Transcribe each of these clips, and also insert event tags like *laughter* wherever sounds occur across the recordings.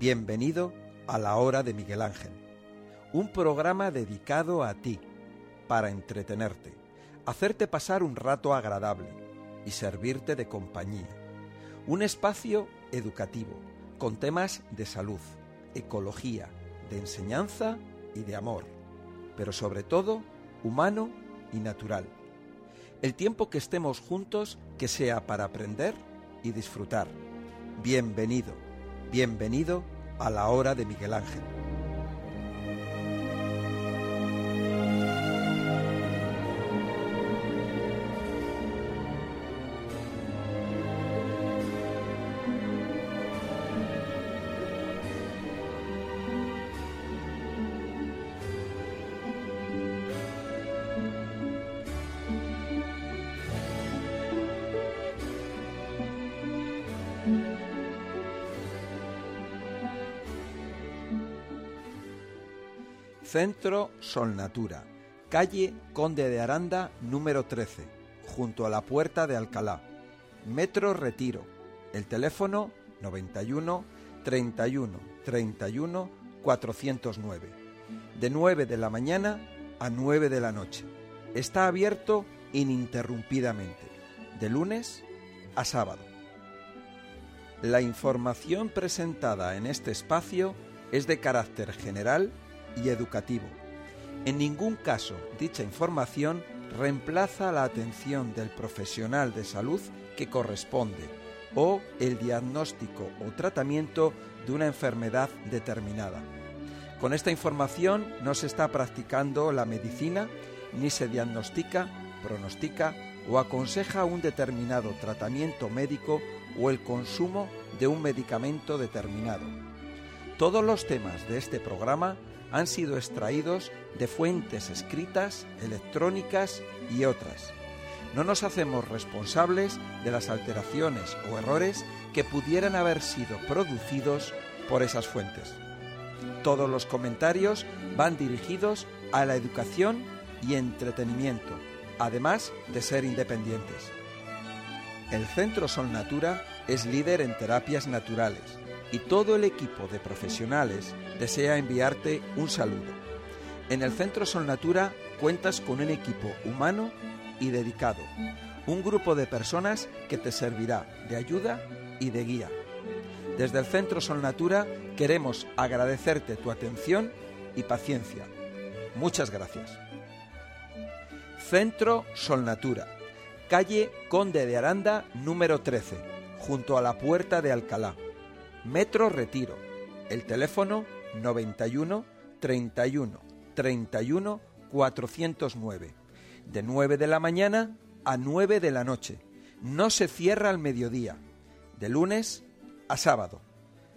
Bienvenido a la hora de Miguel Ángel, un programa dedicado a ti, para entretenerte, hacerte pasar un rato agradable y servirte de compañía. Un espacio educativo con temas de salud, ecología, de enseñanza y de amor, pero sobre todo humano y natural. El tiempo que estemos juntos que sea para aprender y disfrutar. Bienvenido, bienvenido a la hora de Miguel Ángel. Centro Solnatura, calle Conde de Aranda número 13, junto a la Puerta de Alcalá. Metro Retiro. El teléfono 91 31 31 409. De 9 de la mañana a 9 de la noche. Está abierto ininterrumpidamente, de lunes a sábado. La información presentada en este espacio es de carácter general y educativo. En ningún caso dicha información reemplaza la atención del profesional de salud que corresponde o el diagnóstico o tratamiento de una enfermedad determinada. Con esta información no se está practicando la medicina ni se diagnostica, pronostica o aconseja un determinado tratamiento médico o el consumo de un medicamento determinado. Todos los temas de este programa han sido extraídos de fuentes escritas, electrónicas y otras. No nos hacemos responsables de las alteraciones o errores que pudieran haber sido producidos por esas fuentes. Todos los comentarios van dirigidos a la educación y entretenimiento, además de ser independientes. El Centro Sol Natura es líder en terapias naturales y todo el equipo de profesionales desea enviarte un saludo. En el Centro Sol Natura cuentas con un equipo humano y dedicado, un grupo de personas que te servirá de ayuda y de guía. Desde el Centro Sol Natura queremos agradecerte tu atención y paciencia. Muchas gracias. Centro Sol Natura, calle Conde de Aranda número 13, junto a la Puerta de Alcalá. Metro Retiro. El teléfono 91 31 31 409. De 9 de la mañana a 9 de la noche. No se cierra al mediodía. De lunes a sábado.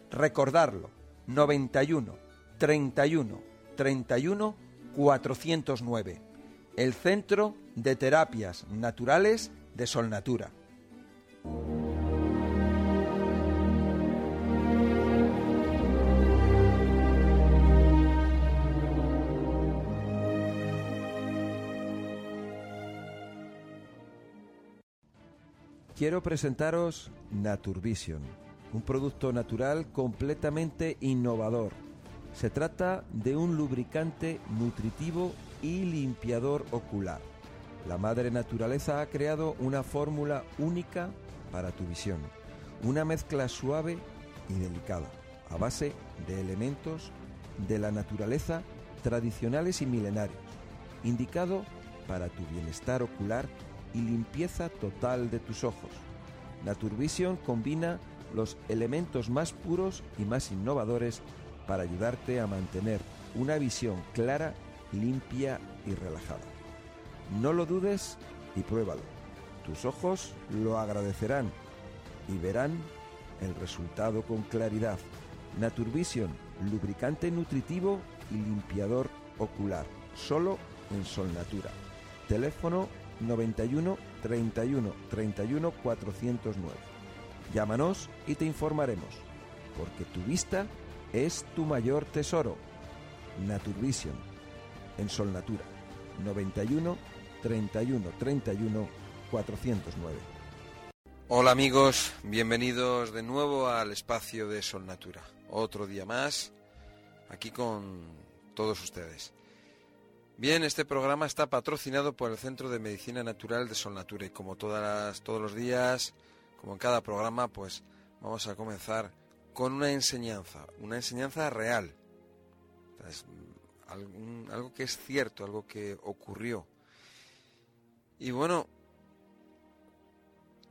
Recordarlo. 91 31 31 409. El Centro de Terapias Naturales de Solnatura. Quiero presentaros Naturvision, un producto natural completamente innovador. Se trata de un lubricante nutritivo y limpiador ocular. La madre naturaleza ha creado una fórmula única para tu visión, una mezcla suave y delicada, a base de elementos de la naturaleza tradicionales y milenarios, indicado para tu bienestar ocular y limpieza total de tus ojos. Naturvision combina los elementos más puros y más innovadores para ayudarte a mantener una visión clara, limpia y relajada. No lo dudes y pruébalo. Tus ojos lo agradecerán y verán el resultado con claridad. Naturvision, lubricante nutritivo y limpiador ocular, solo en Sol Natura. Teléfono 91 31 31 409. Llámanos y te informaremos, porque tu vista es tu mayor tesoro. Naturvision, en Sol Natura, 91 31 31 409. Hola amigos, bienvenidos de nuevo al espacio de Sol Natura. otro día más aquí con todos ustedes. Bien, este programa está patrocinado por el Centro de Medicina Natural de Solnatura y como todos los días, como en cada programa, pues vamos a comenzar con una enseñanza, una enseñanza real. algo que es cierto, algo que ocurrió. Y bueno,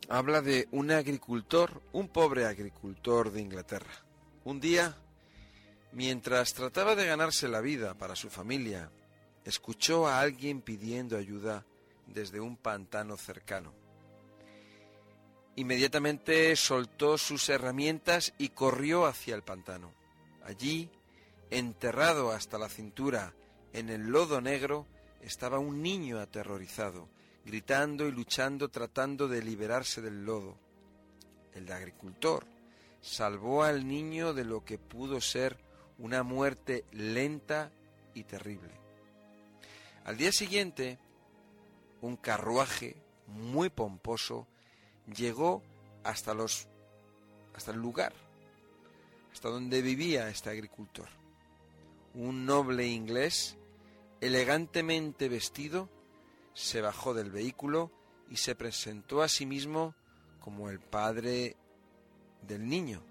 habla de un agricultor, un pobre agricultor de Inglaterra. Un día, mientras trataba de ganarse la vida para su familia, escuchó a alguien pidiendo ayuda desde un pantano cercano. Inmediatamente soltó sus herramientas y corrió hacia el pantano. Allí, enterrado hasta la cintura en el lodo negro, estaba un niño aterrorizado gritando y luchando tratando de liberarse del lodo. El agricultor salvó al niño de lo que pudo ser una muerte lenta y terrible. Al día siguiente, un carruaje muy pomposo llegó hasta los hasta el lugar hasta donde vivía este agricultor. Un noble inglés elegantemente vestido se bajó del vehículo y se presentó a sí mismo como el padre del niño.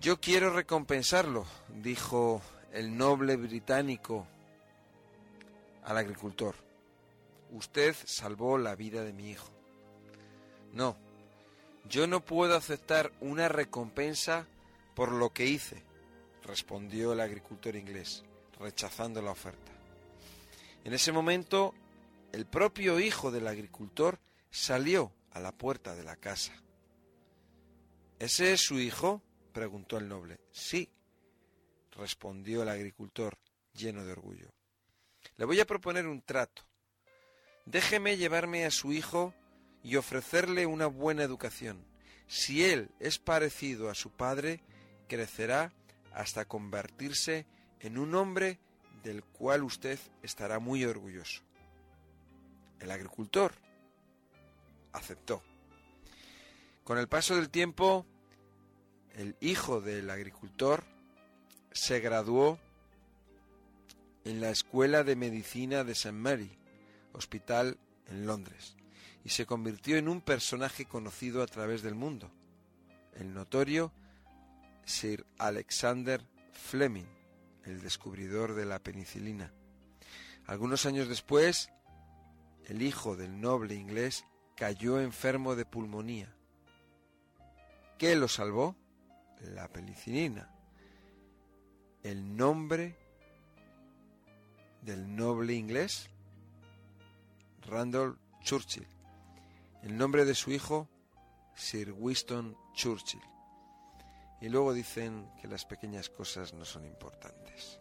Yo quiero recompensarlo, dijo el noble británico al agricultor. Usted salvó la vida de mi hijo. No, yo no puedo aceptar una recompensa por lo que hice, respondió el agricultor inglés rechazando la oferta. En ese momento, el propio hijo del agricultor salió a la puerta de la casa. ¿Ese es su hijo? preguntó el noble. Sí, respondió el agricultor, lleno de orgullo. Le voy a proponer un trato. Déjeme llevarme a su hijo y ofrecerle una buena educación. Si él es parecido a su padre, crecerá hasta convertirse en un hombre del cual usted estará muy orgulloso. El agricultor aceptó. Con el paso del tiempo, el hijo del agricultor se graduó en la Escuela de Medicina de St. Mary, hospital en Londres, y se convirtió en un personaje conocido a través del mundo, el notorio Sir Alexander Fleming, el descubridor de la penicilina. Algunos años después, el hijo del noble inglés cayó enfermo de pulmonía. ¿Qué lo salvó? La penicilina. El nombre del noble inglés, Randolph Churchill. El nombre de su hijo, Sir Winston Churchill. Y luego dicen que las pequeñas cosas no son importantes.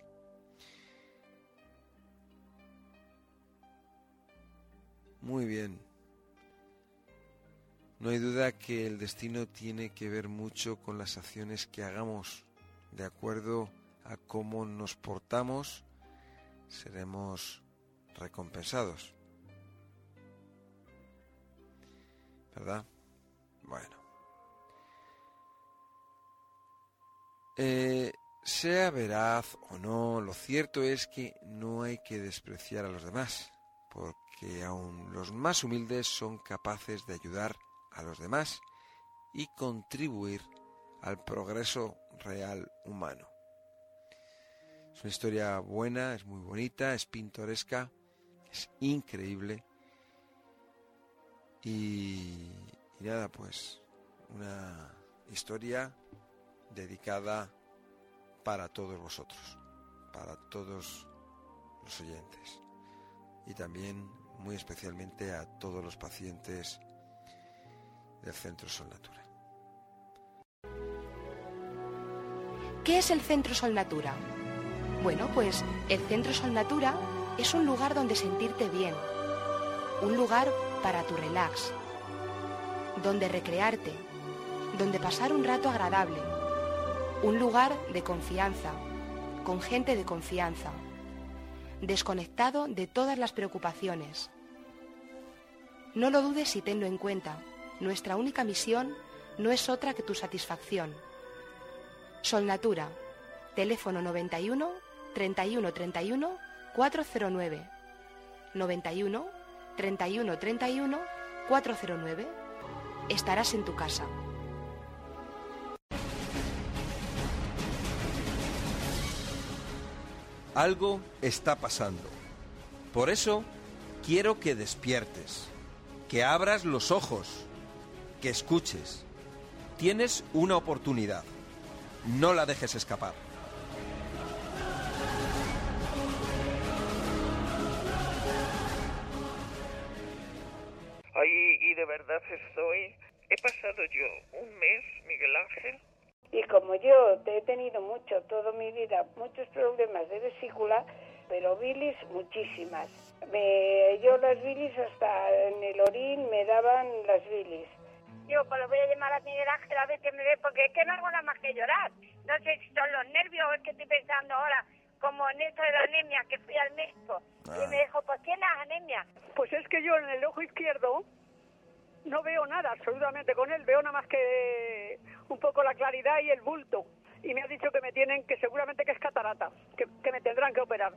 Muy bien. No hay duda que el destino tiene que ver mucho con las acciones que hagamos. De acuerdo a cómo nos portamos, seremos recompensados. ¿Verdad? Bueno. Eh, sea veraz o no, lo cierto es que no hay que despreciar a los demás, porque aun los más humildes son capaces de ayudar a los demás y contribuir al progreso real humano. Es una historia buena, es muy bonita, es pintoresca, es increíble. Y, nada, pues una historia dedicada para todos vosotros, para todos los oyentes y también muy especialmente a todos los pacientes del Centro Sol Natura. ¿Qué es el Centro Sol Natura? Bueno, pues el Centro Sol Natura es un lugar donde sentirte bien, un lugar para tu relax, donde recrearte, donde pasar un rato agradable. Un lugar de confianza, con gente de confianza, desconectado de todas las preocupaciones. No lo dudes y tenlo en cuenta. Nuestra única misión no es otra que tu satisfacción. Sol Natura, teléfono 91 31 31 409. 91 31 31 409. Estarás en tu casa. Algo está pasando. Por eso quiero que despiertes, que abras los ojos, que escuches. Tienes una oportunidad. No la dejes escapar. De verdad estoy. He pasado yo un mes, Miguel Ángel. Y como yo he tenido mucho, toda mi vida, muchos problemas de vesícula, pero bilis muchísimas. Me, yo las bilis hasta en el orín me daban las bilis. Yo pues lo voy a llamar a Miguel Ángel a ver que me ve, porque es que no hago nada más que llorar. No sé si son los nervios o es que estoy pensando ahora, como en esto de la anemia, que fui al médico y me dijo, pues tienes anemia. Pues es que yo en el ojo izquierdo no veo nada absolutamente con él, veo nada más que un poco la claridad y el bulto. Y me ha dicho que me tienen, que seguramente que es catarata, que, que me tendrán que operar.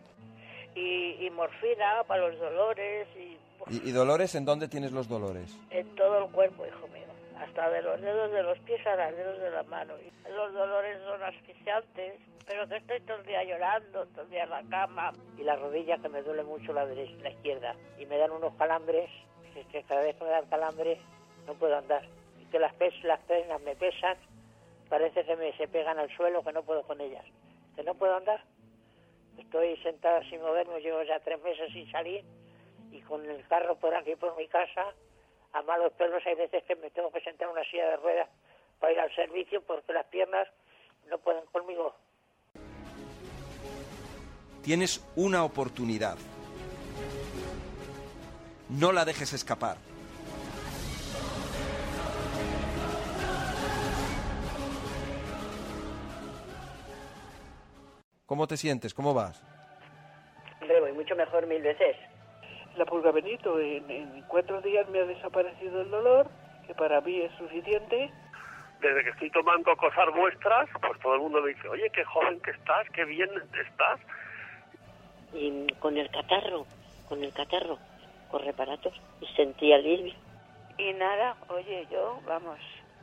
Y, y morfina para los dolores y, ¿Y, y Dolores, en dónde tienes los dolores? en todo el cuerpo, hijo mío. Hasta de los dedos de los pies a los dedos de la mano. Y los dolores son asfixiantes, pero que estoy todo el día llorando, todo el día en la cama. Y la rodilla que me duele mucho la derecha, la izquierda. Y me dan unos calambres, que, que cada vez que me dan calambres no puedo andar. Y que las, pes, las piernas me pesan, parece que me se pegan al suelo, que no puedo con ellas. Que no puedo andar. Estoy sentada sin moverme, llevo ya tres meses sin salir y con el carro por aquí por mi casa, a malos perros hay veces que me tengo que sentar en una silla de ruedas para ir al servicio porque las piernas no pueden conmigo. Tienes una oportunidad. No la dejes escapar. ¿Cómo te sientes? ¿Cómo vas? Hombre, voy mucho mejor mil veces. La pulga Benito, en, en cuatro días me ha desaparecido el dolor, que para mí es suficiente. Desde que estoy tomando cosas vuestras, pues todo el mundo me dice, oye, qué joven que estás, qué bien estás. Y con el catarro, con el catarro, con reparatos, y sentí alivio. Y nada, oye, yo, vamos,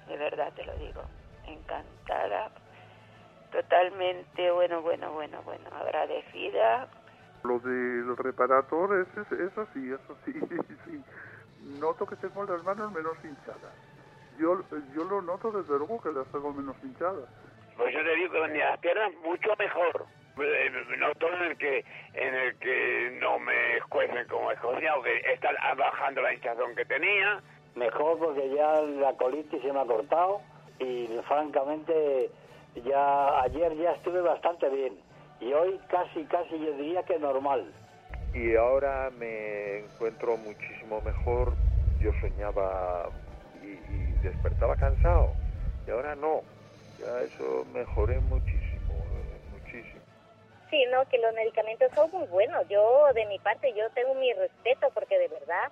de verdad te lo digo, encantada, totalmente, bueno, bueno, bueno, bueno, agradecida. Lo del reparator es, es, es así, es así, *laughs* sí. Noto que tengo las manos menos hinchadas. Yo, yo lo noto desde luego que las tengo menos hinchadas. Pues yo te digo que las piernas mucho mejor. Eh, Noto en el que en el que no me escuecen como escocía, o que está bajando la hinchazón que tenía. Mejor porque ya la colitis se me ha cortado y francamente ya ayer ya estuve bastante bien y hoy casi casi yo diría que normal. Y ahora me encuentro muchísimo mejor. Yo soñaba y, y despertaba cansado y ahora no. Ya eso mejoré eh, muchísimo. Sí, no, que los medicamentos son muy buenos. Yo, de mi parte, yo tengo mi respeto porque de verdad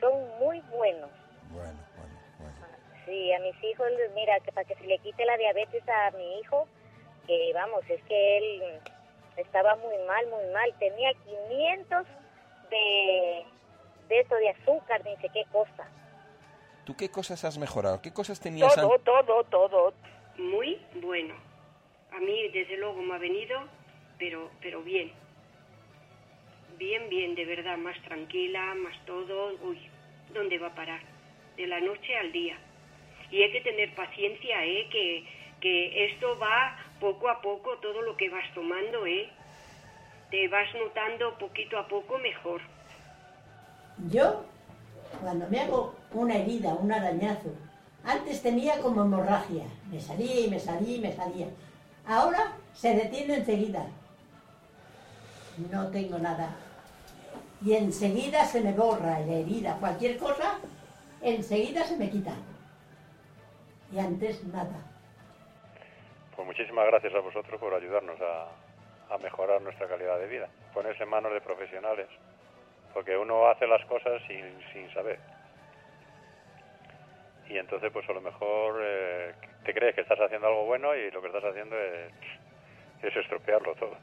son muy buenos. Bueno, bueno, bueno. Sí, a mis hijos, mira, que para que se le quite la diabetes a mi hijo, que vamos, es que él estaba muy mal, muy mal. Tenía 500 de, de eso, de azúcar, ni sé qué cosa. ¿Tú qué cosas has mejorado? ¿Qué cosas tenías Todo, an- todo, todo. Muy bueno. A mí, desde luego, me ha venido, pero, pero bien. Bien, bien, de verdad, más tranquila, más todo. Uy, ¿dónde va a parar? De la noche al día. Y hay que tener paciencia, ¿eh? Que, que esto va poco a poco, todo lo que vas tomando, ¿eh? Te vas notando poquito a poco mejor. Yo, cuando me hago una herida, un arañazo, antes tenía como hemorragia. Me salía y me salía y me salía. Ahora se detiene enseguida. No tengo nada. Y enseguida se me borra la herida. Cualquier cosa, enseguida se me quita. Y antes nada. Pues muchísimas gracias a vosotros por ayudarnos a, mejorar nuestra calidad de vida. Ponerse en manos de profesionales. Porque uno hace las cosas sin, sin saber. y entonces pues a lo mejor eh, te crees que estás haciendo algo bueno y lo que estás haciendo es estropearlo todo.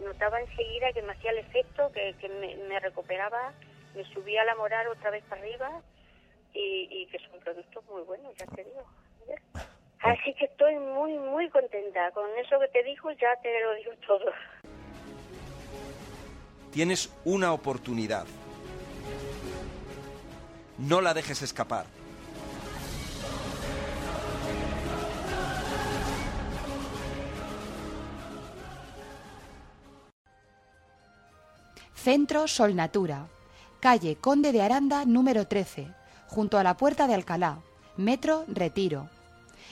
Notaba enseguida que me hacía el efecto, que, que me, me recuperaba, me subía la moral otra vez para arriba y, y que son productos muy buenos, ya te digo. Así que estoy muy, muy contenta. Con eso que te dijo ya te lo digo todo. Tienes una oportunidad. No la dejes escapar. Centro Sol Natura, calle Conde de Aranda número 13, junto a la Puerta de Alcalá, Metro Retiro.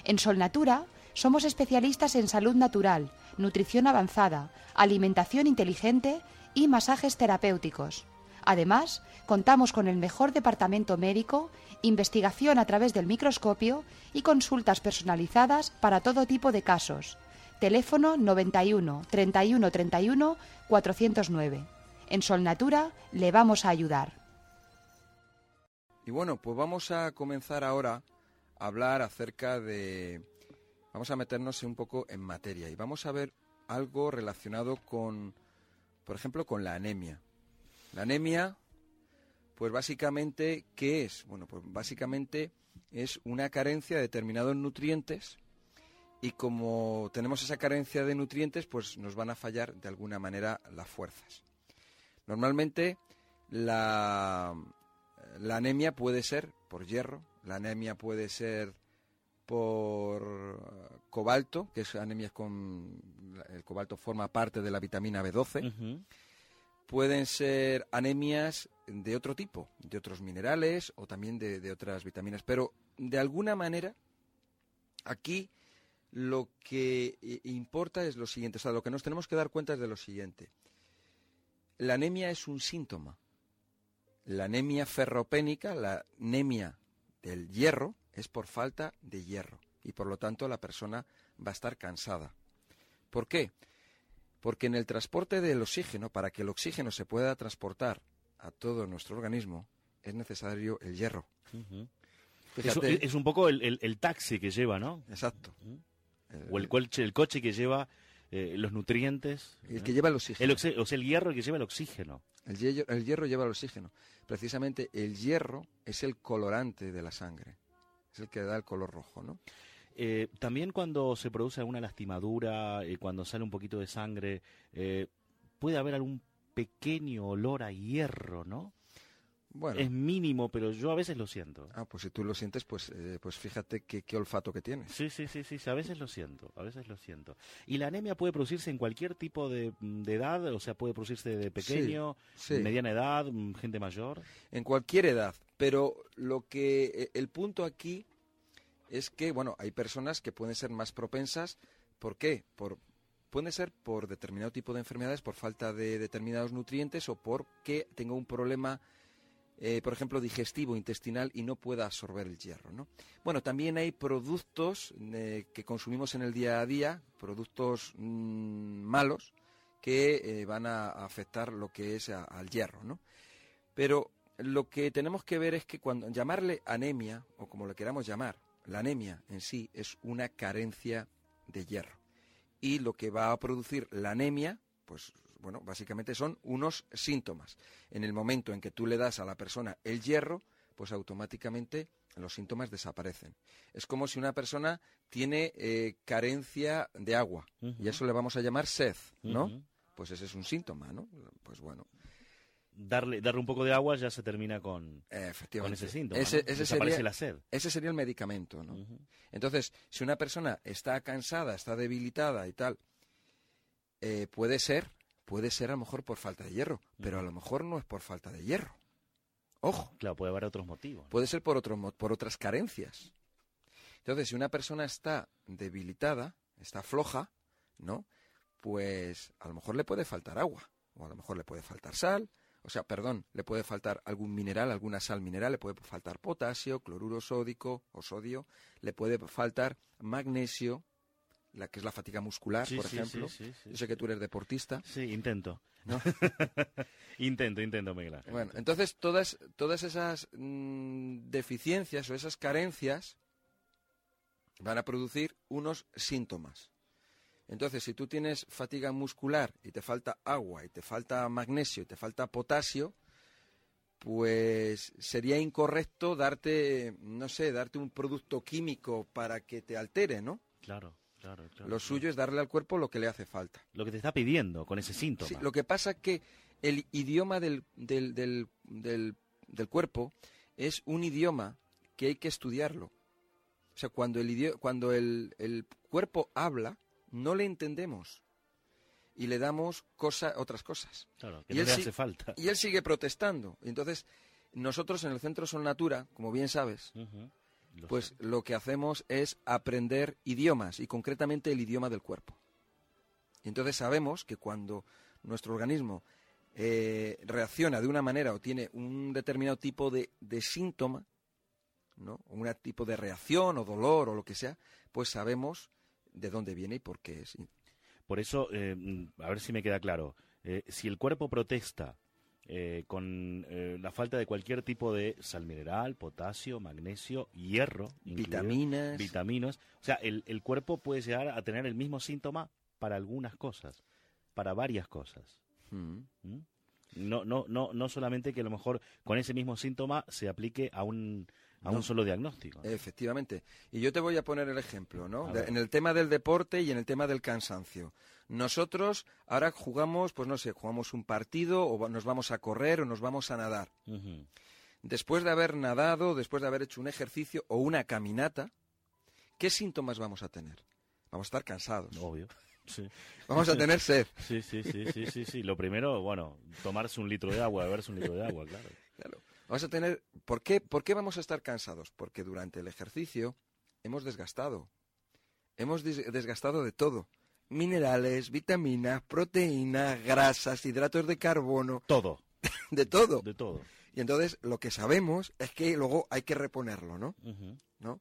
En Sol Natura somos especialistas en salud natural, nutrición avanzada, alimentación inteligente y masajes terapéuticos. Además, contamos con el mejor departamento médico, investigación a través del microscopio y consultas personalizadas para todo tipo de casos. Teléfono 91 31 31 409. En Sol Natura le vamos a ayudar. Y bueno, pues vamos a comenzar ahora a hablar acerca de... Vamos a meternos un poco en materia y vamos a ver algo relacionado con, por ejemplo, con la anemia. La anemia, pues básicamente, ¿qué es? Bueno, pues básicamente es una carencia de determinados nutrientes y como tenemos esa carencia de nutrientes, pues nos van a fallar de alguna manera las fuerzas. Normalmente la, la anemia puede ser por hierro, la anemia puede ser por cobalto, que es anemia con el cobalto forma parte de la vitamina B12. Pueden ser anemias de otro tipo, de otros minerales o también de, de otras vitaminas, pero de alguna manera aquí lo que importa es lo siguiente, o sea, lo que nos tenemos que dar cuenta es de lo siguiente. La anemia es un síntoma. La anemia ferropénica, la anemia del hierro, es por falta de hierro y por lo tanto la persona va a estar cansada. ¿Por qué? Porque en el transporte del oxígeno, para que el oxígeno se pueda transportar a todo nuestro organismo, es necesario el hierro. Fíjate, es, es, un poco el, el, el, taxi que lleva, ¿no? Exacto. O el coche, el coche que lleva eh, los nutrientes. El que lleva el oxígeno. El, o sea, el hierro que lleva el oxígeno. El hierro, el hierro lleva el oxígeno. Precisamente el hierro es el colorante de la sangre. Es el que da el color rojo, ¿no? Eh, también cuando se produce alguna lastimadura, eh, cuando sale un poquito de sangre, eh, puede haber algún pequeño olor a hierro, ¿no? Bueno. Es mínimo, pero yo a veces lo siento. Ah, pues si tú lo sientes, pues, eh, pues fíjate qué, qué, olfato que tienes. Sí, sí, sí, sí, a veces lo siento, a veces lo siento. Y la anemia puede producirse en cualquier tipo de, de edad, o sea, puede producirse de pequeño, sí, sí. mediana edad, gente mayor. En cualquier edad, pero lo que eh, el punto aquí es que, bueno, hay personas que pueden ser más propensas. ¿Por qué? Por, puede ser por determinado tipo de enfermedades, por falta de determinados nutrientes o porque tenga un problema eh, por ejemplo, digestivo, intestinal y no pueda absorber el hierro. ¿no? Bueno, también hay productos eh, que consumimos en el día a día, productos mmm, malos, que eh, van a, afectar lo que es al hierro. ¿no? Pero lo que tenemos que ver es que cuando llamarle anemia, o como le queramos llamar, la anemia en sí es una carencia de hierro. Y lo que va a producir la anemia, pues bueno, básicamente son unos síntomas. En el momento en que tú le das a la persona el hierro, pues automáticamente los síntomas desaparecen. Es como si una persona tiene eh, carencia de agua uh -huh. y eso le vamos a llamar sed, ¿no? Uh -huh. Pues ese es un síntoma, ¿no? Pues bueno. Darle, darle un poco de agua ya se termina con, con ese síntoma. Ese, ¿no? ese Desaparece sería, la sed. Ese sería el medicamento, ¿no? Entonces, si una persona está cansada, está debilitada y tal, eh, puede ser puede ser a lo mejor por falta de hierro, pero a lo mejor no es por falta de hierro. Ojo. Claro, puede haber otros motivos. Puede ser por, otro, por otras carencias. Entonces, si una persona está debilitada, está floja, ¿no? Pues a lo mejor le puede faltar agua, o a lo mejor le puede faltar sal, o sea, perdón, le puede faltar algún mineral, alguna sal mineral, le puede faltar potasio, cloruro sódico o sodio, le puede faltar magnesio, la que es la fatiga muscular, Sí, por sí, ejemplo. sí. Yo sé que tú eres deportista. Sí, intento. ¿no? *laughs* intento, intento, Miguel Ángel. Bueno, entonces todas, todas esas mm, deficiencias o esas carencias van a producir unos síntomas. Entonces, si tú tienes fatiga muscular y te falta agua, y te falta magnesio, y te falta potasio, pues sería incorrecto darte, no sé, darte un producto químico para que te altere, ¿no? Claro, claro, claro. Lo suyo es darle al cuerpo lo que le hace falta. Lo que te está pidiendo con ese síntoma. Sí, lo que pasa es que el idioma del, del, del, del, cuerpo es un idioma que hay que estudiarlo. O sea, cuando el, idio- cuando el, el cuerpo habla, no le entendemos. Y le damos cosa, otras cosas. Claro, que y no él le hace falta. Y él sigue protestando. Entonces, nosotros en el Centro Sol Natura, como bien sabes, lo pues lo que hacemos es aprender idiomas y concretamente el idioma del cuerpo. Y entonces sabemos que cuando nuestro organismo eh, reacciona de una manera o tiene un determinado tipo de, de síntoma, ¿no? Un tipo de reacción o dolor o lo que sea, pues sabemos de dónde viene y por qué es. Por eso, eh, a ver si me queda claro, eh, si el cuerpo protesta eh, con eh, la falta de cualquier tipo de sal mineral, potasio, magnesio, hierro, Vitaminas. vitaminas, o sea, el, el cuerpo puede llegar a tener el mismo síntoma para algunas cosas, para varias cosas. Mm. ¿Mm? No, no, no, no solamente que a lo mejor con ese mismo síntoma se aplique a un, a No. un solo diagnóstico. Efectivamente. Y yo te voy a poner el ejemplo, ¿no? De- en el tema del deporte y en el tema del cansancio. Nosotros ahora jugamos, pues no sé, jugamos un partido o nos vamos a correr o nos vamos a nadar. Después de haber nadado, después de haber hecho un ejercicio o una caminata, ¿qué síntomas vamos a tener? Vamos a estar cansados. Obvio. Sí. *laughs* Vamos a tener sed. *laughs* Sí, sí, sí, sí, sí, sí. Lo primero, bueno, tomarse un litro de agua, beberse un litro de agua, claro. Claro. Vamos a tener. ¿Por qué, ¿Por qué vamos a estar cansados? Porque durante el ejercicio hemos desgastado. Hemos des- desgastado de todo. Minerales, vitaminas, proteínas, grasas, hidratos de carbono. Todo. *laughs* De todo. De todo. Y entonces lo que sabemos es que luego hay que reponerlo, ¿no? ¿No?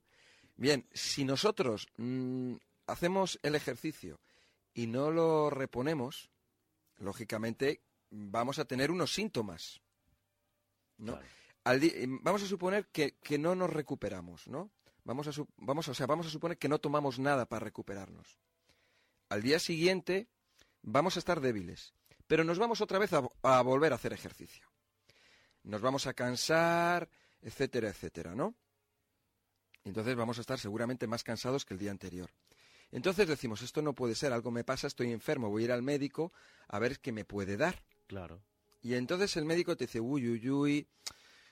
Bien, si nosotros mm, hacemos el ejercicio y no lo reponemos, lógicamente vamos a tener unos síntomas. ¿no? Claro. Al di- em, vamos a suponer que, que no nos recuperamos, ¿no? Vamos a, su- vamos, o sea, vamos a suponer que no tomamos nada para recuperarnos. Al día siguiente vamos a estar débiles, pero nos vamos otra vez a, vo- a volver a hacer ejercicio. Nos vamos a cansar, etcétera, etcétera, ¿no? Entonces vamos a estar seguramente más cansados que el día anterior. Entonces decimos, esto no puede ser, algo me pasa, estoy enfermo, voy a ir al médico a ver qué me puede dar. Claro. Y entonces el médico te dice, uy, uy, uy,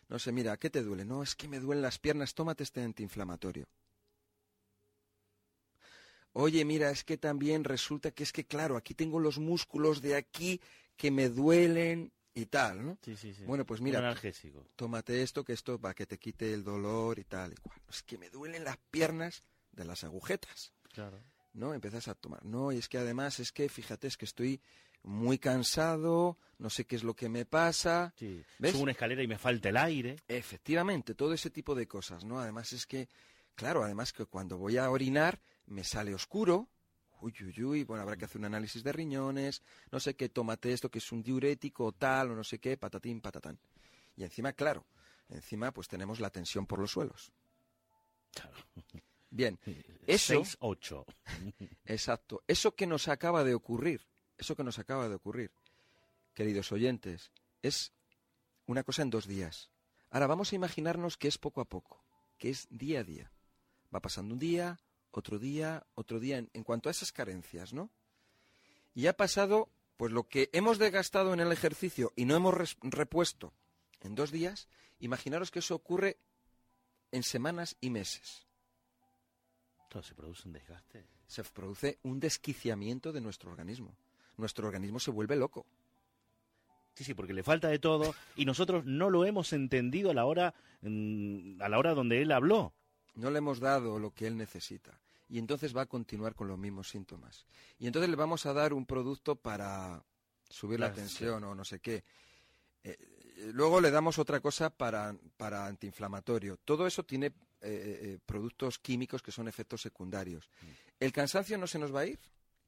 no sé, mira, ¿qué te duele? No, es que me duelen las piernas, tómate este antiinflamatorio. Oye, mira, es que también resulta que es que, claro, aquí tengo los músculos de aquí que me duelen y tal, ¿no? Sí, sí, sí. Bueno, pues mira, analgésico. tómate esto, que esto para que te quite el dolor y tal y cual. Es que me duelen las piernas de las agujetas. Claro. ¿no? Empiezas a tomar. No, y es que además es que, fíjate, es que estoy muy cansado, no sé qué es lo que me pasa. Sí. ¿Ves? Subo una escalera y me falta el aire. Efectivamente, todo ese tipo de cosas, ¿no? Además es que, claro, además que cuando voy a orinar me sale oscuro. Uy, uy, uy, bueno, habrá que hacer un análisis de riñones, no sé qué, tómate esto que es un diurético o tal, o no sé qué, patatín, patatán. Y encima, claro, encima pues tenemos la tensión por los suelos. Claro. Bien, *laughs* eso... 6, 8. *laughs* Exacto. Eso que nos acaba de ocurrir, eso que nos acaba de ocurrir, queridos oyentes, es una cosa en dos días. Ahora vamos a imaginarnos que es poco a poco, que es día a día. Va pasando un día, otro día, otro día, en, en cuanto a esas carencias, ¿no? Y ha pasado, pues lo que hemos desgastado en el ejercicio y no hemos res- repuesto en dos días, imaginaros que eso ocurre en semanas y meses. Claro, se produce un desgaste. se produce un desquiciamiento de nuestro organismo. Nuestro organismo se vuelve loco. Sí, sí, porque le falta de todo y nosotros no lo hemos entendido a la hora mm, a la hora donde él habló. No le hemos dado lo que él necesita. Y entonces va a continuar con los mismos síntomas. Y entonces le vamos a dar un producto para subir la Claro, sí. tensión o no sé qué. Eh, luego le damos otra cosa para, para antiinflamatorio. Todo eso tiene eh, eh, productos químicos que son efectos secundarios. El cansancio no se nos va a ir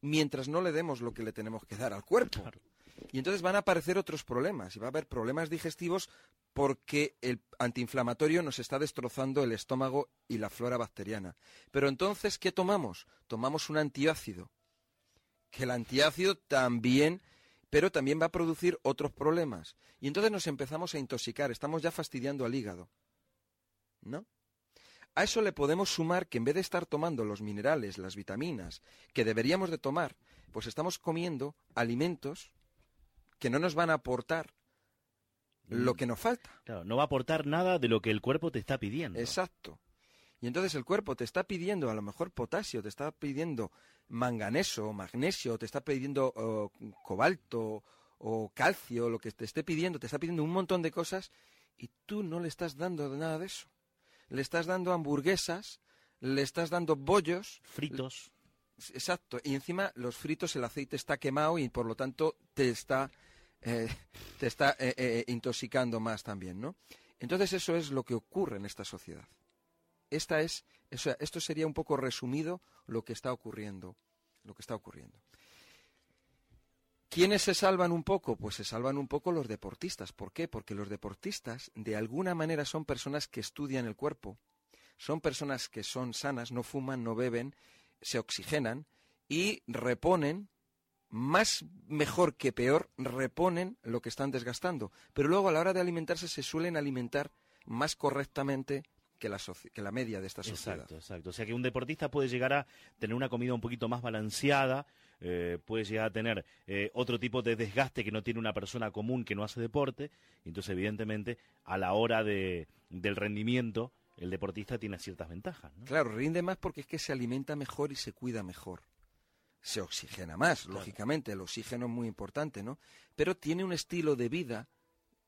mientras no le demos lo que le tenemos que dar al cuerpo. Y entonces van a aparecer otros problemas y va a haber problemas digestivos porque el antiinflamatorio nos está destrozando el estómago y la flora bacteriana. Pero entonces, ¿qué tomamos? Tomamos un antiácido. Que el antiácido también, pero también va a producir otros problemas. Y entonces nos empezamos a intoxicar, estamos ya fastidiando al hígado. ¿No? A eso le podemos sumar que en vez de estar tomando los minerales, las vitaminas que deberíamos de tomar, pues estamos comiendo alimentos que no nos van a aportar lo que nos falta. Claro, no va a aportar nada de lo que el cuerpo te está pidiendo. Exacto. Y entonces el cuerpo te está pidiendo a lo mejor potasio, te está pidiendo manganeso, magnesio, te está pidiendo oh, cobalto o calcio, lo que te esté pidiendo, te está pidiendo un montón de cosas y tú no le estás dando nada de eso. Le estás dando hamburguesas, le estás dando bollos. Fritos. Exacto. Y encima los fritos el aceite está quemado y por lo tanto te está, eh, te está eh, eh, intoxicando más también, ¿no? Entonces eso es lo que ocurre en esta sociedad. Esta es, esto sería un poco resumido lo que está ocurriendo, lo que está ocurriendo. ¿Quiénes se salvan un poco? Pues se salvan un poco los deportistas. ¿Por qué? Porque los deportistas de alguna manera son personas que estudian el cuerpo, son personas que son sanas, no fuman, no beben, se oxigenan y reponen, más mejor que peor, reponen lo que están desgastando. Pero luego a la hora de alimentarse se suelen alimentar más correctamente que la, que la media de esta sociedad. Exacto, exacto. O sea que un deportista puede llegar a tener una comida un poquito más balanceada, eh, puede llegar a tener eh, otro tipo de desgaste que no tiene una persona común que no hace deporte. Entonces, evidentemente, a la hora de, del rendimiento, el deportista tiene ciertas ventajas. ¿no? Claro, rinde más porque es que se alimenta mejor y se cuida mejor. Se oxigena más, lógicamente, el oxígeno es muy importante, ¿no? Pero tiene un estilo de vida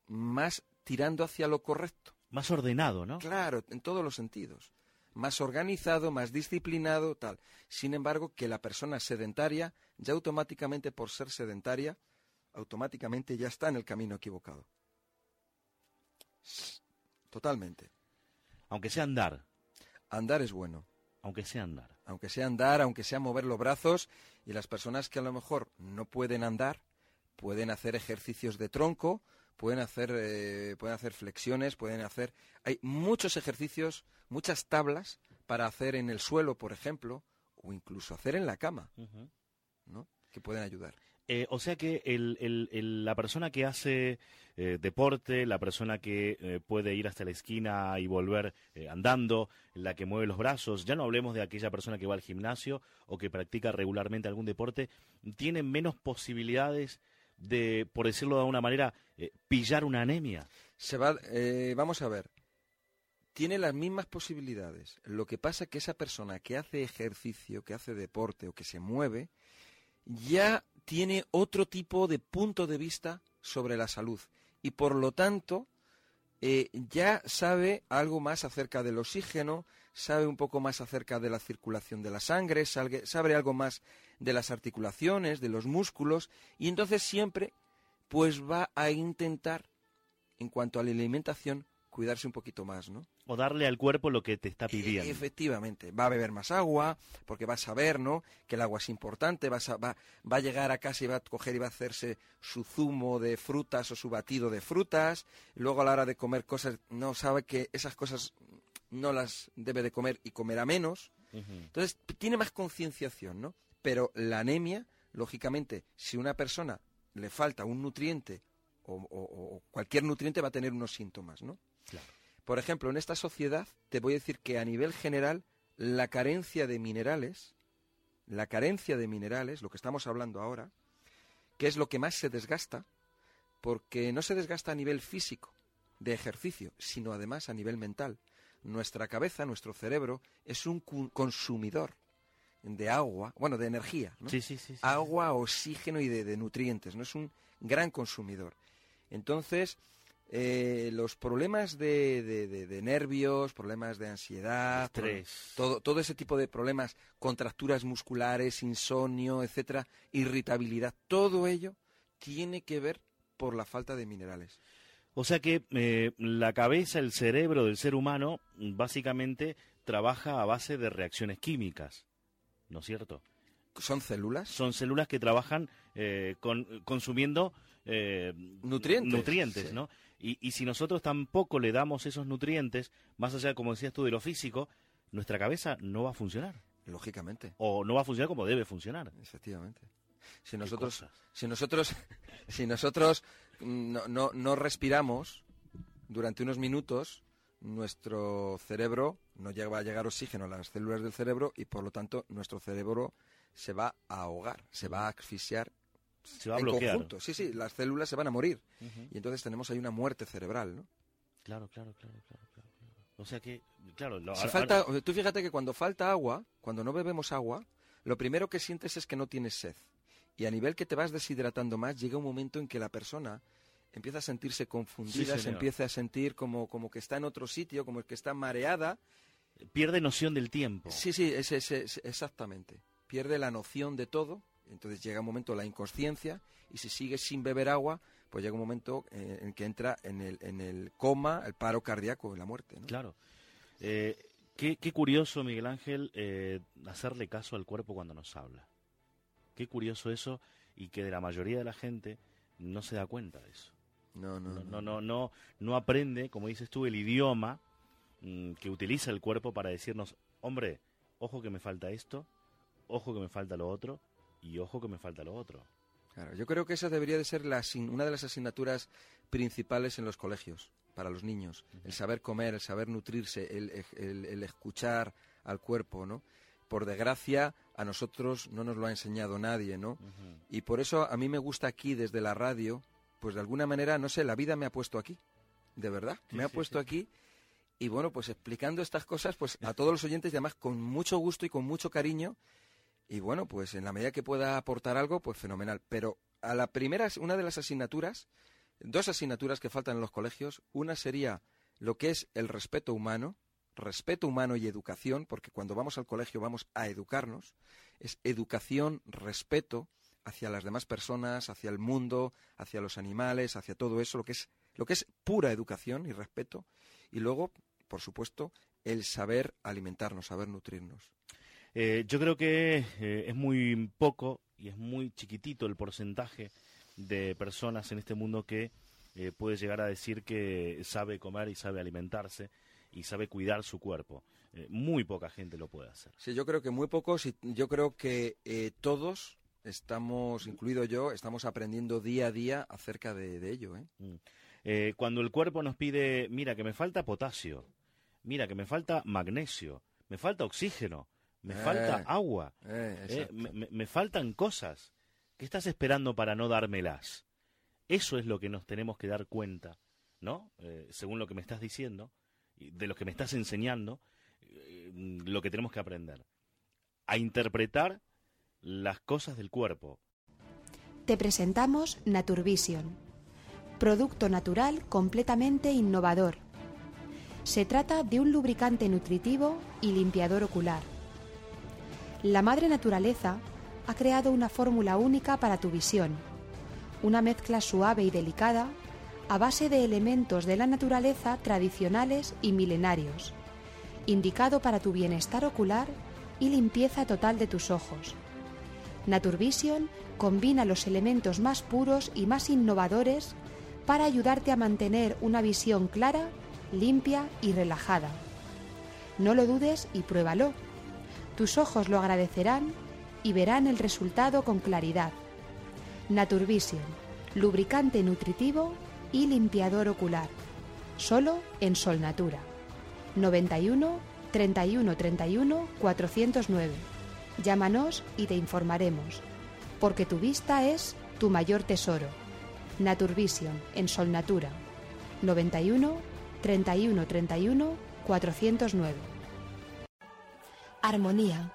más tirando hacia lo correcto. Más ordenado, ¿no? Claro, en todos los sentidos. Más organizado, más disciplinado, tal. Sin embargo, que la persona sedentaria, ya automáticamente por ser sedentaria, automáticamente ya está en el camino equivocado. Totalmente. Aunque sea andar. Andar es bueno. Aunque sea andar. Aunque sea andar, aunque sea mover los brazos, y las personas que a lo mejor no pueden andar, pueden hacer ejercicios de tronco, pueden hacer, eh, pueden hacer flexiones, pueden hacer... Hay muchos ejercicios, muchas tablas para hacer en el suelo, por ejemplo, o incluso hacer en la cama, ¿no? Que pueden ayudar. Eh, o sea que la persona que hace eh, deporte, la persona que puede ir hasta la esquina y volver andando, la que mueve los brazos, ya no hablemos de aquella persona que va al gimnasio o que practica regularmente algún deporte, tiene menos posibilidades de, por decirlo de alguna manera, eh, pillar una anemia? Se va, eh, vamos a ver, tiene las mismas posibilidades. Lo que pasa es que esa persona que hace ejercicio, que hace deporte o que se mueve, ya tiene otro tipo de punto de vista sobre la salud. Y por lo tanto eh, ya sabe algo más acerca del oxígeno, sabe un poco más acerca de la circulación de la sangre, sabe algo más de las articulaciones, de los músculos, y entonces siempre pues va a intentar, en cuanto a la alimentación, cuidarse un poquito más, ¿no? O darle al cuerpo lo que te está pidiendo. efectivamente, va a beber más agua, porque va a saber, ¿no? Que el agua es importante, va a, va, va a llegar a casa y va a coger y va a hacerse su zumo de frutas o su batido de frutas, luego a la hora de comer cosas, no sabe que esas cosas no las debe de comer y comerá menos. Entonces, tiene más concienciación, ¿no? Pero la anemia, lógicamente, si una persona le falta un nutriente o, cualquier nutriente va a tener unos síntomas, ¿no? Por ejemplo, en esta sociedad te voy a decir que a nivel general la carencia de minerales, la carencia de minerales, lo que estamos hablando ahora, que es lo que más se desgasta, porque no se desgasta a nivel físico, de ejercicio, sino además a nivel mental. Nuestra cabeza, nuestro cerebro, es un consumidor de agua, bueno, de energía, ¿no? Sí, sí, sí, agua, oxígeno y de, nutrientes, ¿no? Es un gran consumidor. Entonces, eh, los problemas de, nervios, problemas de ansiedad, Estrés. todo, todo ese tipo de problemas, contracturas musculares, insomnio, etcétera, irritabilidad, todo ello tiene que ver por la falta de minerales. O sea que eh, la cabeza, el cerebro del ser humano, básicamente trabaja a base de reacciones químicas, ¿no es cierto? ¿Son células? Son células que trabajan eh, con, consumiendo eh, nutrientes, nutrientes ¿no? Y, y, si nosotros tampoco le damos esos nutrientes, más allá, como decías tú, de lo físico, nuestra cabeza no va a funcionar. Lógicamente. O no va a funcionar como debe funcionar. Efectivamente. Si nosotros, si nosotros, *laughs* si nosotros no, no, no respiramos durante unos minutos, nuestro cerebro no llega, va a llegar oxígeno a las células del cerebro y por lo tanto nuestro cerebro se va a ahogar, se va a asfixiar se va a en bloquear. conjunto. Sí, sí, las células se van a morir. Y entonces tenemos ahí una muerte cerebral, ¿no? Claro, claro, claro, claro. claro. O sea que, claro... Lo, si falta, tú fíjate que cuando falta agua, cuando no bebemos agua, lo primero que sientes es que no tienes sed. Y a nivel que te vas deshidratando más, llega un momento en que la persona empieza a sentirse confundida, Sí, se empieza a sentir como, como que está en otro sitio, como que está mareada. Pierde noción del tiempo. Sí, sí, es, es- es- exactamente. Pierde la noción de todo, entonces llega un momento la inconsciencia, y si sigue sin beber agua, pues llega un momento eh, en que entra en el, en el coma, el paro cardíaco, en la muerte. ¿no? Claro. Eh, qué, qué curioso, Miguel Ángel, eh, hacerle caso al cuerpo cuando nos habla. Qué curioso eso y que de la mayoría de la gente no se da cuenta de eso. No, no, no, no, no, no, no aprende, como dices tú, el idioma mm, que utiliza el cuerpo para decirnos, hombre, ojo que me falta esto, ojo que me falta lo otro y ojo que me falta lo otro. Claro, yo creo que esa debería de ser la una de las asignaturas principales en los colegios para los niños. El saber comer, el saber nutrirse, el, el- el escuchar al cuerpo, ¿no? Por desgracia, a nosotros no nos lo ha enseñado nadie, ¿no? Y por eso a mí me gusta aquí, desde la radio, pues de alguna manera, no sé, la vida me ha puesto aquí, de verdad, Sí, me ha sí, puesto aquí. Y bueno, pues explicando estas cosas, pues a todos los oyentes, y además con mucho gusto y con mucho cariño, y bueno, pues en la medida que pueda aportar algo, pues fenomenal. Pero a la primera, una de las asignaturas, dos asignaturas que faltan en los colegios, una sería lo que es el respeto humano, respeto humano y educación, porque cuando vamos al colegio vamos a educarnos, es educación, respeto hacia las demás personas, hacia el mundo, hacia los animales, hacia todo eso, lo que es, lo que es pura educación y respeto, y luego, por supuesto, el saber alimentarnos, saber nutrirnos. Eh, yo creo que eh, es muy poco y es muy chiquitito el porcentaje de personas en este mundo que eh, puede llegar a decir que sabe comer y sabe alimentarse y sabe cuidar su cuerpo. Muy poca gente lo puede hacer. Sí, yo creo que muy pocos y yo creo que todos estamos, incluido yo, estamos aprendiendo día a día acerca de, de ello. ¿eh? Mm. Eh, cuando el cuerpo nos pide, mira que me falta potasio, mira que me falta magnesio, me falta oxígeno, me Eh, falta agua, eh, eh, me, me- faltan cosas. ¿Qué estás esperando para no dármelas? Eso es lo que nos tenemos que dar cuenta, ¿no? Eh, según lo que me estás diciendo, y de lo que me estás enseñando, eh, lo que tenemos que aprender. A interpretar las cosas del cuerpo. Te presentamos Naturvision, producto natural completamente innovador. Se trata de un lubricante nutritivo y limpiador ocular. La madre naturaleza ha creado una fórmula única para tu visión, una mezcla suave y delicada a base de elementos de la naturaleza tradicionales y milenarios, indicado para tu bienestar ocular y limpieza total de tus ojos. Naturvision combina los elementos más puros y más innovadores para ayudarte a mantener una visión clara, limpia y relajada. No lo dudes y pruébalo. Tus ojos lo agradecerán y verán el resultado con claridad. Naturvision, lubricante nutritivo y limpiador ocular. Solo en Sol Natura. 91 31 31 409. Llámanos y te informaremos, porque tu vista es tu mayor tesoro. Naturvision en Sol Natura. 91 31 31 409. Armonía.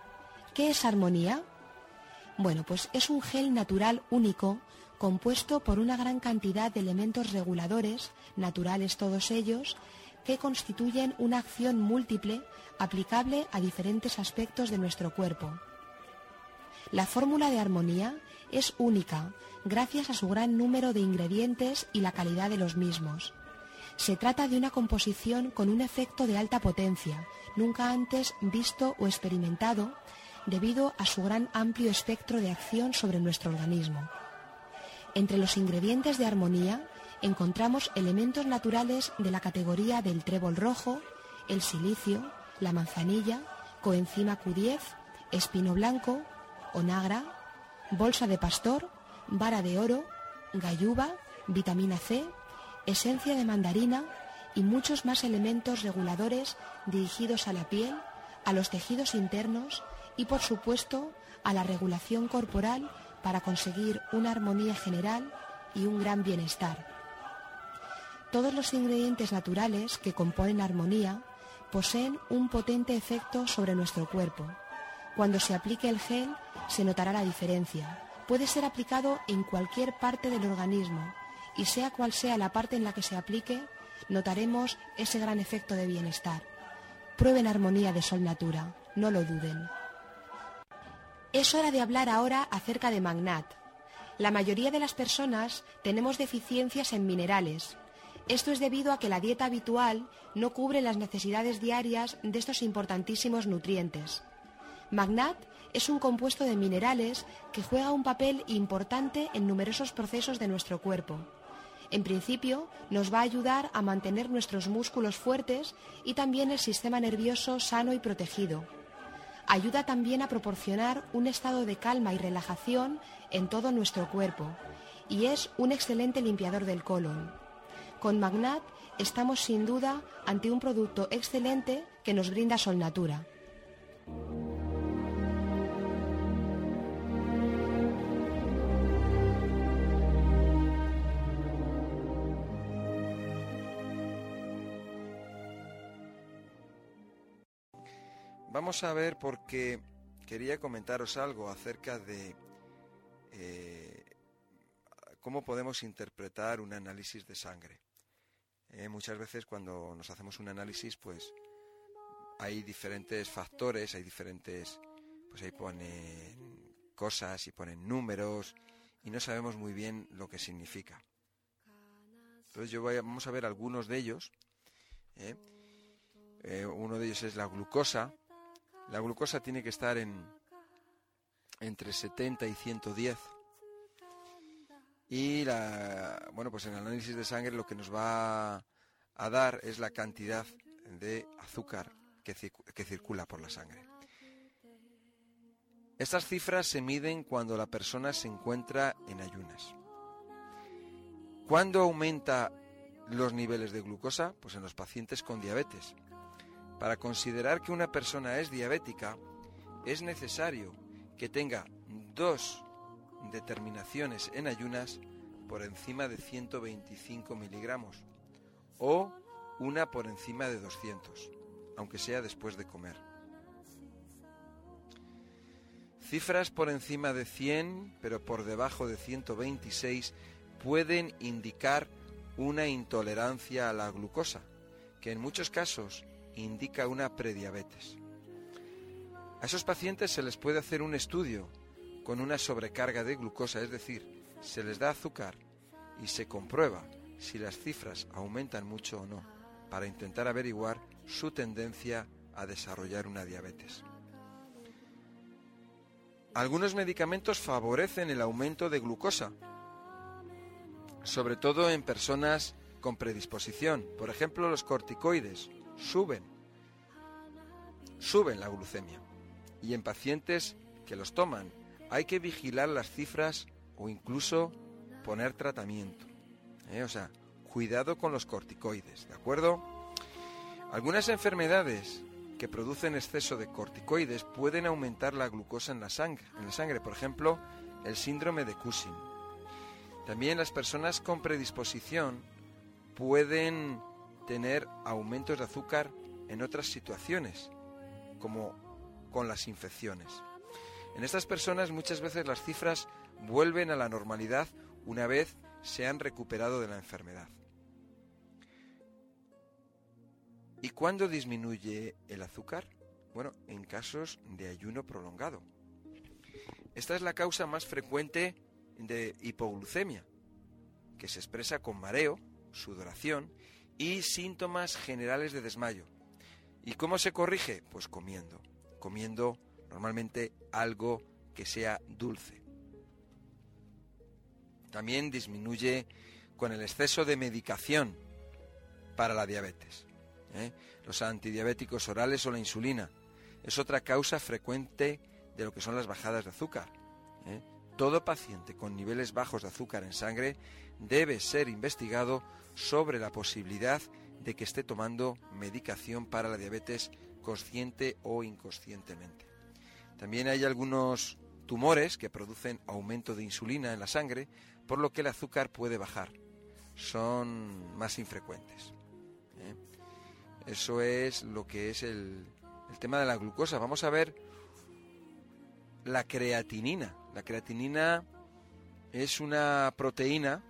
¿Qué es armonía? Bueno, pues es un gel natural único compuesto por una gran cantidad de elementos reguladores, naturales todos ellos, que constituyen una acción múltiple aplicable a diferentes aspectos de nuestro cuerpo. La fórmula de armonía es única gracias a su gran número de ingredientes y la calidad de los mismos. Se trata de una composición con un efecto de alta potencia, nunca antes visto o experimentado debido a su gran amplio espectro de acción sobre nuestro organismo. Entre los ingredientes de armonía encontramos elementos naturales de la categoría del trébol rojo, el silicio, la manzanilla, coenzima Q10, espino blanco, onagra, bolsa de pastor, vara de oro, galluva, vitamina C, esencia de mandarina y muchos más elementos reguladores dirigidos a la piel, a los tejidos internos y por supuesto a la regulación corporal para conseguir una armonía general y un gran bienestar. Todos los ingredientes naturales que componen armonía poseen un potente efecto sobre nuestro cuerpo. Cuando se aplique el gel se notará la diferencia. Puede ser aplicado en cualquier parte del organismo y sea cual sea la parte en la que se aplique, notaremos ese gran efecto de bienestar. Prueben armonía de Sol Natura, no lo duden. Es hora de hablar ahora acerca de Magnat. La mayoría de las personas tenemos deficiencias en minerales. Esto es debido a que la dieta habitual no cubre las necesidades diarias de estos importantísimos nutrientes. Magnat es un compuesto de minerales que juega un papel importante en numerosos procesos de nuestro cuerpo. En principio, nos va a ayudar a mantener nuestros músculos fuertes y también el sistema nervioso sano y protegido. Ayuda también a proporcionar un estado de calma y relajación en todo nuestro cuerpo y es un excelente limpiador del colon. Con Magnat estamos sin duda ante un producto excelente que nos brinda Solnatura. Vamos a ver porque quería comentaros algo acerca de eh, cómo podemos interpretar un análisis de sangre. Eh, muchas veces cuando nos hacemos un análisis, pues hay diferentes factores, hay diferentes, pues ahí ponen cosas y ponen números y no sabemos muy bien lo que significa. Entonces yo voy vamos a ver algunos de ellos. ¿eh? uno de ellos es la glucosa, la glucosa tiene que estar en entre 70 y 110. Y la, bueno, pues en el análisis de sangre lo que nos va a dar es la cantidad de azúcar que, que circula por la sangre. Estas cifras se miden cuando la persona se encuentra en ayunas. ¿Cuándo aumenta los niveles de glucosa? Pues en los pacientes con diabetes. Para considerar que una persona es diabética, es necesario que tenga dos determinaciones en ayunas por encima de 125 miligramos o una por encima de 200, aunque sea después de comer. Cifras por encima de 100, pero por debajo de 126, pueden indicar una intolerancia a la glucosa, que en muchos casos indica una prediabetes. A esos pacientes se les puede hacer un estudio con una sobrecarga de glucosa, es decir, se les da azúcar y se comprueba si las cifras aumentan mucho o no, para intentar averiguar su tendencia a desarrollar una diabetes. Algunos medicamentos favorecen el aumento de glucosa, sobre todo en personas con predisposición, por ejemplo los corticoides suben, suben la glucemia. Y en pacientes que los toman hay que vigilar las cifras o incluso poner tratamiento. ¿eh? O sea, cuidado con los corticoides, ¿de acuerdo? Algunas enfermedades que producen exceso de corticoides pueden aumentar la glucosa en la sangre, en la sangre, por ejemplo, el síndrome de Cushing. También las personas con predisposición pueden tener aumentos de azúcar en otras situaciones, como con las infecciones. En estas personas muchas veces las cifras vuelven a la normalidad una vez se han recuperado de la enfermedad. ¿Y cuándo disminuye el azúcar? Bueno, en casos de ayuno prolongado. Esta es la causa más frecuente de hipoglucemia, que se expresa con mareo, sudoración y síntomas generales de desmayo. ¿Y cómo se corrige? Pues comiendo, comiendo normalmente algo que sea dulce. También disminuye con el exceso de medicación para la diabetes. ¿eh? Los antidiabéticos orales o la insulina es otra causa frecuente de lo que son las bajadas de azúcar. ¿eh? Todo paciente con niveles bajos de azúcar en sangre debe ser investigado sobre la posibilidad de que esté tomando medicación para la diabetes consciente o inconscientemente. También hay algunos tumores que producen aumento de insulina en la sangre, por lo que el azúcar puede bajar. Son más infrecuentes. ¿eh? Eso es lo que es el, el tema de la glucosa. Vamos a ver la creatinina. La creatinina es una proteína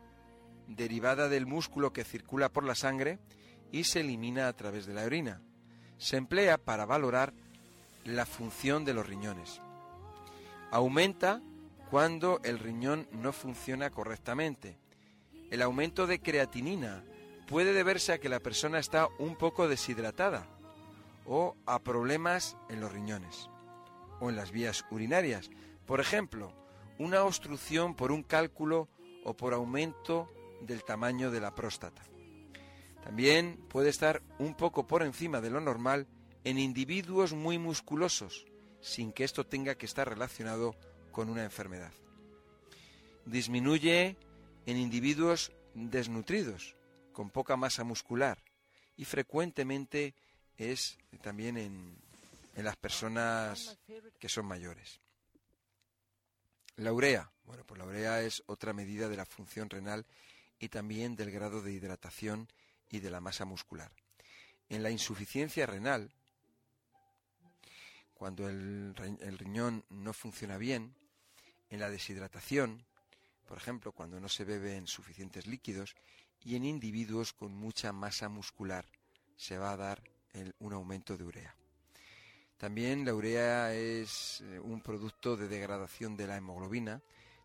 derivada del músculo que circula por la sangre y se elimina a través de la orina. Se emplea para valorar la función de los riñones. Aumenta cuando el riñón no funciona correctamente. El aumento de creatinina puede deberse a que la persona está un poco deshidratada o a problemas en los riñones o en las vías urinarias. Por ejemplo, una obstrucción por un cálculo o por aumento del tamaño de la próstata. También puede estar un poco por encima de lo normal en individuos muy musculosos, sin que esto tenga que estar relacionado con una enfermedad. Disminuye en individuos desnutridos, con poca masa muscular, y frecuentemente es también en, en las personas que son mayores. La urea. Bueno, pues la urea es otra medida de la función renal y también del grado de hidratación y de la masa muscular. En la insuficiencia renal, cuando el, el, riñón no funciona bien, en la deshidratación, por ejemplo, cuando no se beben suficientes líquidos, y en individuos con mucha masa muscular, se va a dar un aumento de urea. También la urea es eh, un producto de degradación de la hemoglobina,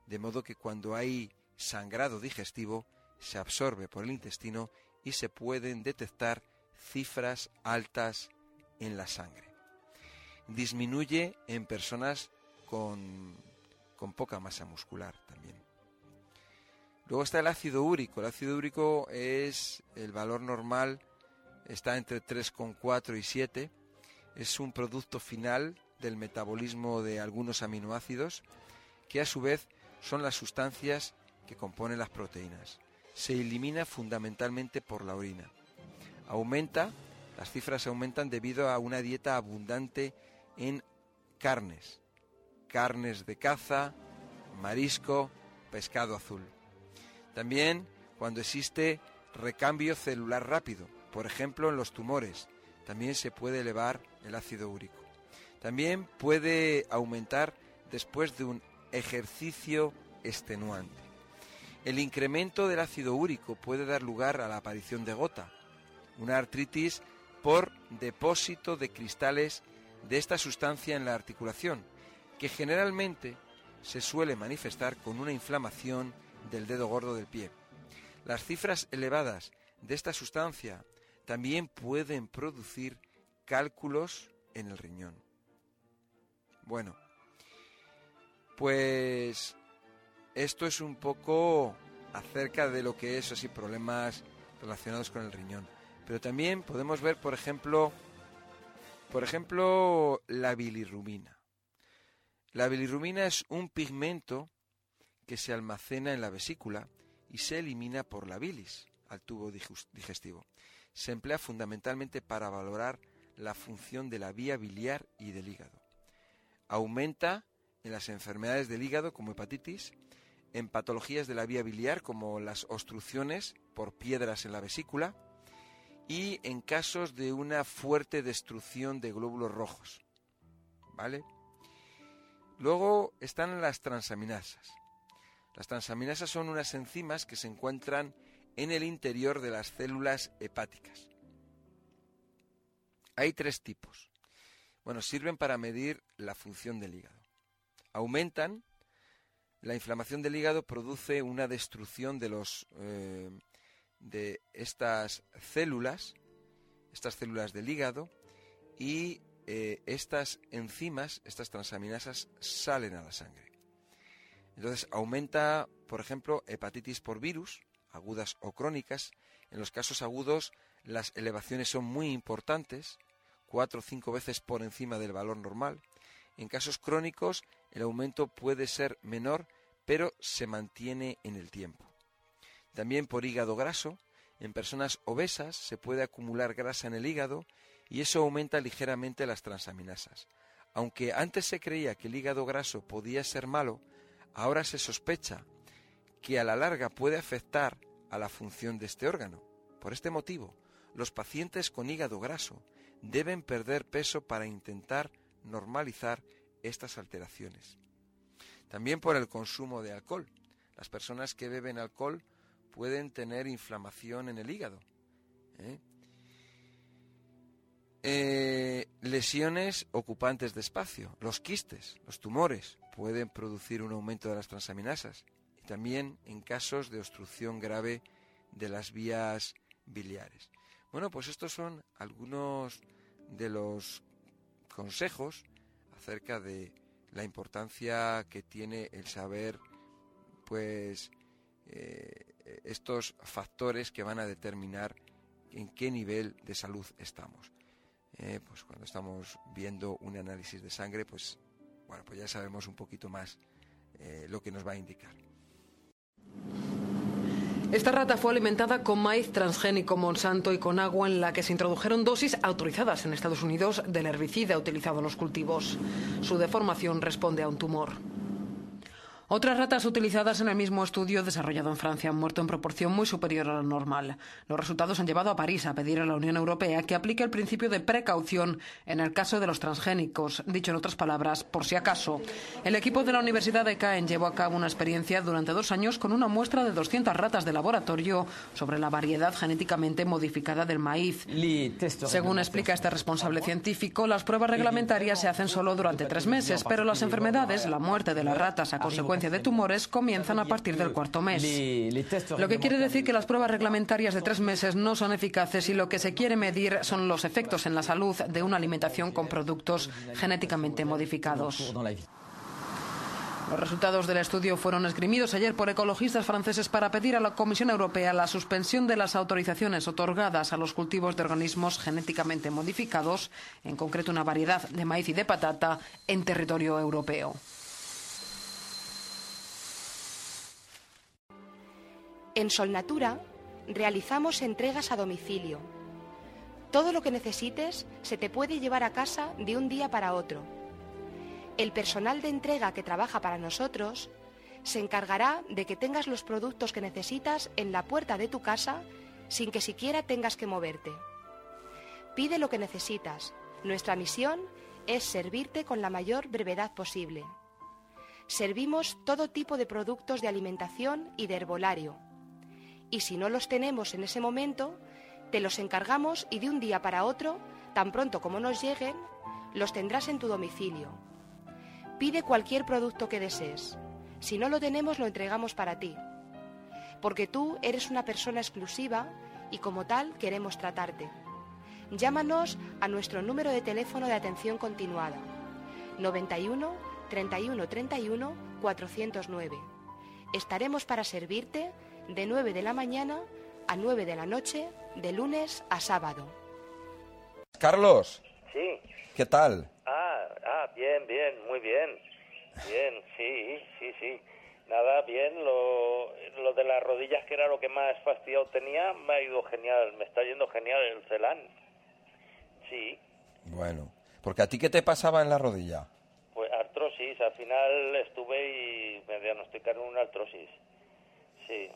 de modo que cuando hay sangrado digestivo se absorbe por el intestino y se pueden detectar cifras altas en la sangre. Disminuye en personas con, con poca masa muscular también. Luego está el ácido úrico. El ácido úrico es el valor normal está entre 3,4 y 7. Es un producto final del metabolismo de algunos aminoácidos que a su vez son las sustancias que componen las proteínas. Se elimina fundamentalmente por la orina. Aumenta, las cifras aumentan debido a una dieta abundante en carnes, carnes de caza, marisco, pescado azul. También cuando existe recambio celular rápido, por ejemplo, en los tumores también se puede elevar el ácido úrico. También puede aumentar después de un ejercicio extenuante. El incremento del ácido úrico puede dar lugar a la aparición de gota, una artritis por depósito de cristales de esta sustancia en la articulación, que generalmente se suele manifestar con una inflamación del dedo gordo del pie. Las cifras elevadas de esta sustancia también pueden producir cálculos en el riñón. Bueno, pues esto es un poco acerca de lo que es así problemas relacionados con el riñón. Pero también podemos ver, por ejemplo, por ejemplo, la bilirrubina. La bilirrubina es un pigmento que se almacena en la vesícula y se elimina por la bilis al tubo digestivo se emplea fundamentalmente para valorar la función de la vía biliar y del hígado. Aumenta en las enfermedades del hígado como hepatitis, en patologías de la vía biliar como las obstrucciones por piedras en la vesícula y en casos de una fuerte destrucción de glóbulos rojos. ¿Vale? Luego están las transaminasas. Las transaminasas son unas enzimas que se encuentran en el interior de las células hepáticas. Hay tres tipos. Bueno, sirven para medir la función del hígado. Aumentan, la inflamación del hígado produce una destrucción de los, eh, de estas células, estas células del hígado, y eh, estas enzimas, estas transaminasas, salen a la sangre. Entonces aumenta, por ejemplo, hepatitis por virus, agudas o crónicas. En los casos agudos las elevaciones son muy importantes, cuatro o cinco veces por encima del valor normal. En casos crónicos el aumento puede ser menor, pero se mantiene en el tiempo. También por hígado graso, en personas obesas se puede acumular grasa en el hígado y eso aumenta ligeramente las transaminasas. Aunque antes se creía que el hígado graso podía ser malo, ahora se sospecha que a la larga puede afectar a la función de este órgano. Por este motivo, los pacientes con hígado graso deben perder peso para intentar normalizar estas alteraciones. También por el consumo de alcohol. Las personas que beben alcohol pueden tener inflamación en el hígado. ¿eh? Eh, lesiones ocupantes de espacio, los quistes, los tumores pueden producir un aumento de las transaminasas y también en casos de obstrucción grave de las vías biliares. Bueno, pues estos son algunos de los consejos acerca de la importancia que tiene el saber, pues, eh, estos factores que van a determinar en qué nivel de salud estamos. Eh, pues cuando estamos viendo un análisis de sangre, pues bueno, pues ya sabemos un poquito más eh, lo que nos va a indicar. Esta rata fue alimentada con maíz transgénico Monsanto y con agua en la que se introdujeron dosis autorizadas en Estados Unidos del herbicida utilizado en los cultivos. Su deformación responde a un tumor. Otras ratas utilizadas en el mismo estudio desarrollado en Francia han muerto en proporción muy superior a la normal. Los resultados han llevado a París a pedir a la Unión Europea que aplique el principio de precaución en el caso de los transgénicos. Dicho en otras palabras, por si acaso. El equipo de la Universidad de Caen llevó a cabo una experiencia durante dos años con una muestra de 200 ratas de laboratorio sobre la variedad genéticamente modificada del maíz. Según explica este responsable científico, las pruebas reglamentarias se hacen solo durante tres meses, pero las enfermedades, la muerte de las ratas a consecuencia de tumores comienzan a partir del cuarto mes. Lo que quiere decir que las pruebas reglamentarias de tres meses no son eficaces y lo que se quiere medir son los efectos en la salud de una alimentación con productos genéticamente modificados. Los resultados del estudio fueron esgrimidos ayer por ecologistas franceses para pedir a la Comisión Europea la suspensión de las autorizaciones otorgadas a los cultivos de organismos genéticamente modificados, en concreto una variedad de maíz y de patata, en territorio europeo. En Solnatura realizamos entregas a domicilio. Todo lo que necesites se te puede llevar a casa de un día para otro. El personal de entrega que trabaja para nosotros se encargará de que tengas los productos que necesitas en la puerta de tu casa sin que siquiera tengas que moverte. Pide lo que necesitas. Nuestra misión es servirte con la mayor brevedad posible. Servimos todo tipo de productos de alimentación y de herbolario y si no los tenemos en ese momento, te los encargamos y de un día para otro, tan pronto como nos lleguen, los tendrás en tu domicilio. Pide cualquier producto que desees. Si no lo tenemos, lo entregamos para ti. Porque tú eres una persona exclusiva y como tal queremos tratarte. Llámanos a nuestro número de teléfono de atención continuada. 91 31 31 409. Estaremos para servirte de 9 de la mañana a 9 de la noche, de lunes a sábado. Carlos. Sí. ¿Qué tal? Ah, ah, bien, bien, muy bien. Bien, sí, sí, sí. Nada, bien, lo, lo de las rodillas, que era lo que más fastidiado tenía, me ha ido genial, me está yendo genial el Celan. Sí. Bueno, porque a ti qué te pasaba en la rodilla? Pues artrosis, al final estuve y me diagnosticaron una artrosis. Sí.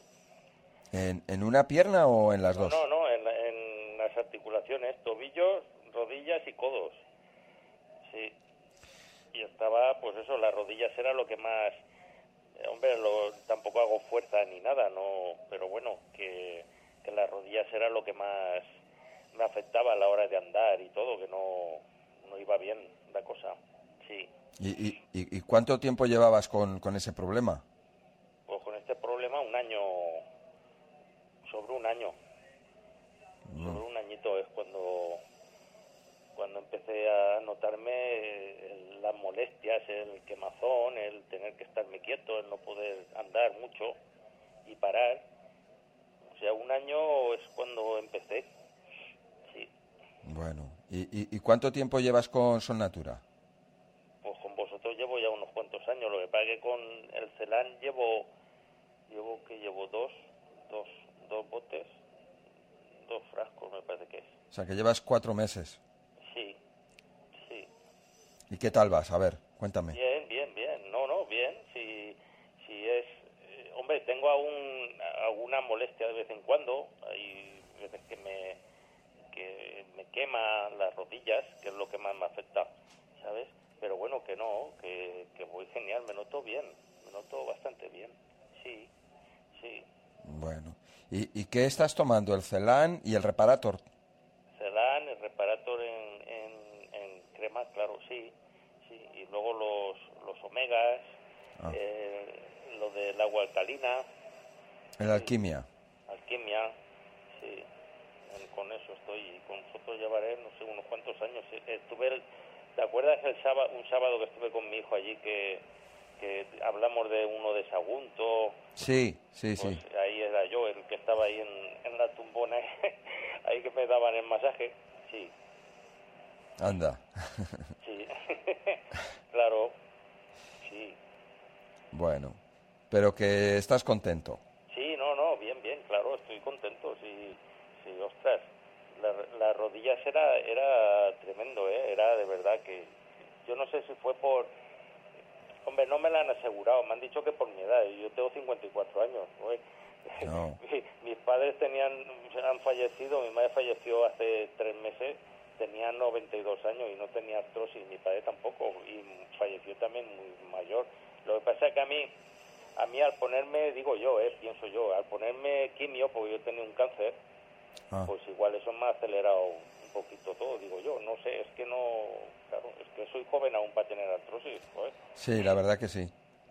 ¿En, una pierna o en las dos? No, no, en, en, las articulaciones, tobillos, rodillas y codos. Sí. Y estaba, pues eso, las rodillas era lo que más... Eh, hombre, lo, tampoco hago fuerza ni nada, no, pero bueno, que, que las rodillas era lo que más me afectaba a la hora de andar y todo, que no, no iba bien la cosa. Sí. ¿Y, y, y cuánto tiempo llevabas con, con ese problema? Pues con este problema un año sobre un año. Sobre un añito es cuando cuando empecé a notarme las molestias, el quemazón, el tener que estarme quieto, el no poder andar mucho y parar. O sea, un año es cuando empecé. Sí. Bueno, ¿y, y, y cuánto tiempo llevas con Sol Natura? Pues con vosotros llevo ya unos cuantos años. Lo que pasa es que con el Celan llevo, llevo que llevo dos, dos, dos botes, dos frascos me parece que es. O sea, que llevas cuatro meses. Sí, sí. ¿Y qué tal vas? A ver, cuéntame. Bien, bien, bien. No, no, bien. Si, si es... eh, hombre, tengo aún alguna molestia de vez en cuando. Hay veces que me, que me quema las rodillas, que es lo que más me afecta, ¿sabes? Pero bueno, que no, que, que voy genial, me noto bien, me noto bastante bien. Sí, sí. Bueno. ¿Y, y qué estás tomando? ¿El Celan y el Reparator? Celan, el reparator en, en, en crema, claro, sí, sí. Y luego los, los omegas, Ah. eh, lo del agua alcalina, El Alquimia. alquimia, sí. Con eso estoy. Y con vosotros llevaré, no sé, unos cuantos años. Eh, Estuve, el- ¿te acuerdas el sábado, un sábado que estuve con mi hijo allí que, que hablamos de uno de Sagunto? Sí, sí, sí. Pues ahí era yo el que estaba ahí en, en la tumbona, *laughs* ahí que me daban el masaje. Sí, Anda. sí. *laughs* claro, sí. bueno. Pero que estás contento. Sí, no, no, bien, bien, claro, estoy contento. Sí, sí, ostras, la, las rodillas era, era tremendo, ¿eh? Era de verdad que. Yo no sé si fue por. Hombre, no me la han asegurado, me han dicho que por mi edad, yo tengo 54 años. *laughs* No. Mi- Mis padres tenían, han fallecido, mi madre falleció hace tres meses, tenía 92 años y no tenía artrosis, mi padre tampoco, y falleció también muy mayor. Lo que pasa es que a mí, a mí al ponerme, digo yo, eh, pienso yo, al ponerme quimio, porque yo tenía un cáncer, Ah. pues igual eso me ha acelerado poquito todo, digo yo, no sé, es que no, claro, es que soy joven aún para tener artrosis, joder. Sí, la verdad que sí.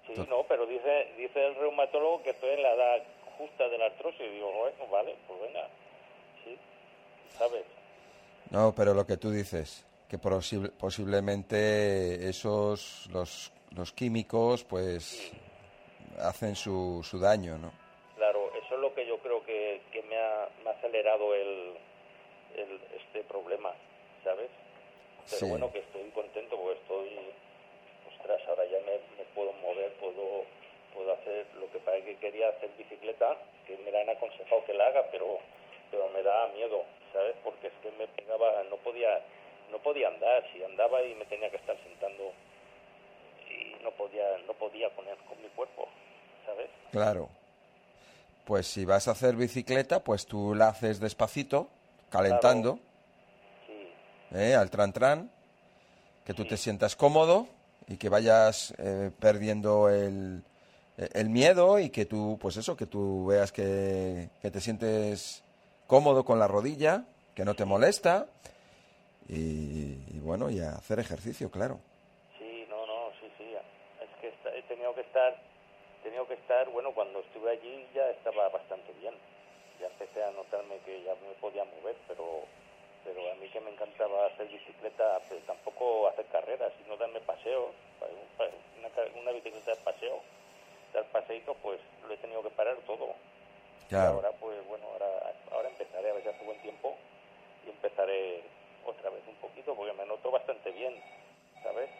Sí, no, pero dice dice el reumatólogo que estoy en la edad justa de la artrosis. Digo, bueno, vale, pues venga. Sí, ¿sabes? No, pero lo que tú dices, que posi- posiblemente esos, los, los químicos, pues, hacen su, su daño, ¿no? Claro, eso es lo que yo creo que, que me, ha, me ha acelerado el, el, este problema, ¿sabes? Pero Sí. bueno, que estoy contento porque estoy, ostras, ahora ya me, me puedo mover, puedo puedo hacer lo que para que quería hacer bicicleta, que me la han aconsejado que la haga, pero pero me da miedo, ¿sabes? Porque es que me pegaba, no podía no podía andar, si andaba y me tenía que estar sentando y no podía no podía poner con mi cuerpo, ¿sabes? Claro. Pues si vas a hacer bicicleta, pues tú la haces despacito, calentando, ¿eh? al tran tran, que tú te sientas cómodo y que vayas eh, perdiendo el, el miedo y que tú, pues eso, que tú veas que, que te sientes cómodo con la rodilla, que no te molesta y, y bueno, y a hacer ejercicio, claro. Sí, no, no, sí, sí. Es que he tenido que estar, he tenido que estar, bueno, cuando estuve allí ya estaba bastante empecé a notarme que ya me podía mover, pero pero a mí que me encantaba hacer bicicleta, pues tampoco hacer carreras, sino darme paseos, pa- pa- una, una bicicleta de paseo, dar paseitos, pues lo he tenido que parar todo. Claro. ahora, pues bueno, ahora, ahora empezaré, a ver si hace buen tiempo, y empezaré otra vez un poquito, porque me noto bastante bien, ¿sabes?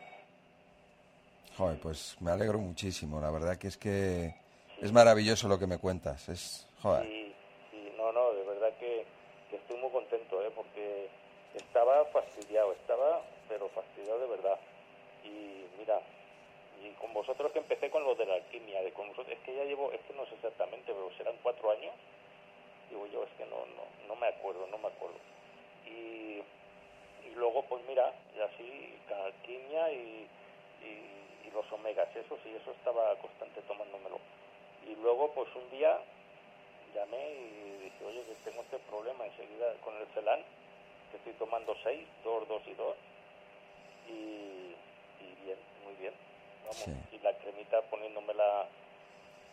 Joder, pues me alegro muchísimo, la verdad que es que es maravilloso lo que me cuentas, es, joder. Sí, sí, no, no, de verdad que, que estoy muy contento, ¿eh? porque estaba fastidiado, estaba, pero fastidiado de verdad. Y mira, y con vosotros que empecé con lo de la alquimia, de con vosotros, es que ya llevo, es que no sé exactamente, pero serán cuatro años. Digo yo, es que no, no, no me acuerdo, no me acuerdo. Y, y luego, pues mira, y así, con alquimia y, y, y los omegas, eso sí, eso estaba constante tomándomelo. Y luego, pues un día llamé y dije, oye, que tengo este problema enseguida con el Celan, que estoy tomando seis, dos, dos y dos, y, y bien, muy bien. Vamos, Sí. y la cremita poniéndomela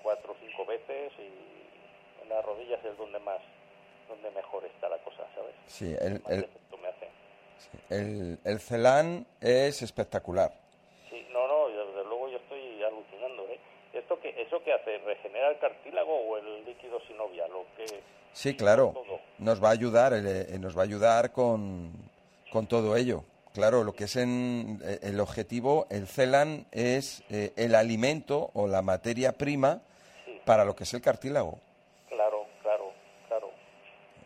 cuatro o cinco veces y en las rodillas es donde más, donde mejor está la cosa, ¿sabes? Sí, el, el, me hace. el, el Celan es espectacular. Sí, no, no, yo, desde luego yo estoy alucinando, ¿eh? ¿Esto que, ¿Eso qué hace? ¿Regenera el cartílago o el líquido sinovial? ¿O qué? Sí, claro. Todo. Nos va a ayudar, eh, nos va a ayudar con, con todo ello. Claro, lo que es en, eh, el objetivo, el CELAN es eh, el alimento o la materia prima para lo que es el cartílago. Claro, claro, claro.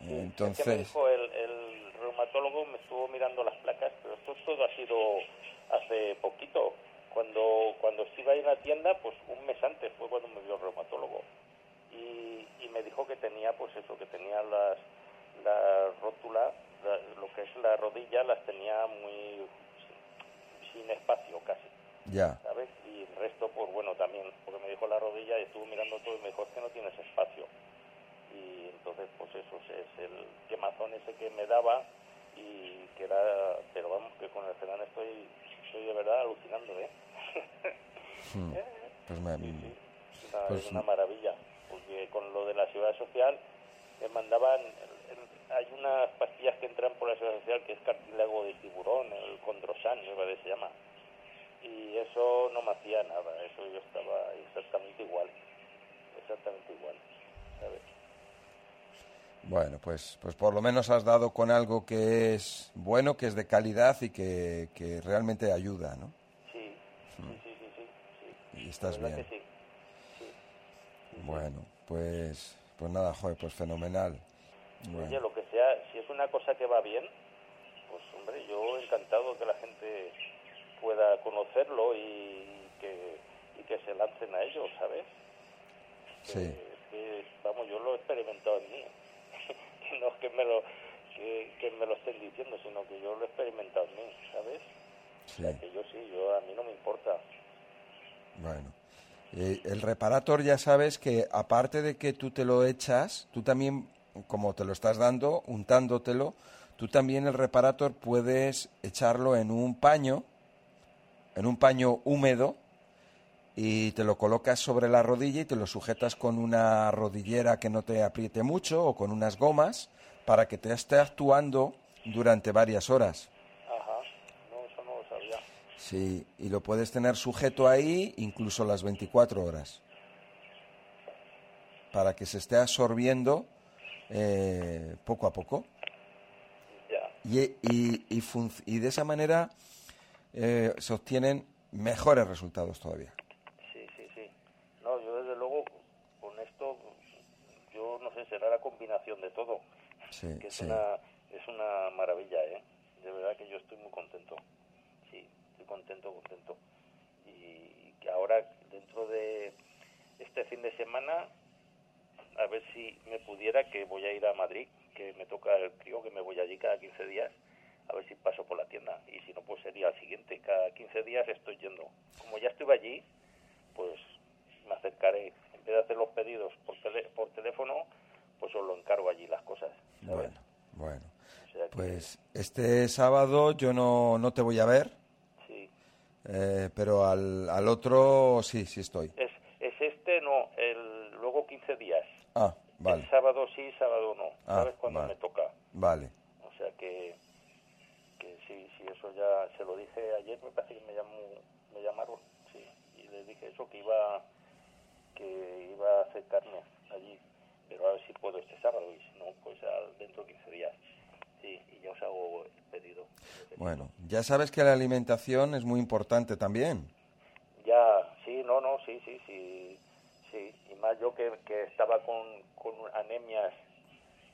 Es que me Entonces, dijo el, el reumatólogo, me estuvo mirando las placas, pero esto todo ha sido hace poquito. Cuando cuando estuve ahí en la tienda, pues un mes antes fue cuando me vio el reumatólogo. Y, y me dijo que tenía, pues eso, que tenía las la rótula, la- lo que es la rodilla, las tenía muy sin, sin espacio casi. ya, ¿sabes? Y el resto, pues bueno, también, porque me dijo la rodilla y estuvo mirando todo y me dijo, es que no tienes espacio. Y entonces, pues eso es el quemazón ese que me daba y que era, pero vamos, que con el Celan estoy, estoy de verdad alucinando, ¿eh? Hmm. *laughs* pues me- Una- Pues- es una maravilla, porque con lo de la seguridad social me mandaban, hay unas pastillas que entran por la seguridad social que es cartílago de tiburón, el condrosan, que se llama, y eso no me hacía nada, eso yo estaba exactamente igual, exactamente igual, ¿sabes? Bueno, pues, pues por lo menos has dado con algo que es bueno, que es de calidad y que, que realmente ayuda, ¿no? Sí, sí, sí, sí, sí, sí. Y estás bien. que sí. Bueno, pues, pues nada, joder, pues fenomenal. Oye, Bueno, lo que sea, si es una cosa que va bien, pues hombre, yo encantado que la gente pueda conocerlo y que, y que se lancen a ello, ¿sabes? sí, Que, vamos, yo lo he experimentado en mí. *laughs* no es que me lo que, que me lo estén diciendo, sino que yo lo he experimentado en mí, ¿sabes? sí, Que yo sí, yo a mí no me importa. bueno. Eh, el reparator ya sabes que aparte de que tú te lo echas, tú también, como te lo estás dando, untándotelo, tú también el reparator puedes echarlo en un paño, en un paño húmedo, y te lo colocas sobre la rodilla y te lo sujetas con una rodillera que no te apriete mucho o con unas gomas para que te esté actuando durante varias horas. Ajá, no, eso no lo sabía. Sí, y lo puedes tener sujeto ahí incluso las 24 horas para que se esté absorbiendo eh, poco a poco. Ya. Y, y, y de esa manera eh, se obtienen mejores resultados todavía. Sí, sí, sí. No, yo desde luego con esto, yo no sé, será la combinación de todo. Sí, que es sí. una es una maravilla, ¿eh? De verdad que yo estoy muy contento. Sí, estoy contento, contento. Y que ahora, dentro de este fin de semana, a ver si me pudiera, que voy a ir a Madrid, que me toca el crío, que me voy allí cada 15 días, a ver si paso por la tienda. Y si no, pues sería el siguiente. Cada 15 días estoy yendo. Como ya estuve allí, pues me acercaré. En vez de hacer los pedidos por, tele- por teléfono, pues os lo encargo allí las cosas. Bueno, bueno. O sea que- Pues este sábado yo no, no te voy a ver, Sí. eh, pero al, al otro sí, sí estoy. Es, es este, no, el luego 15 días. Ah, vale, El sábado sí, sábado no. Ah, ¿Sabes cuándo vale. me toca? vale. O sea que, que sí, sí, eso ya se lo dije ayer, me parece que me, llamó, me llamaron, sí, y les dije eso, que iba, que iba a acercarme allí, pero a ver si puedo este sábado, y si no, pues dentro de 15 días. Sí, y ya os hago el pedido. Bueno, ya sabes que la alimentación es muy importante también. Ya, sí, no, no, sí, sí, sí, sí. Y más yo que, que estaba con, con anemias,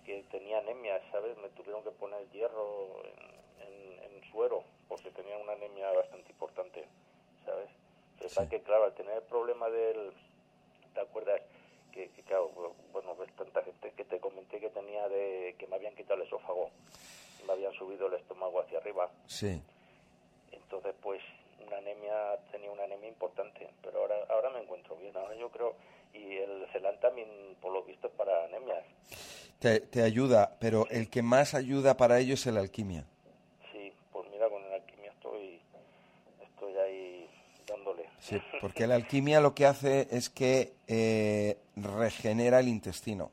que tenía anemias, ¿sabes? Me tuvieron que poner hierro en, en- en suero, porque tenía una anemia bastante importante, ¿sabes? Pero pasa que, claro, al tener el problema del... ¿Te acuerdas? Que, que, claro, bueno, ves tanta gente que te comenté que tenía de... que me habían quitado el esófago, me habían subido el estómago hacia arriba. Sí, Entonces, pues, una anemia, tenía una anemia importante, pero ahora, ahora me encuentro bien. Ahora yo creo, y el Celan también, por lo visto, es para anemias. te, te ayuda, pero el que más ayuda para ello es la alquimia. Sí, pues mira, con la alquimia estoy, estoy ahí dándole. Sí, porque la alquimia lo que hace es que eh, regenera el intestino.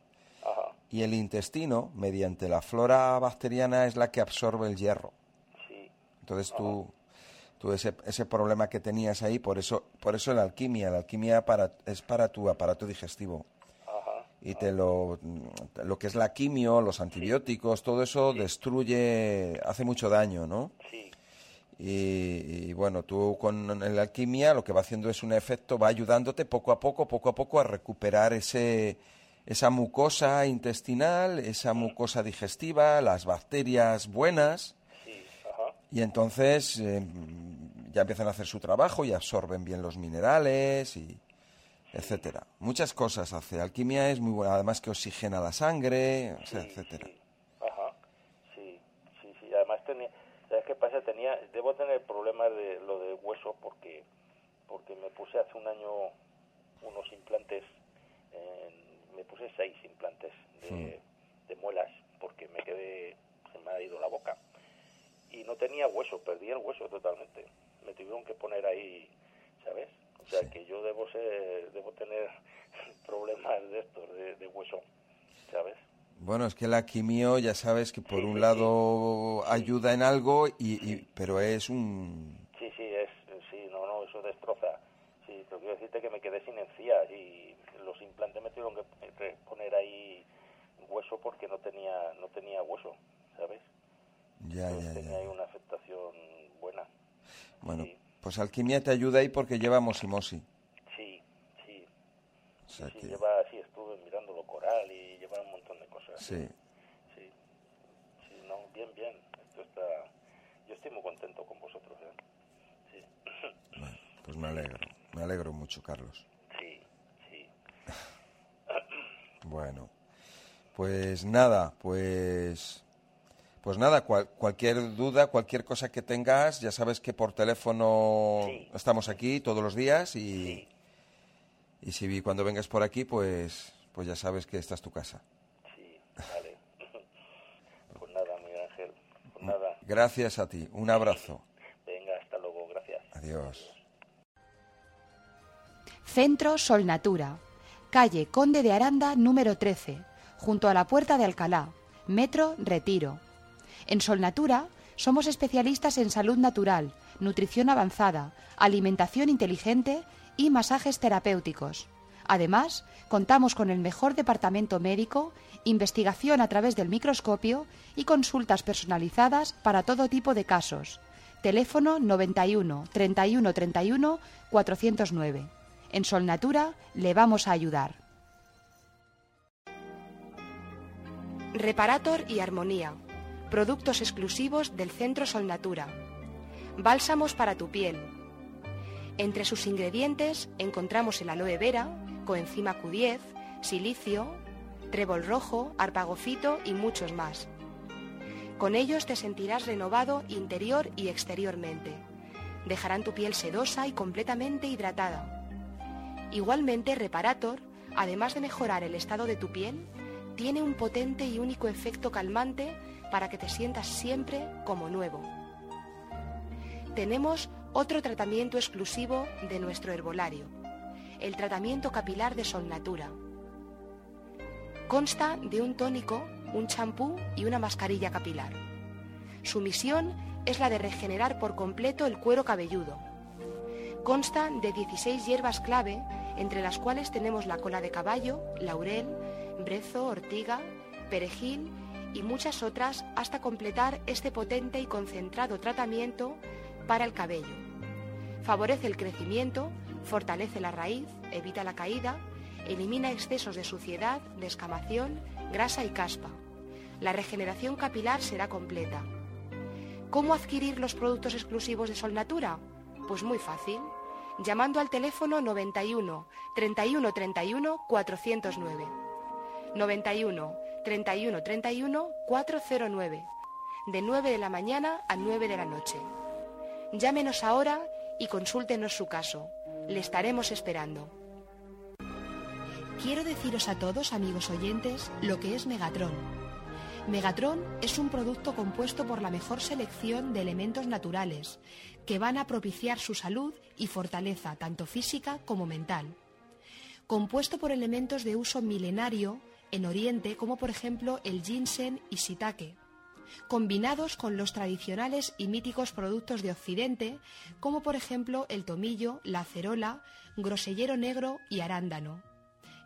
y el intestino, mediante la flora bacteriana, es la que absorbe el hierro. Entonces tú, tú ese, ese problema que tenías ahí, por eso, por eso la alquimia, la alquimia para, es para tu aparato digestivo. Y te lo, lo que es la quimio, los antibióticos, todo eso destruye, hace mucho daño, ¿no? Y, y, bueno, tú con la alquimia lo que va haciendo es un efecto, va ayudándote poco a poco, poco a poco a recuperar ese, esa mucosa intestinal, esa mucosa digestiva, las bacterias buenas. Y entonces eh, ya empiezan a hacer su trabajo y absorben bien los minerales y etcétera. Muchas cosas hace. Alquimia es muy buena, además que oxigena la sangre, etcétera. Ajá, sí, sí, sí. Además tenía, ¿sabes qué pasa? Tenía, debo tener problemas de lo de hueso porque, porque me puse hace un año unos implantes, me puse seis implantes de, de muelas porque me quedé, se me ha ido la boca y no tenía hueso, perdí el hueso totalmente. Me tuvieron que poner ahí, ¿sabes? O sea que yo debo ser, debo tener *laughs* problemas de estos, de, hueso, ¿sabes? Bueno, es que la quimio ya sabes que por un lado ayuda en algo, y, pero es un... Sí, sí, es, sí, no, no, eso destroza. Sí, pero quiero decirte que me quedé sin encías y los implantes me tuvieron que poner ahí hueso porque no tenía, no tenía hueso, ¿sabes? Ya, ya, tenía ahí una afectación buena. Bueno, pues alquimia te ayuda ahí porque lleva mosimosi. Sí, sí. sí, lleva, sí, estuve mirando lo coral y lleva un montón. Sí. Sí, sí, no, bien, bien. Esto está... Yo estoy muy contento con vosotros, ¿eh? Sí. Bueno, pues me alegro, me alegro mucho, Carlos. Sí, sí. *coughs* bueno, pues nada, pues pues nada, cualquier duda, cualquier cosa que tengas, ya sabes que por teléfono estamos aquí todos los días y, y si cuando vengas por aquí, pues, pues ya sabes que esta es tu casa. Vale. *laughs* pues nada, Miguel Ángel, pues nada. Gracias a ti, un abrazo. Venga, hasta luego, gracias. Adiós. Centro Sol Natura, calle Conde de Aranda número 13, junto a la Puerta de Alcalá, Metro Retiro en Solnatura somos especialistas en salud natural, nutrición avanzada, alimentación inteligente y masajes terapéuticos. Además, contamos con el mejor departamento médico, investigación a través del microscopio y consultas personalizadas para todo tipo de casos. Teléfono 91 31 31 409. En Solnatura le vamos a ayudar. Reparator y Armonía productos exclusivos del Centro Sol Natura. Bálsamos para tu piel. Entre sus ingredientes encontramos el aloe vera, coenzima Q10, silicio, trébol rojo, arpagofito y muchos más. Con ellos te sentirás renovado interior y exteriormente. Dejarán tu piel sedosa y completamente hidratada. Igualmente, Reparator, además de mejorar el estado de tu piel, tiene un potente y único efecto calmante para que te sientas siempre como nuevo. Tenemos otro tratamiento exclusivo de nuestro herbolario, el tratamiento capilar de Sol Natura. Consta de un tónico, un champú y una mascarilla capilar. Su misión es la de regenerar por completo el cuero cabelludo. Consta de 16 hierbas clave, entre las cuales tenemos la cola de caballo, laurel, brezo, ortiga, perejil y muchas otras hasta completar este potente y concentrado tratamiento para el cabello. Favorece el crecimiento, fortalece la raíz, evita la caída, elimina excesos de suciedad, descamación, grasa y caspa. La regeneración capilar será completa. ¿Cómo adquirir los productos exclusivos de Sol Natura? Pues muy fácil, llamando al teléfono 91 31 31 409. 91 31 31 409, de 9 de la mañana a 9 de la noche. Llámenos ahora y consúltenos su caso. Le estaremos esperando. Quiero deciros a todos, amigos oyentes, lo que es Megatron. Megatron es un producto compuesto por la mejor selección de elementos naturales que van a propiciar su salud y fortaleza, tanto física como mental. Compuesto por elementos de uso milenario en Oriente, como por ejemplo el ginseng y shiitake, combinados con los tradicionales y míticos productos de Occidente, como por ejemplo el tomillo, la acerola, grosellero negro y arándano.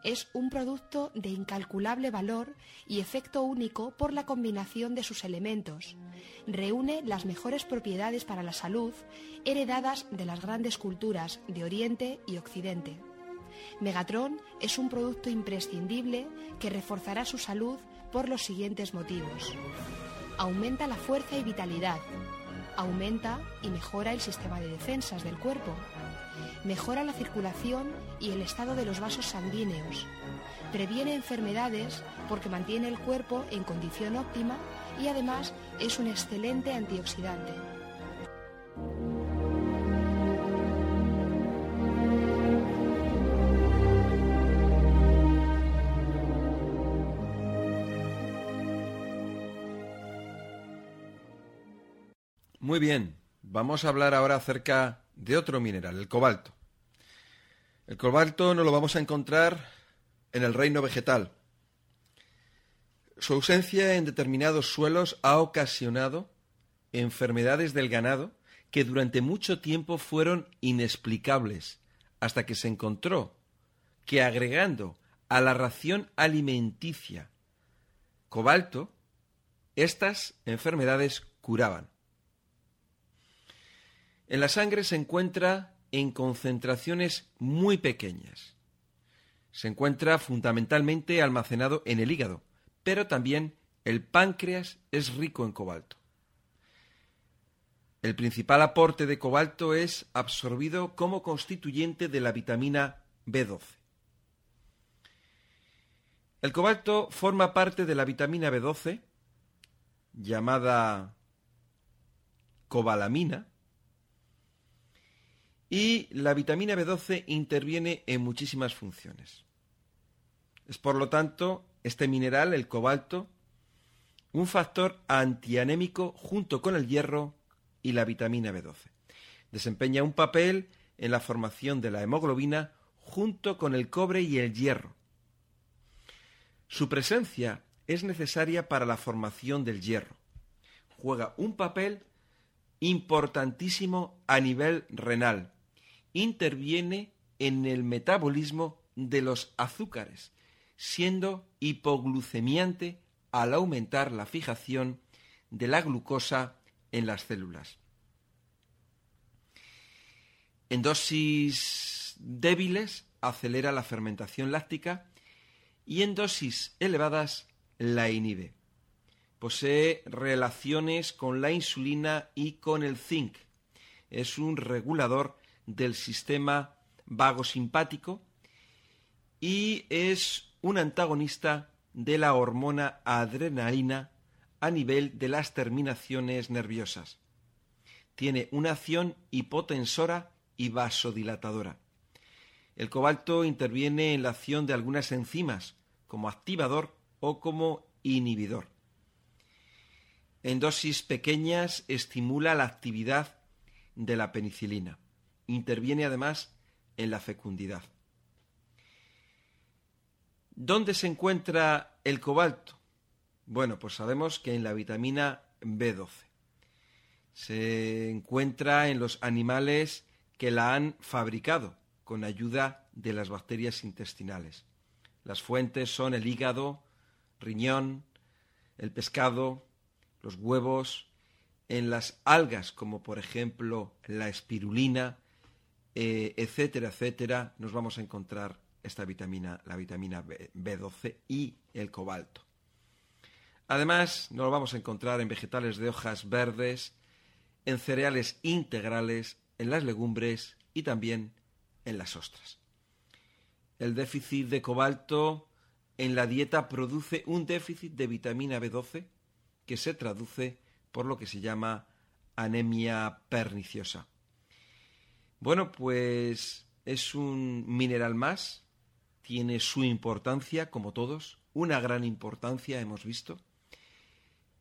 Es un producto de incalculable valor y efecto único por la combinación de sus elementos. Reúne las mejores propiedades para la salud heredadas de las grandes culturas de Oriente y Occidente. Megatron es un producto imprescindible que reforzará su salud por los siguientes motivos. Aumenta la fuerza y vitalidad. Aumenta y mejora el sistema de defensas del cuerpo. Mejora la circulación y el estado de los vasos sanguíneos. Previene enfermedades porque mantiene el cuerpo en condición óptima y además es un excelente antioxidante. Muy bien, vamos a hablar ahora acerca de otro mineral, el cobalto. El cobalto no lo vamos a encontrar en el reino vegetal. Su ausencia en determinados suelos ha ocasionado enfermedades del ganado que durante mucho tiempo fueron inexplicables, hasta que se encontró que agregando a la ración alimenticia cobalto, estas enfermedades curaban. En la sangre se encuentra en concentraciones muy pequeñas. Se encuentra fundamentalmente almacenado en el hígado, pero también el páncreas es rico en cobalto. El principal aporte de cobalto es absorbido como constituyente de la vitamina B12. El cobalto forma parte de la vitamina B12, llamada cobalamina, y la vitamina B12 interviene en muchísimas funciones. Es por lo tanto este mineral, el cobalto, un factor antianémico junto con el hierro y la vitamina B12. Desempeña un papel en la formación de la hemoglobina junto con el cobre y el hierro. Su presencia es necesaria para la formación del hierro. Juega un papel importantísimo a nivel renal, interviene en el metabolismo de los azúcares, siendo hipoglucemiante al aumentar la fijación de la glucosa en las células. En dosis débiles acelera la fermentación láctica y en dosis elevadas la inhibe. Posee relaciones con la insulina y con el zinc. Es un regulador del sistema vagosimpático y es un antagonista de la hormona adrenalina a nivel de las terminaciones nerviosas. Tiene una acción hipotensora y vasodilatadora. El cobalto interviene en la acción de algunas enzimas como activador o como inhibidor. En dosis pequeñas estimula la actividad de la penicilina interviene además en la fecundidad. ¿Dónde se encuentra el cobalto? Bueno, pues sabemos que en la vitamina B12. Se encuentra en los animales que la han fabricado con ayuda de las bacterias intestinales. Las fuentes son el hígado, riñón, el pescado, los huevos, en las algas como por ejemplo la espirulina, eh, etcétera, etcétera, nos vamos a encontrar esta vitamina, la vitamina B12 y el cobalto. Además, nos lo vamos a encontrar en vegetales de hojas verdes, en cereales integrales, en las legumbres y también en las ostras. El déficit de cobalto en la dieta produce un déficit de vitamina B12 que se traduce por lo que se llama anemia perniciosa. Bueno, pues es un mineral más, tiene su importancia, como todos, una gran importancia hemos visto,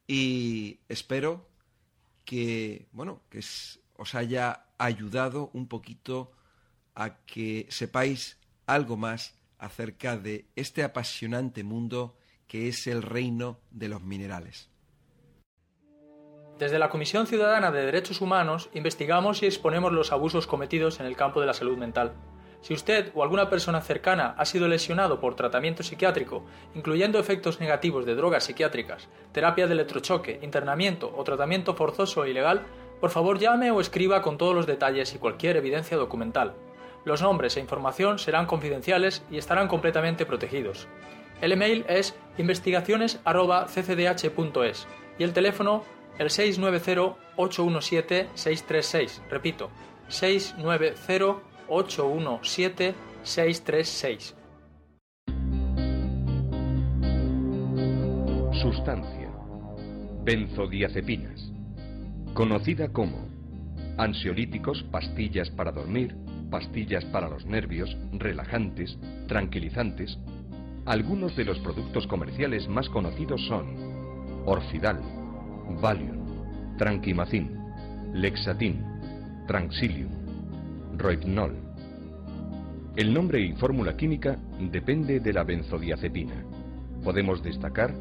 y espero que, bueno, que os haya ayudado un poquito a que sepáis algo más acerca de este apasionante mundo que es el reino de los minerales. Desde la Comisión Ciudadana de Derechos Humanos investigamos y exponemos los abusos cometidos en el campo de la salud mental. Si usted o alguna persona cercana ha sido lesionado por tratamiento psiquiátrico, incluyendo efectos negativos de drogas psiquiátricas, terapia de electrochoque, internamiento o tratamiento forzoso e ilegal, por favor llame o escriba con todos los detalles y cualquier evidencia documental. Los nombres e información serán confidenciales y estarán completamente protegidos. El email es investigaciones.ccdh.es y el teléfono el 690-817-636. Repito, 690-817-636. Sustancia. Benzodiazepinas. Conocida como ansiolíticos, pastillas para dormir, pastillas para los nervios, relajantes, tranquilizantes. Algunos de los productos comerciales más conocidos son Orfidal, Valium, Tranquimacin, Lexatin, Tranxilium, Rohypnol. El nombre y fórmula química depende de la benzodiazepina. Podemos destacar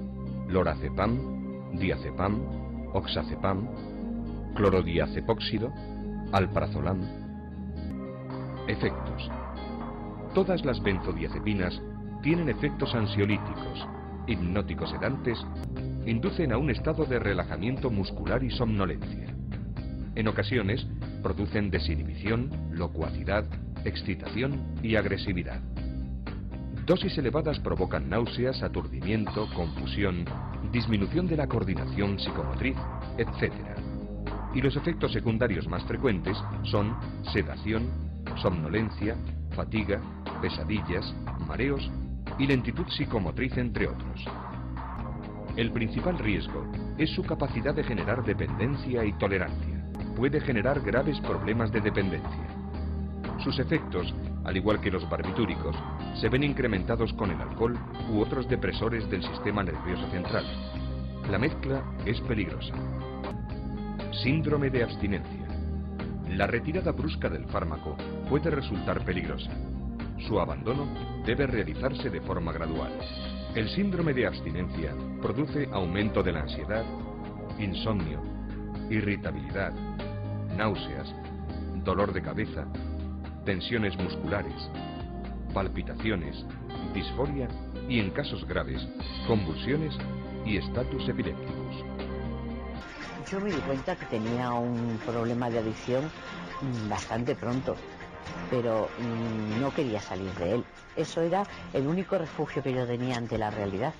lorazepam, diazepam, oxazepam, clorodiazepóxido, alprazolam. Efectos. Todas las benzodiazepinas tienen efectos ansiolíticos, hipnóticos sedantes, inducen a un estado de relajamiento muscular y somnolencia. En ocasiones producen desinhibición, locuacidad, excitación y agresividad. Dosis elevadas provocan náuseas, aturdimiento, confusión, disminución de la coordinación psicomotriz, etc. Y los efectos secundarios más frecuentes son sedación, somnolencia, fatiga, pesadillas, mareos y lentitud psicomotriz, entre otros. El principal riesgo es su capacidad de generar dependencia y tolerancia. Puede generar graves problemas de dependencia. Sus efectos, al igual que los barbitúricos, se ven incrementados con el alcohol u otros depresores del sistema nervioso central. La mezcla es peligrosa. Síndrome de abstinencia. La retirada brusca del fármaco puede resultar peligrosa. Su abandono debe realizarse de forma gradual. El síndrome de abstinencia produce aumento de la ansiedad, insomnio, irritabilidad, náuseas, dolor de cabeza, tensiones musculares, palpitaciones, disforia y, en casos graves, convulsiones y estatus epilépticos. Yo me di cuenta que tenía un problema de adicción bastante pronto, pero mm, no quería salir de él. Eso era el único refugio que yo tenía ante la realidad.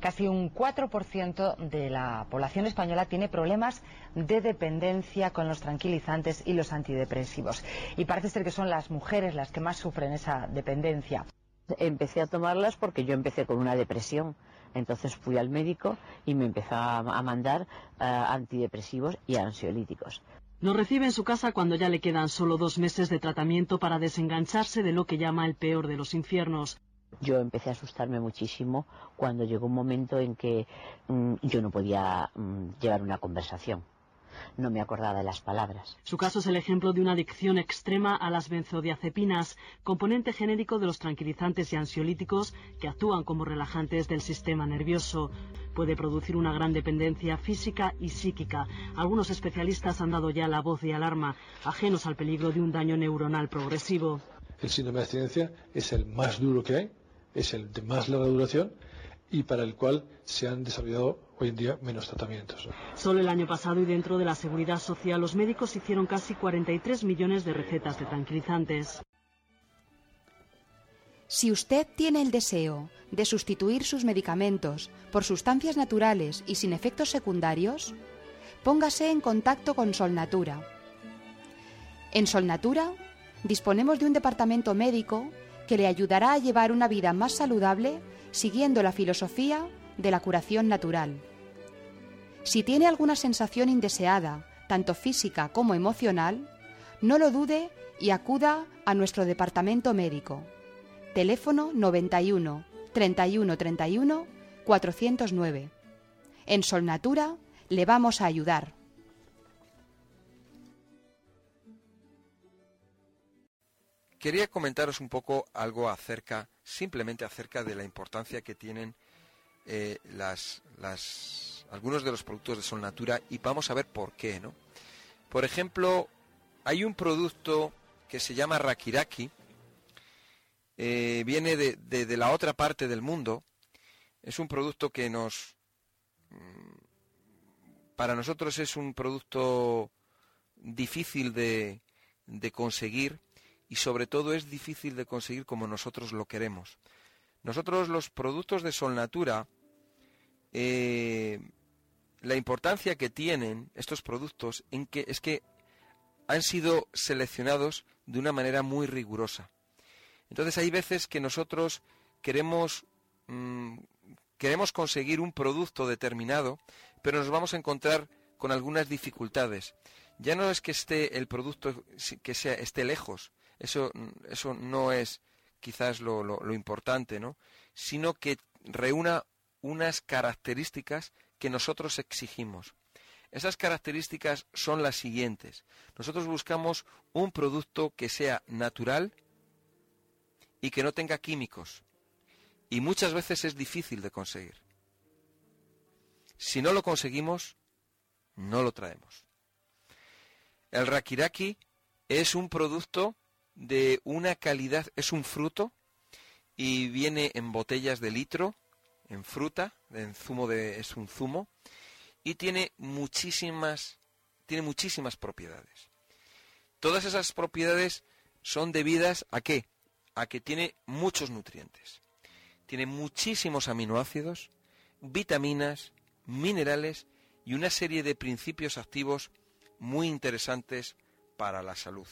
Casi un 4% de la población española tiene problemas de dependencia con los tranquilizantes y los antidepresivos. Y parece ser que son las mujeres las que más sufren esa dependencia. Empecé a tomarlas porque yo empecé con una depresión. Entonces fui al médico y me empezó a mandar eh, antidepresivos y ansiolíticos. Lo recibe en su casa cuando ya le quedan solo dos meses de tratamiento para desengancharse de lo que llama el peor de los infiernos. Yo empecé a asustarme muchísimo cuando llegó un momento en que mm, yo no podía mm, llevar una conversación. No me acordaba de las palabras. Su caso es el ejemplo de una adicción extrema a las benzodiazepinas, componente genérico de los tranquilizantes y ansiolíticos que actúan como relajantes del sistema nervioso. Puede producir una gran dependencia física y psíquica. Algunos especialistas han dado ya la voz de alarma, ajenos al peligro de un daño neuronal progresivo. El síndrome de abstinencia es el más duro que hay, es el de más larga duración y para el cual se han desarrollado hoy en día menos tratamientos. Solo el año pasado y dentro de la seguridad social los médicos hicieron casi 43 millones de recetas de tranquilizantes. Si usted tiene el deseo de sustituir sus medicamentos por sustancias naturales y sin efectos secundarios, póngase en contacto con Solnatura. En Solnatura disponemos de un departamento médico que le ayudará a llevar una vida más saludable siguiendo la filosofía de la curación natural. Si tiene alguna sensación indeseada, tanto física como emocional, no lo dude y acuda a nuestro departamento médico. Teléfono 91 31 31 409. En Solnatura le vamos a ayudar. Quería comentaros un poco algo acerca, simplemente acerca de la importancia que tienen eh, algunos de los productos de Sol Natura y vamos a ver por qué, ¿no? Por ejemplo, hay un producto que se llama Rakiraki, eh, viene de, la otra parte del mundo, es un producto que nos, mm, para nosotros es un producto difícil de conseguir y sobre todo es difícil de conseguir como nosotros lo queremos. Nosotros los productos de Sol Natura, eh, la importancia que tienen estos productos es que han sido seleccionados de una manera muy rigurosa. Entonces hay veces que nosotros queremos, mm, queremos conseguir un producto determinado, pero nos vamos a encontrar con algunas dificultades. Ya no es que esté el producto que sea esté lejos, eso, eso no es quizás lo, lo importante, ¿no? Sino que reúna unas características que nosotros exigimos. Esas características son las siguientes. Nosotros buscamos un producto que sea natural, y que no tenga químicos. Y muchas veces es difícil de conseguir. Si no lo conseguimos, no lo traemos. El rakiraki es un producto de una calidad, es un fruto y viene en botellas de litro, en fruta, en zumo de, es un zumo y tiene muchísimas, tiene muchísimas propiedades. Todas esas propiedades son debidas a qué? a que tiene muchos nutrientes. Tiene muchísimos aminoácidos, vitaminas, minerales y una serie de principios activos muy interesantes para la salud.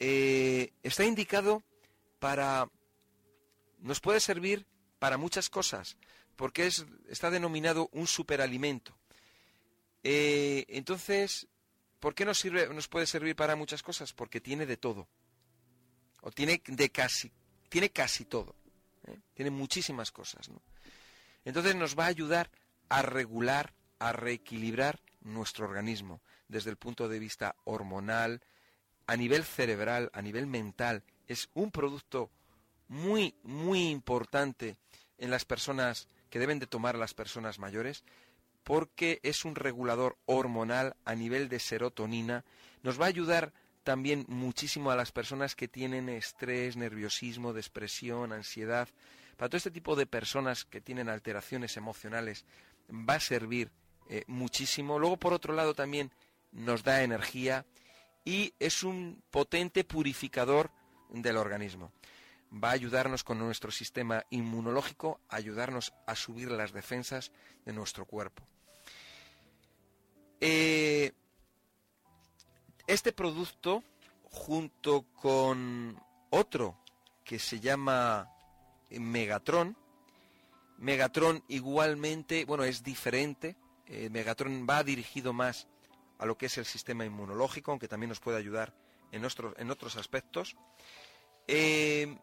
Eh, está indicado para... nos puede servir para muchas cosas, porque es, está denominado un superalimento. Eh, entonces, ¿por qué nos, sirve, nos puede servir para muchas cosas? Porque tiene de todo o tiene de casi, tiene casi todo, ¿eh? tiene muchísimas cosas. Entonces nos va a ayudar a regular, a reequilibrar nuestro organismo desde el punto de vista hormonal, a nivel cerebral, a nivel mental. Es un producto muy, muy importante en las personas que deben de tomar las personas mayores porque es un regulador hormonal a nivel de serotonina. Nos va a ayudar también muchísimo a las personas que tienen estrés, nerviosismo, depresión, ansiedad. Para todo este tipo de personas que tienen alteraciones emocionales va a servir eh, muchísimo. Luego, por otro lado, también nos da energía y es un potente purificador del organismo. Va a ayudarnos con nuestro sistema inmunológico, a ayudarnos a subir las defensas de nuestro cuerpo. Eh, este producto, junto con otro que se llama Megatron, Megatron igualmente, bueno, es diferente. Eh, Megatron va dirigido más a lo que es el sistema inmunológico, aunque también nos puede ayudar en, en otros aspectos. Eh,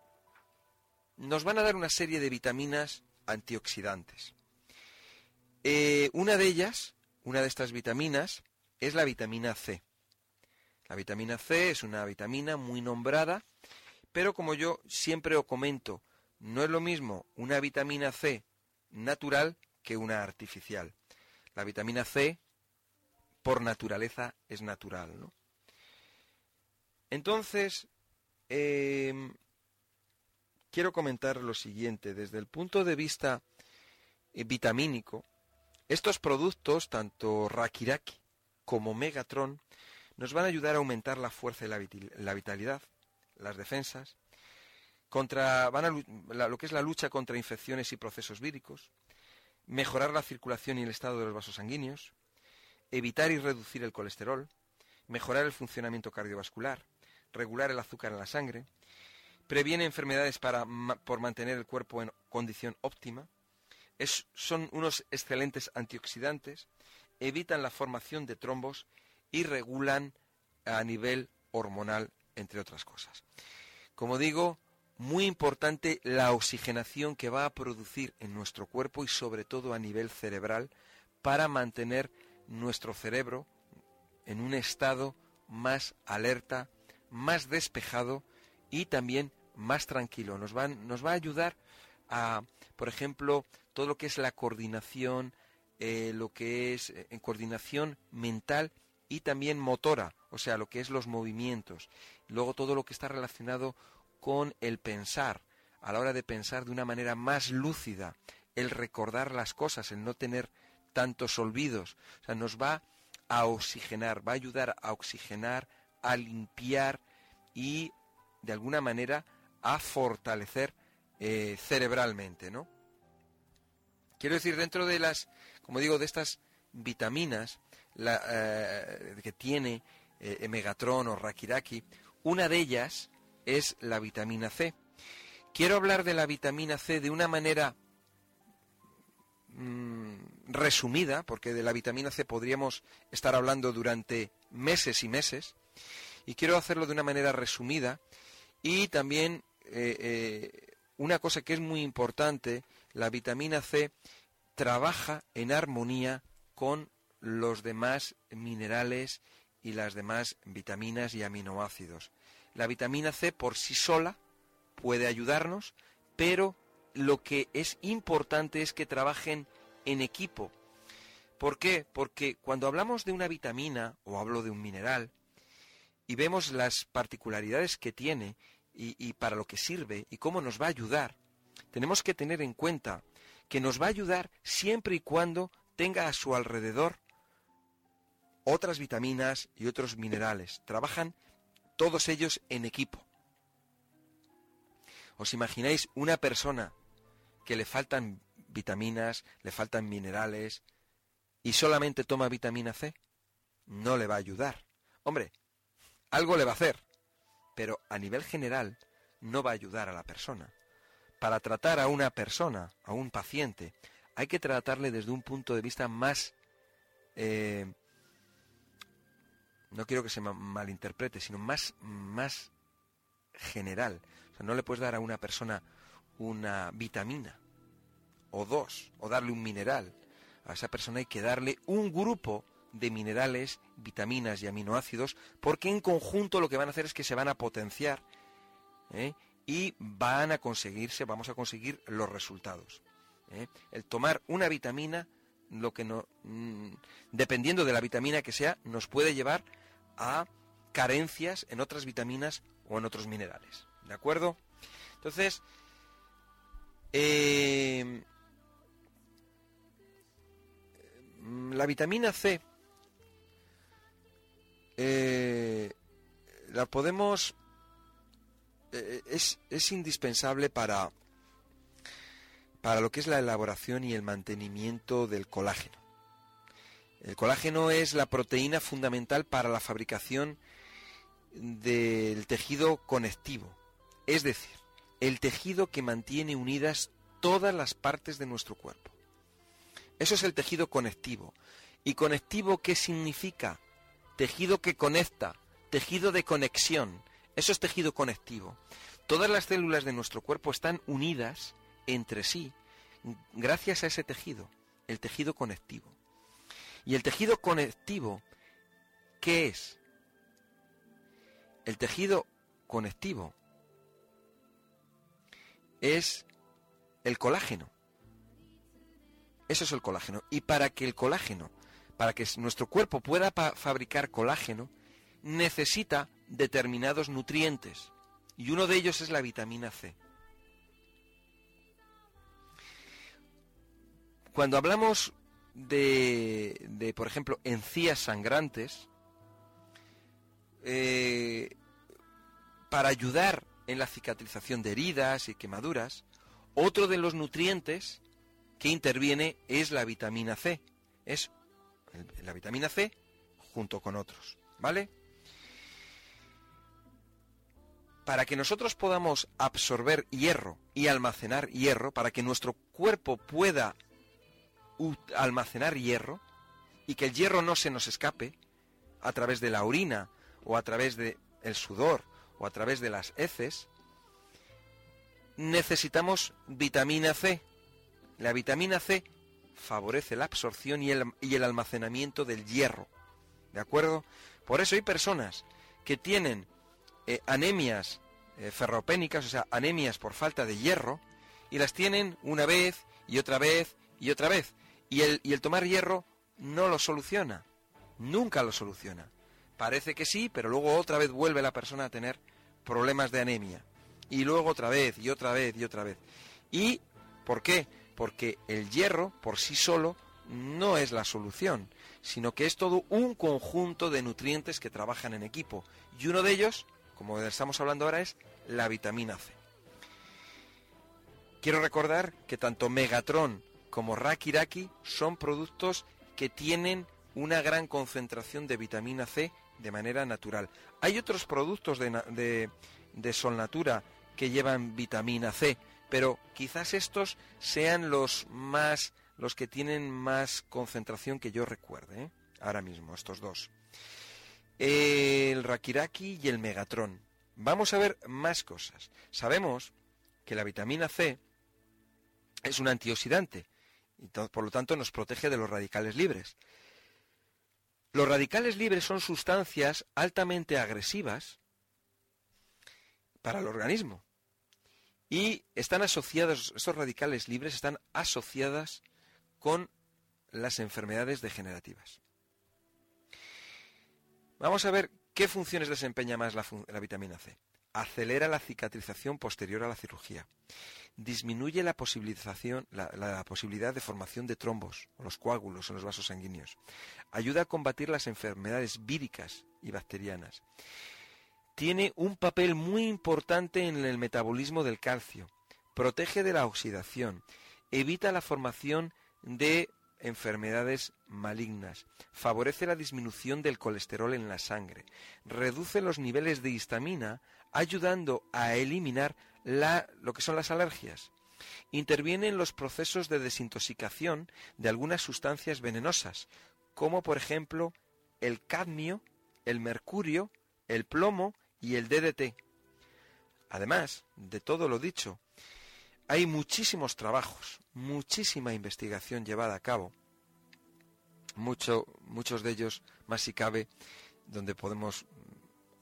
nos van a dar una serie de vitaminas antioxidantes. Eh, una de ellas, una de estas vitaminas, es la vitamina C. La vitamina C es una vitamina muy nombrada, pero como yo siempre os comento, no es lo mismo una vitamina C natural que una artificial. La vitamina C, por naturaleza, es natural. ¿no? Entonces, em, quiero comentar lo siguiente. Desde el punto de vista eh, vitamínico, estos productos, tanto Rakiraki como Megatron, nos van a ayudar a aumentar la fuerza y la, vitalidad, las defensas, contra, van a, lo que es la lucha contra infecciones y procesos víricos, mejorar la circulación y el estado de los vasos sanguíneos, evitar y reducir el colesterol, mejorar el funcionamiento cardiovascular, regular el azúcar en la sangre, previene enfermedades para, por mantener el cuerpo en condición óptima, son unos excelentes antioxidantes, evitan la formación de trombos y regulan a nivel hormonal, entre otras cosas. Como digo, muy importante la oxigenación que va a producir en nuestro cuerpo y sobre todo a nivel cerebral para mantener nuestro cerebro en un estado más alerta, más despejado y también más tranquilo. Nos va, nos va a ayudar a, por ejemplo, todo lo que es la coordinación, eh, lo que es eh, coordinación mental y también motora, o sea, lo que es los movimientos. Luego todo lo que está relacionado con el pensar, a la hora de pensar de una manera más lúcida, el recordar las cosas, el no tener tantos olvidos. O sea, nos va a oxigenar, va a ayudar a oxigenar, a limpiar y de alguna manera a fortalecer eh, cerebralmente, ¿no? Quiero decir, dentro de las, como digo, de estas vitaminas eh, que tiene eh, Megatron o Rakiraki, una de ellas es la vitamina C. Quiero hablar de la vitamina C de una manera mm, resumida, porque de la vitamina C podríamos estar hablando durante meses y meses, y quiero hacerlo de una manera resumida y también eh, eh, una cosa que es muy importante, la vitamina C trabaja en armonía con los demás minerales y las demás vitaminas y aminoácidos. La vitamina C por sí sola puede ayudarnos, pero lo que es importante es que trabajen en equipo. ¿Por qué? Porque cuando hablamos de una vitamina o hablo de un mineral y vemos las particularidades que tiene y, para lo que sirve y cómo nos va a ayudar, tenemos que tener en cuenta que nos va a ayudar siempre y cuando tenga a su alrededor otras vitaminas y otros minerales. Trabajan todos ellos en equipo. ¿Os imagináis una persona que le faltan vitaminas, le faltan minerales y solamente toma vitamina C? No le va a ayudar. Hombre, algo le va a hacer, pero a nivel general no va a ayudar a la persona. Para tratar a una persona, a un paciente, hay que tratarle desde un punto de vista más... Eh, no quiero que se malinterprete, sino más, más general. No le puedes dar a una persona una vitamina o dos, o darle un mineral. A esa persona hay que darle un grupo de minerales, vitaminas y aminoácidos, porque en conjunto lo que van a hacer es que se van a potenciar ¿eh? y van a conseguirse, vamos a conseguir los resultados. ¿eh? El tomar una vitamina, lo que no, mm, dependiendo de la vitamina que sea, nos puede llevar a carencias en otras vitaminas o en otros minerales. ¿De acuerdo? Entonces, eh, la vitamina C eh, la podemos... Eh, es, es, indispensable para, para lo que es la elaboración y el mantenimiento del colágeno. El colágeno es la proteína fundamental para la fabricación del tejido conectivo, es decir, el tejido que mantiene unidas todas las partes de nuestro cuerpo. Eso es el tejido conectivo. ¿Y conectivo qué significa? tejido que conecta, tejido de conexión. Eso es tejido conectivo. Todas las células de nuestro cuerpo están unidas entre sí gracias a ese tejido, el tejido conectivo. ¿Y el tejido conectivo qué es? El tejido conectivo es el colágeno. Eso es el colágeno. Y para que el colágeno para que nuestro cuerpo pueda fabricar colágeno, necesita determinados nutrientes. Y uno de ellos es la vitamina C. Cuando hablamos de, por ejemplo, encías sangrantes, eh, para ayudar en la cicatrización de heridas y quemaduras, otro de los nutrientes que interviene es la vitamina C. Es la vitamina C junto con otros, ¿vale? Para que nosotros podamos absorber hierro y almacenar hierro, para que nuestro cuerpo pueda almacenar hierro y que el hierro no se nos escape a través de la orina o a través del el sudor o a través de las heces, necesitamos vitamina C. La vitamina C favorece la absorción y el, almacenamiento del hierro. ¿De acuerdo? Por eso hay personas que tienen eh, anemias eh, ferropénicas, o sea, anemias por falta de hierro, y las tienen una vez y otra vez y otra vez. Y el, y el tomar hierro no lo soluciona, nunca lo soluciona. Parece que sí, pero luego otra vez vuelve la persona a tener problemas de anemia. Y luego otra vez y otra vez y otra vez. ¿Y por qué? Porque el hierro por sí solo no es la solución, sino que es todo un conjunto de nutrientes que trabajan en equipo. Y uno de ellos, como estamos hablando ahora, es la vitamina C. Quiero recordar que tanto Megatron como Rakiraki son productos que tienen una gran concentración de vitamina C de manera natural. Hay otros productos de, de, de Solnatura que llevan vitamina C, pero quizás estos sean los más los que tienen más concentración que yo recuerde, ¿eh? ahora mismo, estos dos. El Rakiraki y el Megatron. Vamos a ver más cosas. Sabemos que la vitamina C es un antioxidante y por lo tanto nos protege de los radicales libres. Los radicales libres son sustancias altamente agresivas para el organismo y están asociados, estos radicales libres están asociadas con las enfermedades degenerativas. Vamos a ver qué funciones desempeña más la, vitamina C. Acelera la cicatrización posterior a la cirugía. Disminuye la, la, posibilidad de formación de trombos o los coágulos en los vasos sanguíneos. Ayuda a combatir las enfermedades víricas y bacterianas. Tiene un papel muy importante en el metabolismo del calcio. Protege de la oxidación. Evita la formación de enfermedades malignas, favorece la disminución del colesterol en la sangre, reduce los niveles de histamina, ayudando a eliminar lo que son las alergias. Interviene en los procesos de desintoxicación de algunas sustancias venenosas, como por ejemplo el cadmio, el mercurio, el plomo y el DDT. Además de todo lo dicho, hay muchísimos trabajos, muchísima investigación llevada a cabo, mucho, muchos de ellos, más si cabe, donde podemos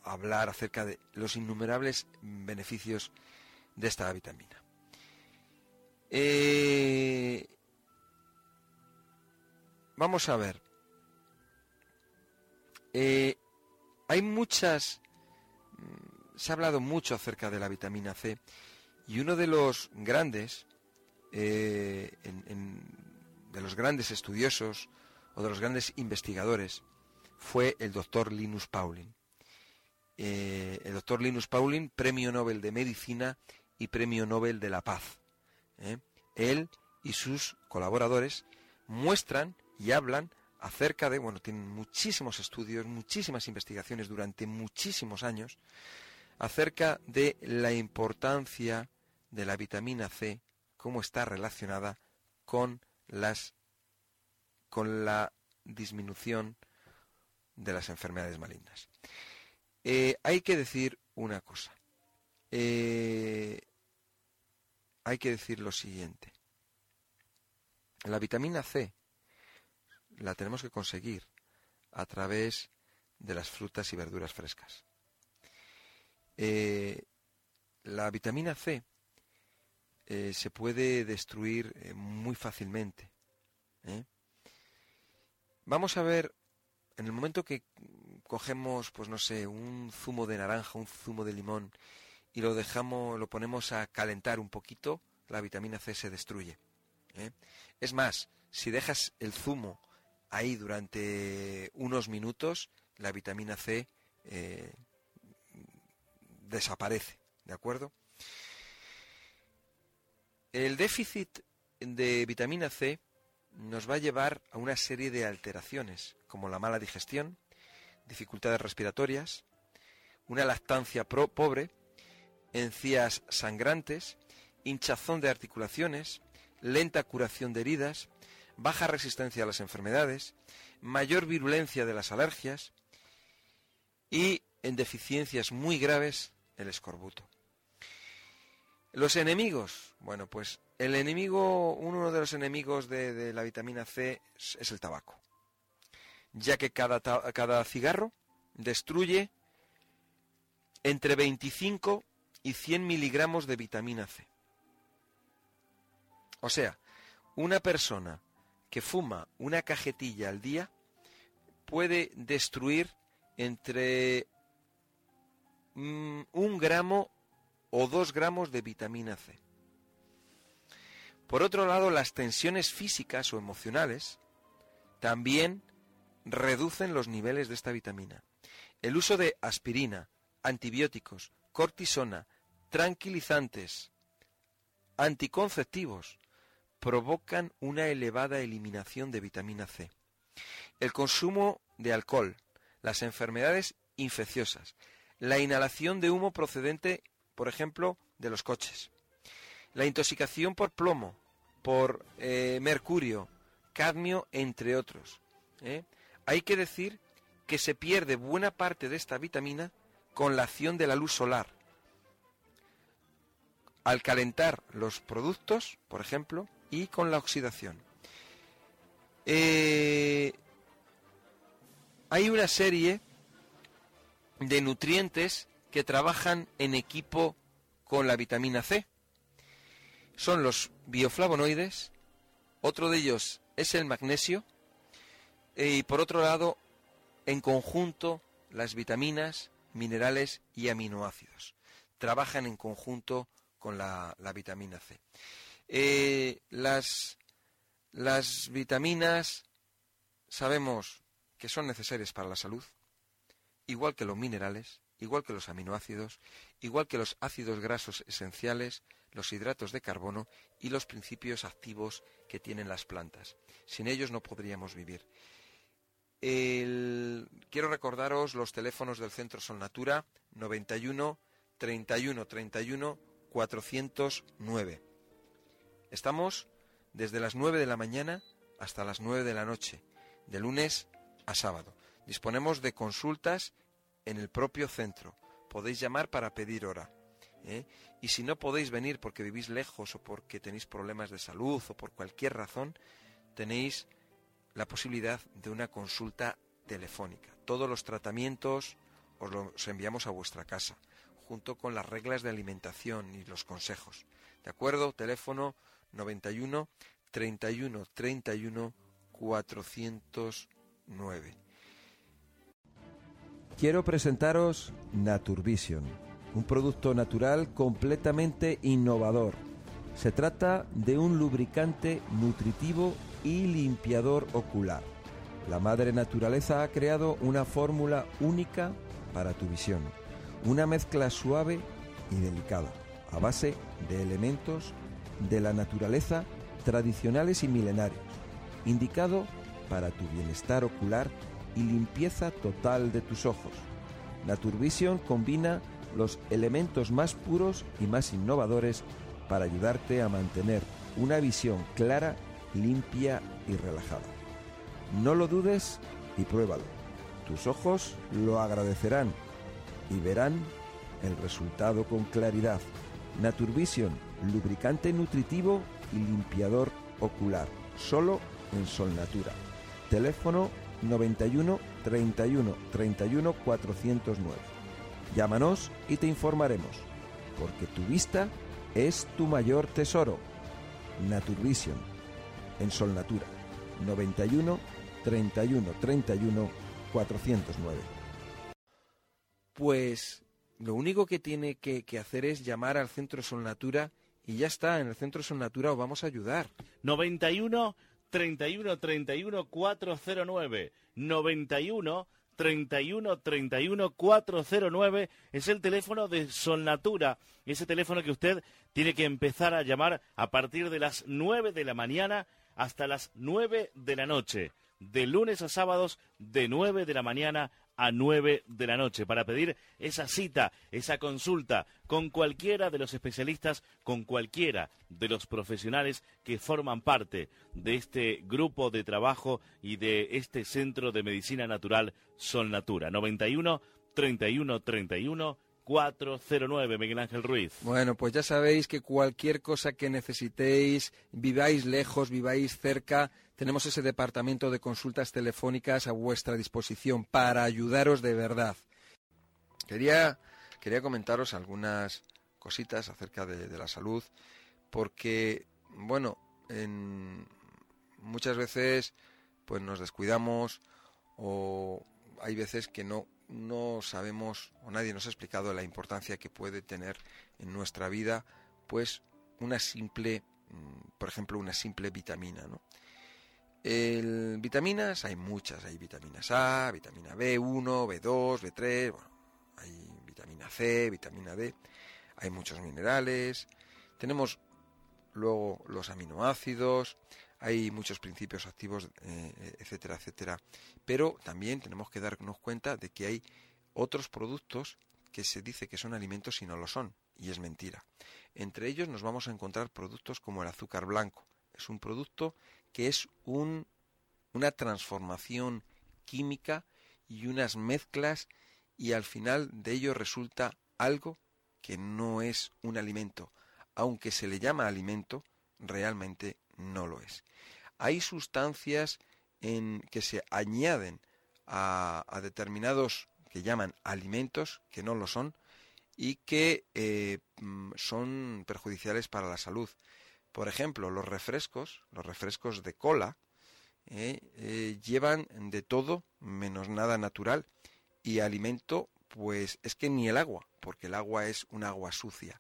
hablar acerca de los innumerables beneficios de esta vitamina. Eh, vamos a ver. Eh, hay muchas... Se ha hablado mucho acerca de la vitamina C y uno de los grandes, eh, de los grandes estudiosos o de los grandes investigadores fue el doctor Linus Pauling. Eh, el doctor Linus Pauling, premio Nobel de Medicina y premio Nobel de la Paz. ¿eh? Él y sus colaboradores muestran y hablan acerca de, bueno, tienen muchísimos estudios, muchísimas investigaciones durante muchísimos años acerca de la importancia de la vitamina C, cómo está relacionada con las con la disminución de las enfermedades malignas. Eh, hay que decir una cosa. Eh, hay que decir lo siguiente. La vitamina C la tenemos que conseguir a través de las frutas y verduras frescas. Eh, la vitamina C eh, se puede destruir eh, muy fácilmente. Vamos a ver, en el momento que cogemos, pues no sé, un zumo de naranja, un zumo de limón y lo dejamos, lo ponemos a calentar un poquito, la vitamina C se destruye. Es más, si dejas el zumo ahí durante unos minutos, la vitamina C desaparece, ¿de acuerdo? El déficit de vitamina C nos va a llevar a una serie de alteraciones, como la mala digestión, dificultades respiratorias, una lactancia pobre, encías sangrantes, hinchazón de articulaciones, lenta curación de heridas, baja resistencia a las enfermedades, mayor virulencia de las alergias y, en deficiencias muy graves, el escorbuto. Los enemigos. Bueno, pues el enemigo, uno de los enemigos de, la vitamina C es, el tabaco. Ya que cada, cada cigarro destruye entre 25 y 100 miligramos de vitamina C. O sea, una persona que fuma una cajetilla al día puede destruir entre mm, un gramo o dos gramos de vitamina C. Por otro lado, las tensiones físicas o emocionales también reducen los niveles de esta vitamina. El uso de aspirina, antibióticos, cortisona, tranquilizantes, anticonceptivos, provocan una elevada eliminación de vitamina C. El consumo de alcohol, las enfermedades infecciosas, la inhalación de humo procedente, por ejemplo, de los coches, la intoxicación por plomo, por eh, mercurio, cadmio, entre otros. ¿eh? Hay que decir que se pierde buena parte de esta vitamina con la acción de la luz solar. Al calentar los productos, por ejemplo, y con la oxidación. Eh, hay una serie de nutrientes que trabajan en equipo con la vitamina C. Son los bioflavonoides, otro de ellos es el magnesio, y por otro lado, en conjunto, las vitaminas, minerales y aminoácidos. Trabajan en conjunto con la, vitamina C. Eh, las, las vitaminas sabemos que son necesarias para la salud, igual que los minerales, igual que los aminoácidos, igual que los ácidos grasos esenciales, los hidratos de carbono y los principios activos que tienen las plantas. Sin ellos no podríamos vivir. Quiero recordaros los teléfonos del Centro Sol Natura 91 31 31 409. Estamos desde las 9 de la mañana hasta las 9 de la noche, de lunes a sábado. Disponemos de consultas en el propio centro. Podéis llamar para pedir hora. ¿eh? Y si no podéis venir porque vivís lejos o porque tenéis problemas de salud o por cualquier razón, tenéis la posibilidad de una consulta telefónica. Todos los tratamientos os los enviamos a vuestra casa, junto con las reglas de alimentación y los consejos. ¿De acuerdo? Teléfono 91 31 31 409. Quiero presentaros Naturvision, un producto natural completamente innovador. Se trata de un lubricante nutritivo y limpiador ocular. La madre naturaleza ha creado una fórmula única para tu visión, una mezcla suave y delicada, a base de elementos de la naturaleza tradicionales y milenarios, indicado para tu bienestar ocular y limpieza total de tus ojos. Naturvision combina los elementos más puros y más innovadores para ayudarte a mantener una visión clara limpia y relajada. No lo dudes y pruébalo. Tus ojos lo agradecerán y verán el resultado con claridad. Naturvision, lubricante nutritivo y limpiador ocular, solo en Sol Natura. Teléfono 91 31 31 409. Llámanos y te informaremos, porque tu vista es tu mayor tesoro. Naturvision en Sol Natura 91 31 31 409. Pues lo único que tiene que, hacer es llamar al Centro Sol Natura y ya está, en el Centro Sol Natura os vamos a ayudar. 91 31 31 409 91 31 31 409 es el teléfono de Solnatura, ese teléfono que usted tiene que empezar a llamar a partir de las 9 de la mañana hasta las 9 de la noche, de lunes a sábados, de 9 de la mañana a 9 de la noche, para pedir esa cita, esa consulta con cualquiera de los especialistas, con cualquiera de los profesionales que forman parte de este grupo de trabajo y de este centro de medicina natural Sol Natura. 91 31 31 409, Miguel Ángel Ruiz. Bueno, pues ya sabéis que cualquier cosa que necesitéis, viváis lejos, viváis cerca, tenemos ese departamento de consultas telefónicas a vuestra disposición para ayudaros de verdad. Quería, quería comentaros algunas cositas acerca de, la salud, porque, bueno, en, muchas veces pues nos descuidamos o hay veces que no, no sabemos o nadie nos ha explicado la importancia que puede tener en nuestra vida pues una simple, mm, por ejemplo, una simple vitamina, ¿no? El, vitaminas hay muchas, hay vitaminas A, vitamina B1, B2, B3, bueno, hay vitamina C, vitamina D, hay muchos minerales, tenemos luego los aminoácidos, hay muchos principios activos, eh, etcétera, etcétera. Pero también tenemos que darnos cuenta de que hay otros productos que se dice que son alimentos y no lo son, y es mentira. Entre ellos nos vamos a encontrar productos como el azúcar blanco. Es un producto que es un, una transformación química y unas mezclas y al final de ello resulta algo que no es un alimento. Aunque se le llama alimento, realmente no lo es. Hay sustancias en, que se añaden a, determinados que llaman alimentos, que no lo son, y que eh, mm, son perjudiciales para la salud. Por ejemplo, los refrescos, los refrescos de cola, eh, eh, llevan de todo menos nada natural y alimento, pues es que ni el agua, porque el agua es un agua sucia.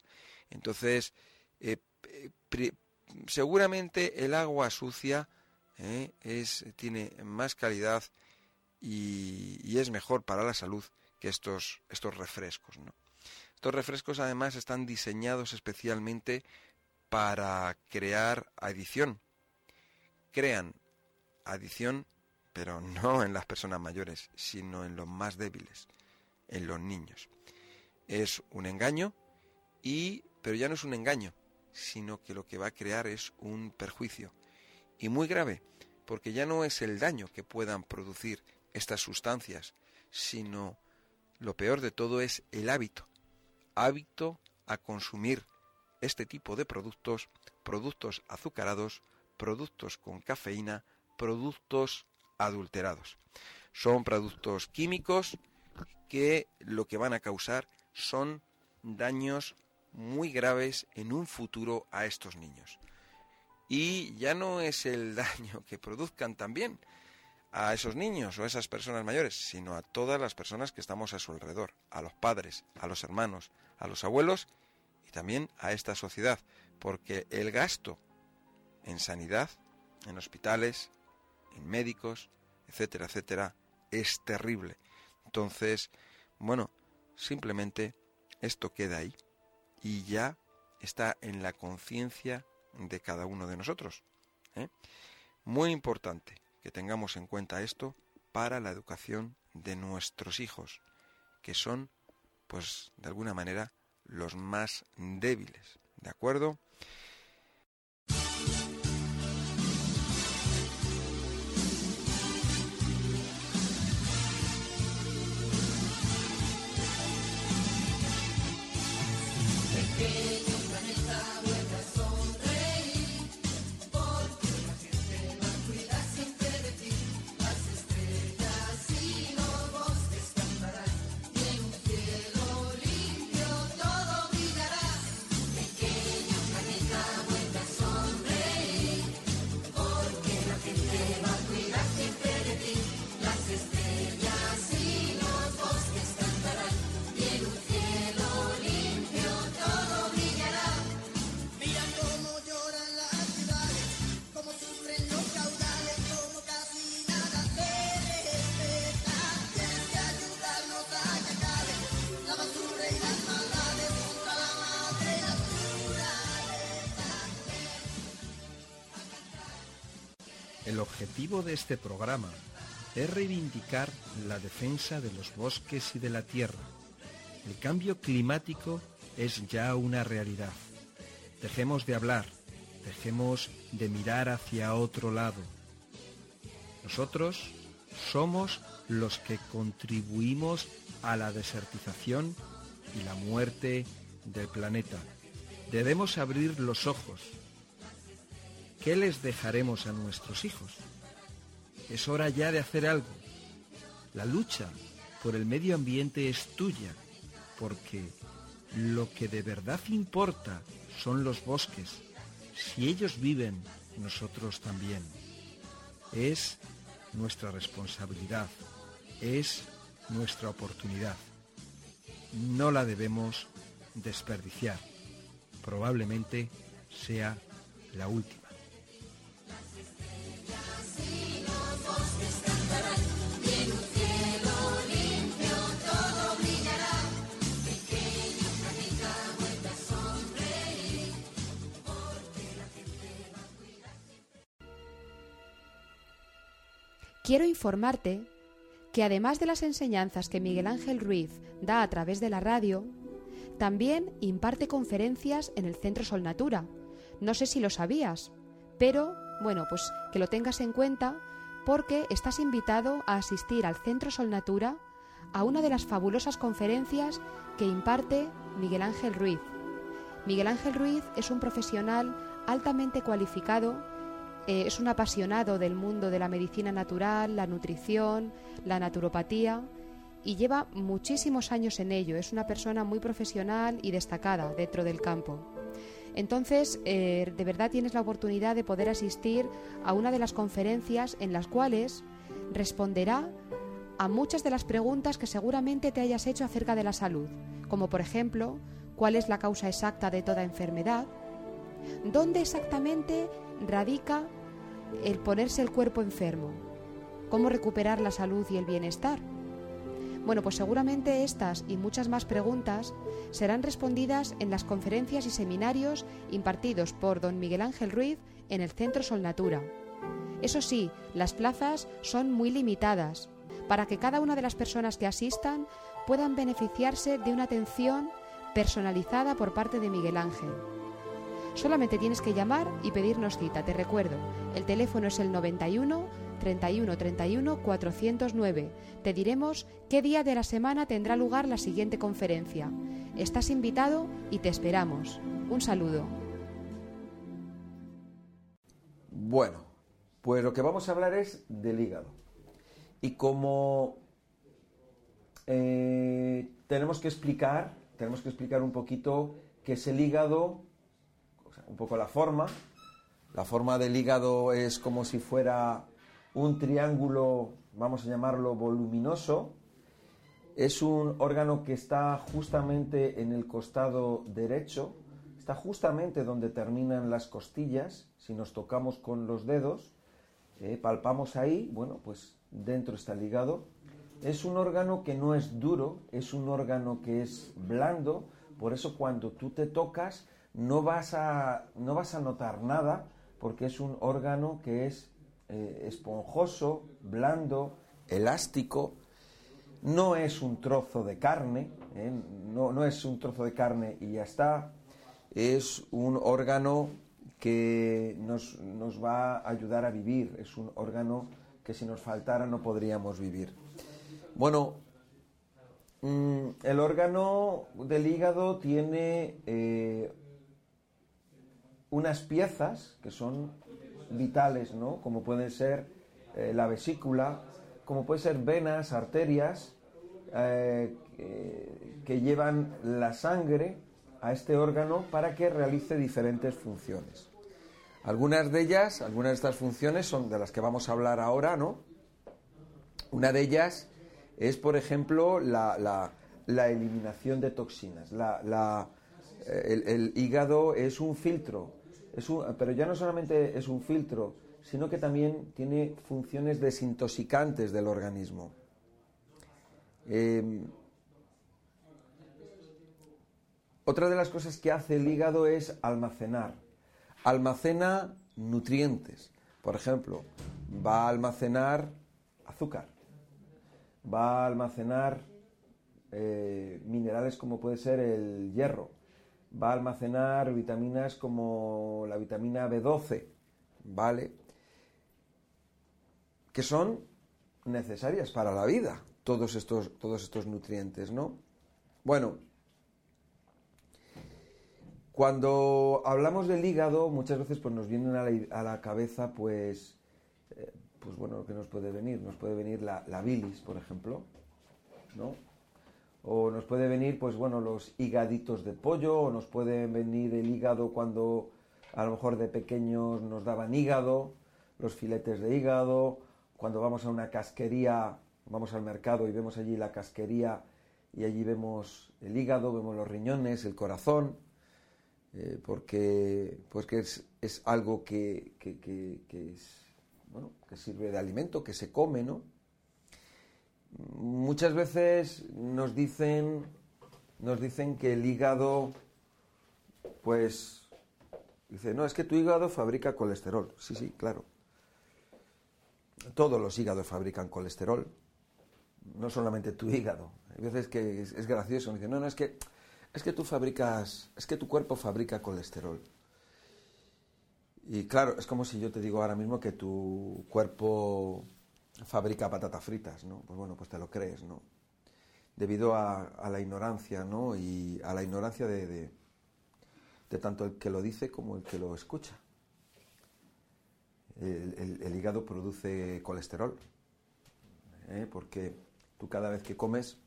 Entonces, seguramente el agua sucia ¿eh? es, tiene más calidad y, es mejor para la salud que estos, estos refrescos. Estos refrescos además están diseñados especialmente para crear adición. Crean adición, pero no en las personas mayores, sino en los más débiles, en los niños. Es un engaño y pero ya no es un engaño, sino que lo que va a crear es un perjuicio. Y muy grave, porque ya no es el daño que puedan producir estas sustancias, sino lo peor de todo es el hábito. Hábito a consumir este tipo de productos, productos azucarados, productos con cafeína, productos adulterados. Son productos químicos que lo que van a causar son daños muy graves en un futuro a estos niños. Y ya no es el *laughs* daño que produzcan también a esos niños o a esas personas mayores, sino a todas las personas que estamos a su alrededor, a los padres, a los hermanos, a los abuelos también a esta sociedad, porque el gasto en sanidad, en hospitales, en médicos, etcétera, etcétera, es terrible. Entonces, bueno, simplemente esto queda ahí y ya está en la conciencia de cada uno de nosotros. ¿eh? Muy importante que tengamos en cuenta esto para la educación de nuestros hijos, que son, pues, de alguna manera, los más débiles. ¿De acuerdo? De este programa es reivindicar la defensa de los bosques y de la tierra. El cambio climático es ya una realidad. Dejemos de hablar, dejemos de mirar hacia otro lado. Nosotros somos los que contribuimos a la desertización y la muerte del planeta. Debemos abrir los ojos, ¿Qué les dejaremos a nuestros hijos? Es hora ya de hacer algo. La lucha por el medio ambiente es tuya, porque Lo que de verdad importa son los bosques. Si ellos viven, nosotros también. Es nuestra responsabilidad, es nuestra oportunidad. No la debemos desperdiciar. Probablemente sea la última. Quiero informarte que además de las enseñanzas que Miguel Ángel Ruiz da a través de la radio, también imparte conferencias en el Centro Sol Natura. No sé si lo sabías, pero bueno, pues que lo tengas en cuenta porque estás invitado a asistir al Centro Sol Natura a una de las fabulosas conferencias que imparte Miguel Ángel Ruiz. Miguel Ángel Ruiz es un profesional altamente cualificado eh, es un apasionado del mundo de la medicina natural, la nutrición, la naturopatía y lleva muchísimos años en ello. Es una persona muy profesional y destacada dentro del campo. Entonces, eh, de verdad tienes la oportunidad de poder asistir a una de las conferencias en las cuales responderá a muchas de las preguntas que seguramente te hayas hecho acerca de la salud, como por ejemplo, ¿cuál es la causa exacta de toda enfermedad? ¿Dónde exactamente radica el ponerse el cuerpo enfermo? ¿Cómo recuperar la salud y el bienestar? Bueno, pues seguramente estas y muchas más preguntas serán respondidas en las conferencias y seminarios impartidos por don Miguel Ángel Ruiz en el Centro Sol Natura. Eso sí, las plazas son muy limitadas para que cada una de las personas que asistan puedan beneficiarse de una atención personalizada por parte de Miguel Ángel. Solamente tienes que llamar y pedirnos cita, te recuerdo. El teléfono es el 91 31 31 409. Te diremos qué día de la semana tendrá lugar la siguiente conferencia. Estás invitado y te esperamos. Un saludo. Bueno, pues lo que vamos a hablar es del hígado. Y como eh, tenemos que explicar, tenemos que explicar un poquito qué es el hígado, un poco la forma. La forma del hígado es como si fuera un triángulo, vamos a llamarlo voluminoso. Es un órgano que está justamente en el costado derecho, está justamente donde terminan las costillas. Si nos tocamos con los dedos, eh, palpamos ahí, bueno, pues dentro está el hígado. Es un órgano que no es duro, es un órgano que es blando, por eso cuando tú te tocas no vas a, no vas a notar nada porque es un órgano que es eh, esponjoso, blando, elástico, no es un trozo de carne, ¿eh? no, no es un trozo de carne y ya está, es un órgano que nos, nos, va a ayudar a vivir, es un órgano que si nos faltara no podríamos vivir. Bueno, mm, el órgano del hígado tiene eh, unas piezas que son vitales, ¿no? Como pueden ser eh, la vesícula, como pueden ser venas, arterias, eh, que llevan la sangre a este órgano para que realice diferentes funciones. Algunas de ellas, algunas de estas funciones son de las que vamos a hablar ahora, ¿no? Una de ellas es, por ejemplo, la, eliminación de toxinas. Eh, el hígado es un filtro pero ya no solamente es un filtro, sino que también tiene funciones desintoxicantes del organismo. Em, otra de las cosas que hace el hígado es almacenar. Almacena nutrientes. Por ejemplo, va a almacenar azúcar, va a almacenar eh, minerales como puede ser el hierro, va a almacenar vitaminas como la vitamina B12, ¿vale? Que son necesarias para la vida, todos estos, todos estos nutrientes, ¿no? Bueno, cuando hablamos del hígado, muchas veces pues, nos viene a la, cabeza, pues, eh, pues bueno, que nos puede venir. Nos puede venir la, la bilis, por ejemplo, ¿no? O nos puede venir, pues bueno, los higaditos de pollo, o nos puede venir el hígado cuando a lo mejor de pequeños nos daban hígado, los filetes de hígado, cuando vamos a una casquería, vamos al mercado y vemos allí la casquería y allí vemos el hígado, vemos los riñones, el corazón, eh, porque pues que es, algo que, es, bueno, que sirve de alimento, que se come, ¿no? Muchas veces nos dicen, nos dicen que el hígado, pues, dice, no, es que tu hígado fabrica colesterol. Sí, sí, claro. Todos los hígados fabrican colesterol, no solamente tu hígado. Hay veces que es, gracioso, dicen, no, no, es que, es que tú fabricas, es que tu cuerpo fabrica colesterol. Y claro, es como si yo te digo ahora mismo que tu cuerpo fabrica patatas fritas, ¿no? Pues bueno, pues te lo crees, ¿no? Debido a, la ignorancia, ¿no? Y a la ignorancia de, de, tanto el que lo dice como el que lo escucha. El, hígado produce colesterol, ¿eh? porque tú cada vez que comes,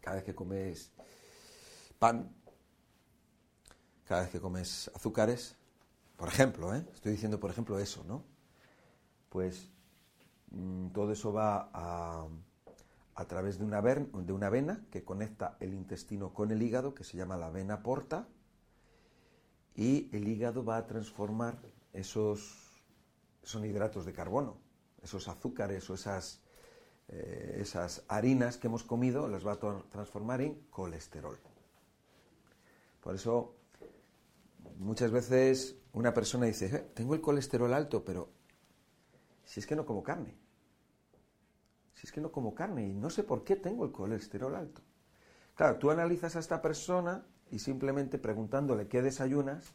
cada vez que comes pan, cada vez que comes azúcares, por ejemplo, ¿eh? estoy diciendo por ejemplo eso, ¿no? Pues todo eso va a, través de una, de una vena que conecta el intestino con el hígado, que se llama la vena porta, y el hígado va a transformar esos, son hidratos de carbono, esos azúcares o esas, eh, esas harinas que hemos comido, las va a transformar en colesterol. Por eso, muchas veces una persona dice, eh, tengo el colesterol alto, pero si es que no como carne. Si es que no como carne y no sé por qué tengo el colesterol alto. Claro, tú analizas a esta persona y simplemente preguntándole qué desayunas,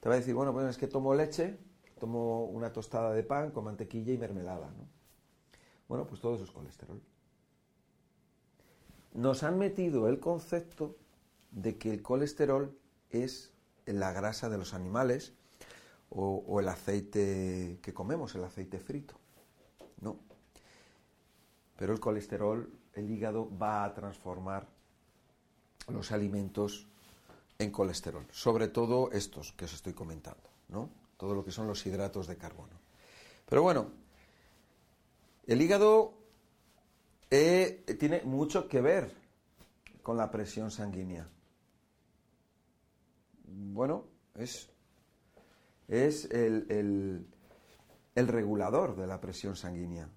te va a decir, bueno, pues es que tomo leche, tomo una tostada de pan con mantequilla y mermelada. ¿no? Bueno, pues todo eso es colesterol. Nos han metido el concepto de que el colesterol es la grasa de los animales o, el aceite que comemos, el aceite frito. No. Pero el colesterol, el hígado va a transformar los alimentos en colesterol, sobre todo estos que os estoy comentando, ¿no? Todo lo que son los hidratos de carbono. Pero bueno, el hígado eh, tiene mucho que ver con la presión sanguínea. Bueno, es es el, regulador de la presión sanguínea.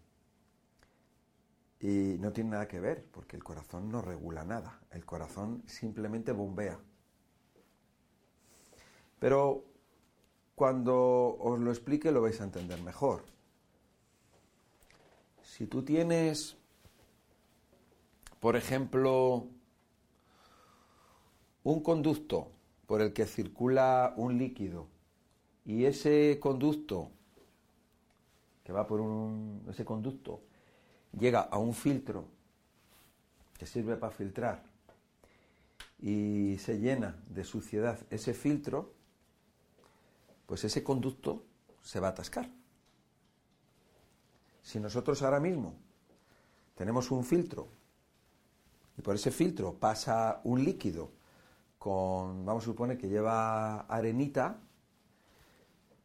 Y no tiene nada que ver, porque el corazón no regula nada, el corazón simplemente bombea. Pero cuando os lo explique lo vais a entender mejor. Si tú tienes, por ejemplo, un conducto por el que circula un líquido y ese conducto que va por un ese conducto llega a un filtro que sirve para filtrar y se llena de suciedad ese filtro, pues ese conducto se va a atascar. Si nosotros ahora mismo tenemos un filtro y por ese filtro pasa un líquido con, vamos a suponer que lleva arenita,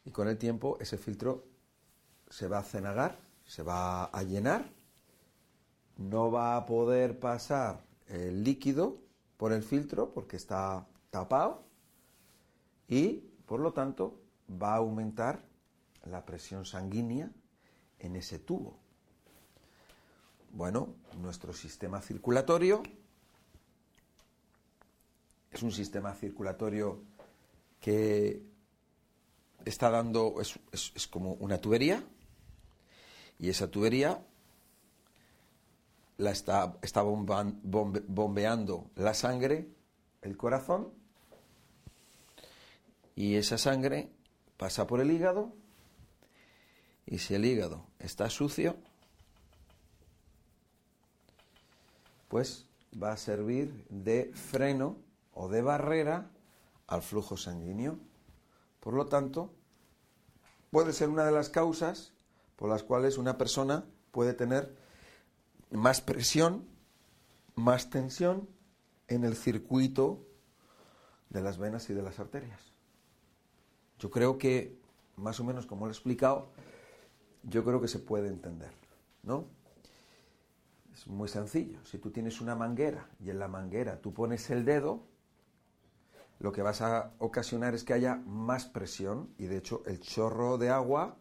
y con el tiempo ese filtro se va a cenagar, se va a llenar, no va a poder pasar el líquido por el filtro porque está tapado y por lo tanto va a aumentar la presión sanguínea en ese tubo. Bueno, nuestro sistema circulatorio es un sistema circulatorio que está dando, es, como una tubería, y esa tubería la está, está bombeando la sangre, el corazón, y esa sangre pasa por el hígado, y si el hígado está sucio, pues va a servir de freno o de barrera al flujo sanguíneo. Por lo tanto, puede ser una de las causas por las cuales una persona puede tener más presión más tensión en el circuito de las venas y de las arterias. Yo creo que, más o menos como lo he explicado, yo creo que se puede entender, ¿no? Es muy sencillo. Si tú tienes una manguera y en la manguera tú pones el dedo, lo que vas a ocasionar es que haya más presión y de hecho el chorro de agua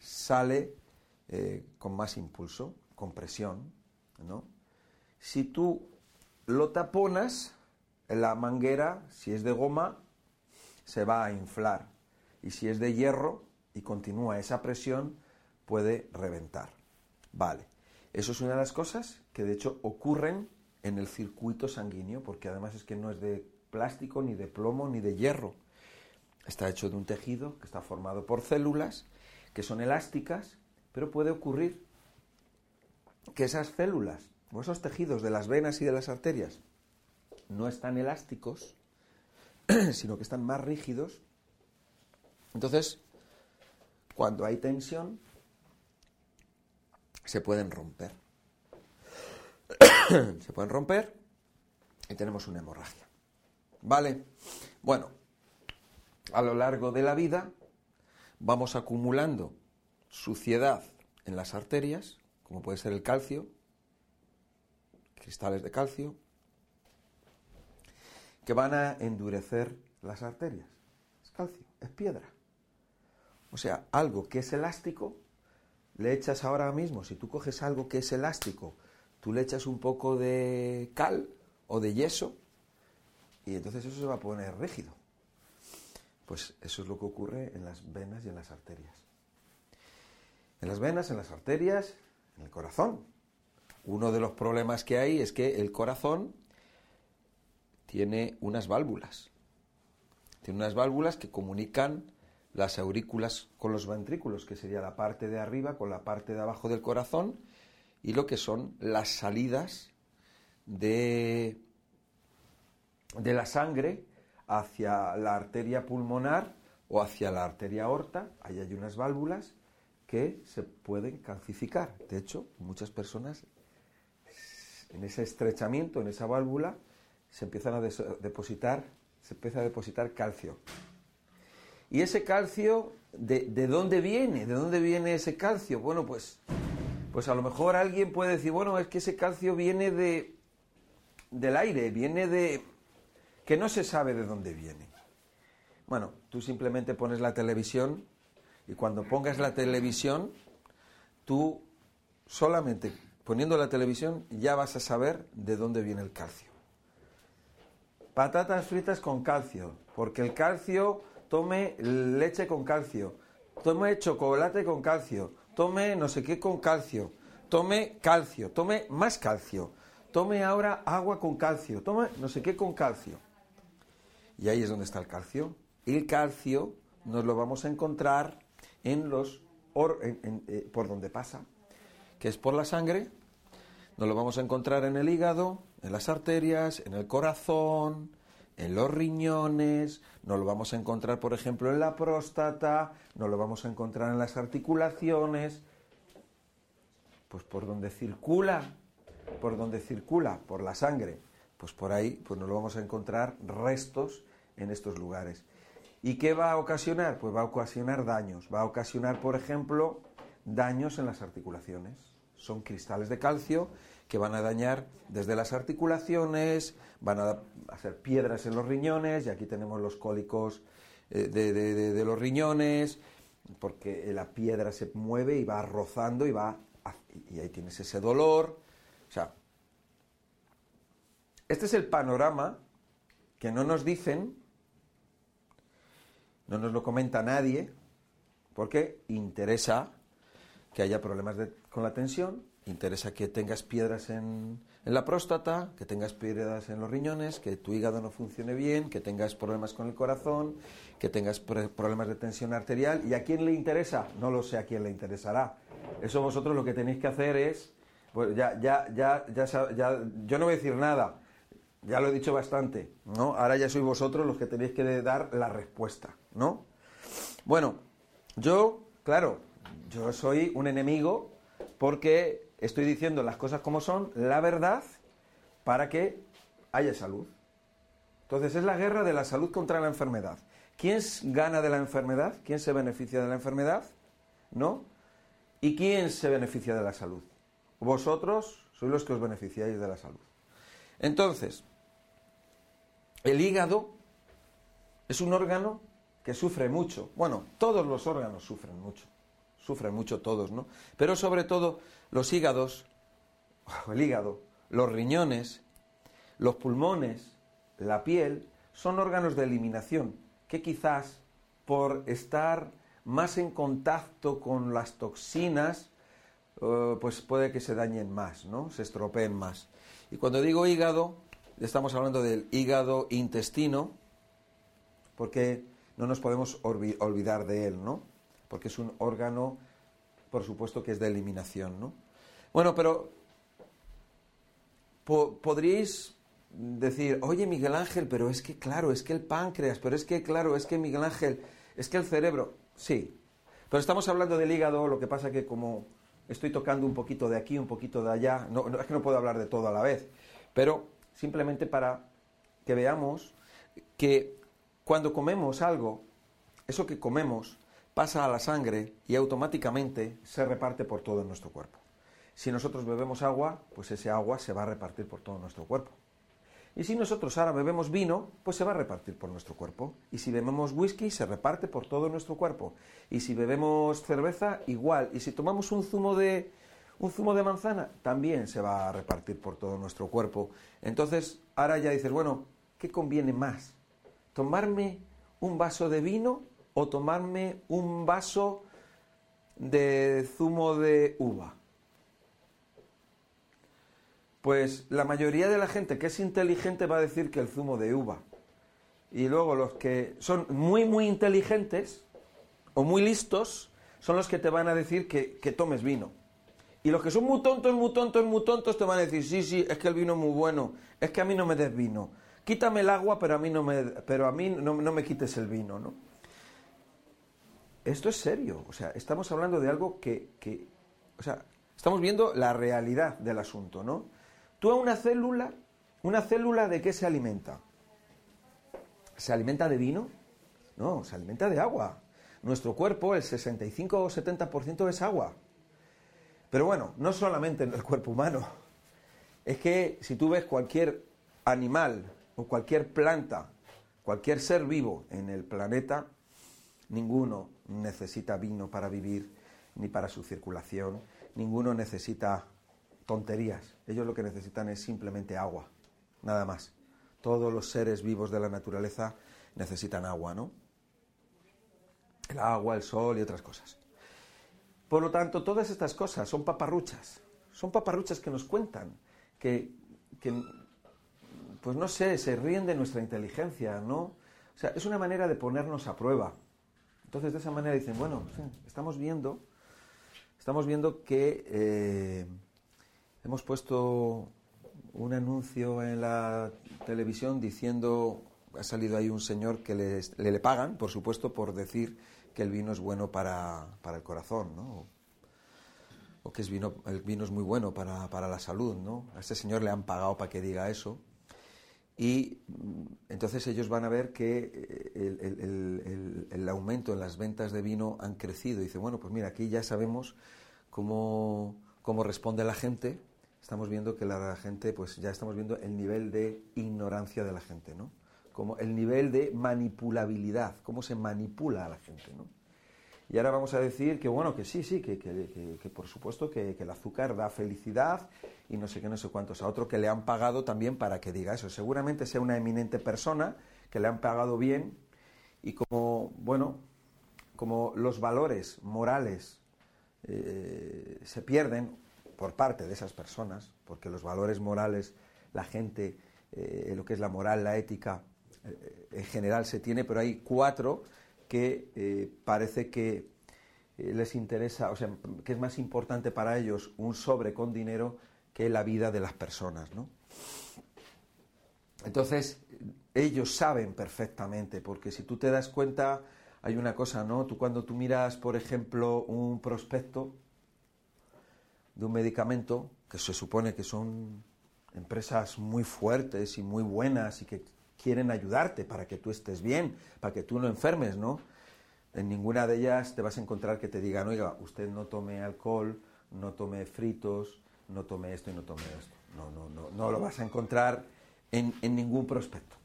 sale eh, con más impulso, con presión, ¿no? Si tú lo taponas, la manguera, si es de goma, se va a inflar. Y si es de hierro y continúa esa presión, puede reventar. Vale. Eso es una de las cosas que de hecho ocurren en el circuito sanguíneo, porque además es que no es de plástico, ni de plomo, ni de hierro. Está hecho de un tejido que está formado por células que son elásticas, pero puede ocurrir que esas células o esos tejidos de las venas y de las arterias no están elásticos, *clears throat* sino que están más rígidos. Entonces, cuando hay tensión, se pueden romper. *clears throat* se pueden romper y tenemos una hemorragia. ¿Vale? Bueno, a lo largo de la vida vamos acumulando suciedad en las arterias, como puede ser el calcio, cristales de calcio, que van a endurecer las arterias. Es calcio, es piedra. O sea, algo que es elástico, le echas ahora mismo, si tú coges algo que es elástico, tú le echas un poco de cal o de yeso y entonces eso se va a poner rígido. Pues eso es lo que ocurre en las venas y en las arterias. En las venas, en las arterias, en el corazón. Uno de los problemas que hay es que el corazón tiene unas válvulas. Tiene unas válvulas que comunican las aurículas con los ventrículos, que sería la parte de arriba con la parte de abajo del corazón, y lo que son las salidas de, de la sangre hacia la arteria pulmonar o hacia la arteria aorta. Ahí hay unas válvulas que se pueden calcificar. De hecho, muchas personas en ese estrechamiento, en esa válvula, se empiezan a depositar, se empieza a depositar calcio. ¿Y ese calcio, de, de, dónde viene? ¿De dónde viene ese calcio? Bueno, pues, pues a lo mejor alguien puede decir, bueno, es que ese calcio viene de, del aire, viene de... que no se sabe de dónde viene. Bueno, tú simplemente pones la televisión y cuando pongas la televisión, tú solamente poniendo la televisión ya vas a saber de dónde viene el calcio. Patatas fritas con calcio, porque el calcio tome leche con calcio, tome chocolate con calcio, tome no sé qué con calcio, tome calcio, tome más calcio, tome ahora agua con calcio, tome no sé qué con calcio. Y ahí es donde está el calcio. El calcio nos lo vamos a encontrar en los eh, por donde pasa, que es por la sangre, nos lo vamos a encontrar en el hígado, en las arterias, en el corazón, en los riñones, nos lo vamos a encontrar, por ejemplo, en la próstata, nos lo vamos a encontrar en las articulaciones, pues por donde circula, por donde circula, por la sangre, pues por ahí, pues nos lo vamos a encontrar restos en estos lugares. ¿Y qué va a ocasionar? Pues va a ocasionar daños. Va a ocasionar, por ejemplo, daños en las articulaciones. Son cristales de calcio que van a dañar desde las articulaciones, van a hacer piedras en los riñones, y aquí tenemos los cólicos eh, de, los riñones, porque la piedra se mueve y va rozando y va y ahí tienes ese dolor. O sea, este es el panorama que no nos dicen, no nos lo comenta nadie, porque interesa que haya problemas con la tensión, interesa que tengas piedras en, la próstata, que tengas piedras en los riñones, que tu hígado no funcione bien, que tengas problemas con el corazón, que tengas problemas de tensión arterial. ¿Y a quién le interesa? No lo sé a quién le interesará. Eso vosotros lo que tenéis que hacer es, pues ya, ya, ya, ya yo no voy a decir nada, ya lo he dicho bastante, ¿no? Ahora ya sois vosotros los que tenéis que dar la respuesta, ¿no? Bueno, yo, claro, yo soy un enemigo porque estoy diciendo las cosas como son, la verdad, para que haya salud. Entonces es la guerra de la salud contra la enfermedad. ¿Quién gana de la enfermedad? ¿Quién se beneficia de la enfermedad? ¿No? ¿Y quién se beneficia de la salud? Vosotros sois los que os beneficiáis de la salud. Entonces, el hígado es un órgano que sufre mucho. Bueno, todos los órganos sufren mucho. Sufren mucho todos, ¿no? Pero sobre todo los hígados, *laughs* el hígado, los riñones, los pulmones, la piel, son órganos de eliminación que quizás por estar más en contacto con las toxinas, eh, pues puede que se dañen más, ¿no? Se estropeen más. Y cuando digo hígado, estamos hablando del hígado intestino, porque no nos podemos olvidar de él, ¿no? Porque es un órgano, por supuesto, que es de eliminación, ¿no? Bueno, pero podríais decir, oye Miguel Ángel, pero es que claro, es que el páncreas, pero es que claro, es que Miguel Ángel, es que el cerebro, sí, pero estamos hablando del hígado, lo que pasa que como estoy tocando un poquito de aquí, un poquito de allá, es que no puedo hablar de todo a la vez, pero simplemente para que veamos que cuando comemos algo, eso que comemos pasa a la sangre y automáticamente se reparte por todo nuestro cuerpo. Si nosotros bebemos agua, pues ese agua se va a repartir por todo nuestro cuerpo. Y si nosotros ahora bebemos vino, pues se va a repartir por nuestro cuerpo. Y si bebemos whisky, se reparte por todo nuestro cuerpo. Y si bebemos cerveza, igual. Y si tomamos un zumo de, un zumo de manzana, también se va a repartir por todo nuestro cuerpo. Entonces, ahora ya dices, bueno, ¿qué conviene más? ¿Tomarme un vaso de vino o tomarme un vaso de zumo de uva? Pues la mayoría de la gente que es inteligente va a decir que el zumo de uva. Y luego los que son muy, muy inteligentes o muy listos son los que te van a decir que, tomes vino. Y los que son muy tontos, muy tontos, muy tontos te van a decir, sí, sí, es que el vino es muy bueno, es que a mí no me des vino. Quítame el agua, pero a mí no me, pero a mí no, me quites el vino, ¿no? Esto es serio, o sea, estamos hablando de algo que, que, o sea, estamos viendo la realidad del asunto, ¿no? Tú a una célula, ¿una célula de qué se alimenta? ¿Se alimenta de vino? No, se alimenta de agua. Nuestro cuerpo, el 65 o 70% es agua. Pero bueno, no solamente en el cuerpo humano. Es que si tú ves cualquier animal o cualquier planta, cualquier ser vivo en el planeta, ninguno necesita vino para vivir ni para su circulación, ninguno necesita tonterías. Ellos lo que necesitan es simplemente agua, nada más. Todos los seres vivos de la naturaleza necesitan agua, ¿no? El agua, el sol y otras cosas. Por lo tanto, todas estas cosas son paparruchas. Son paparruchas que nos cuentan, que, pues no sé, se ríen de nuestra inteligencia, ¿no? O sea, es una manera de ponernos a prueba. Entonces, de esa manera dicen, bueno, estamos viendo, estamos viendo que eh, Hemos puesto un anuncio en la televisión diciendo, ha salido ahí un señor que le, le, pagan, por supuesto, por decir que el vino es bueno para, el corazón, ¿no? O que es vino, el vino es muy bueno para, la salud, ¿no? A este señor le han pagado para que diga eso. Y mm, entonces ellos van a ver que eh, el, aumento en las ventas de vino han crecido. Y dice, bueno, pues mira, aquí ya sabemos cómo, cómo responde la gente estamos viendo que la gente, pues ya estamos viendo el nivel de ignorancia de la gente, ¿no? Como el nivel de manipulabilidad, cómo se manipula a la gente, ¿no? Y ahora vamos a decir que, bueno, que sí, sí, que, que, por supuesto que, el azúcar da felicidad y no sé qué, no sé cuántos. A otro que le han pagado también para que diga eso. Seguramente sea una eminente persona que le han pagado bien y como, bueno, como los valores morales eh, se pierden por parte de esas personas, porque los valores morales, la gente, eh, lo que es la moral, la ética, eh, en general se tiene, pero hay cuatro que eh, parece que les interesa, o sea, que es más importante para ellos un sobre con dinero que la vida de las personas, ¿no? Entonces, ellos saben perfectamente, porque si tú te das cuenta, hay una cosa, ¿no? Tú cuando tú miras, por ejemplo, un prospecto, de un medicamento que se supone que son empresas muy fuertes y muy buenas y que quieren ayudarte para que tú estés bien, para que tú no enfermes, ¿no? En ninguna de ellas te vas a encontrar que te digan, oiga, usted no tome alcohol, no tome fritos, no tome esto y no tome esto. No, no, no, no lo vas a encontrar en, ningún prospecto.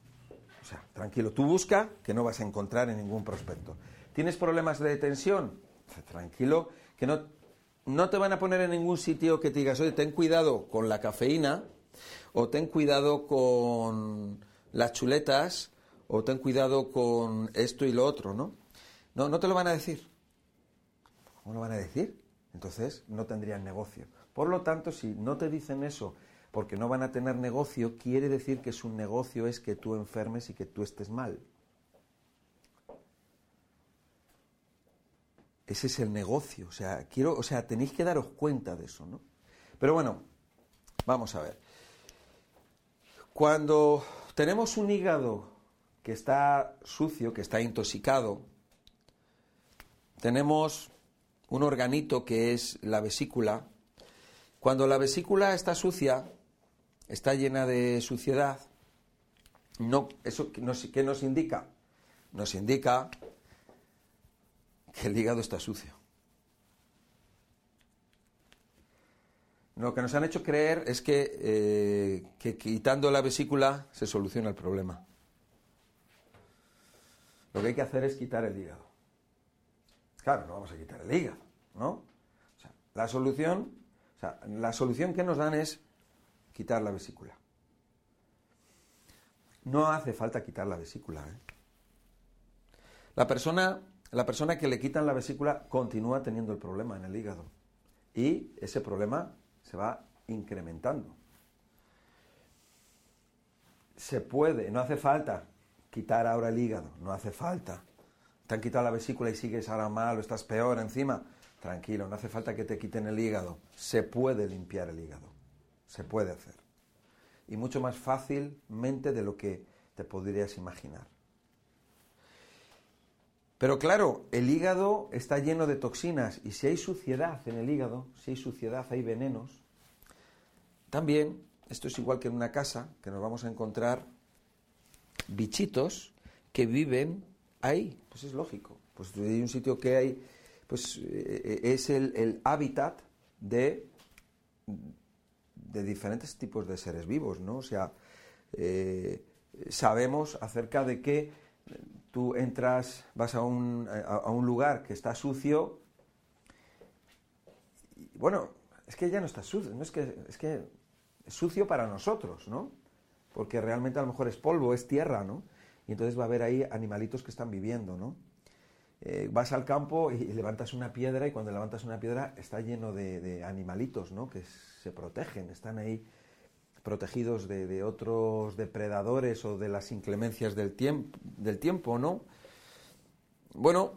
O sea, tranquilo, tú busca que no vas a encontrar en ningún prospecto. ¿Tienes problemas de tensión? Tranquilo, que no, no te van a poner en ningún sitio que te digas, oye, ten cuidado con la cafeína, o ten cuidado con las chuletas, o ten cuidado con esto y lo otro, ¿no? No, no te lo van a decir. ¿Cómo lo van a decir? Entonces no tendrían negocio. Por lo tanto, si no te dicen eso porque no van a tener negocio, quiere decir que su negocio es que tú enfermes y que tú estés mal. Ese es el negocio. O sea, quiero, o sea, tenéis que daros cuenta de eso, ¿no? Pero bueno, vamos a ver. Cuando tenemos un hígado que está sucio, que está intoxicado, tenemos un organito que es la vesícula. Cuando la vesícula está sucia, está llena de suciedad, no, ¿eso qué nos, qué nos indica? Nos indica que el hígado está sucio. Lo que nos han hecho creer es que, eh, que quitando la vesícula se soluciona el problema. Lo que hay que hacer es quitar el hígado. Claro, no vamos a quitar el hígado, ¿no? O sea, la solución, o sea, la solución que nos dan es quitar la vesícula. No hace falta quitar la vesícula. ¿eh? La, persona, la persona que le quitan la vesícula continúa teniendo el problema en el hígado. Y ese problema se va incrementando. Se puede, no hace falta quitar ahora el hígado, no hace falta. Te han quitado la vesícula y sigues ahora mal o estás peor encima. Tranquilo, no hace falta que te quiten el hígado. Se puede limpiar el hígado. Se puede hacer. Y mucho más fácilmente de lo que te podrías imaginar. Pero claro, el hígado está lleno de toxinas y si hay suciedad en el hígado, si hay suciedad, hay venenos, también, esto es igual que en una casa, que nos vamos a encontrar bichitos que viven ahí. Pues es lógico. Pues hay un sitio que hay, pues eh, es el, hábitat de, de diferentes tipos de seres vivos, ¿no? O sea, eh, sabemos acerca de que tú entras, vas a un, a, un lugar que está sucio, bueno, es que ya no está sucio, no es que, es que sucio para nosotros, ¿no? Porque realmente a lo mejor es polvo, es tierra, ¿no? Y entonces va a haber ahí animalitos que están viviendo, ¿no? Eh, vas al campo y, levantas una piedra y cuando levantas una piedra está lleno de, animalitos, ¿no? Que se protegen, están ahí protegidos de, otros depredadores o de las inclemencias del, del tiempo, ¿no? Bueno,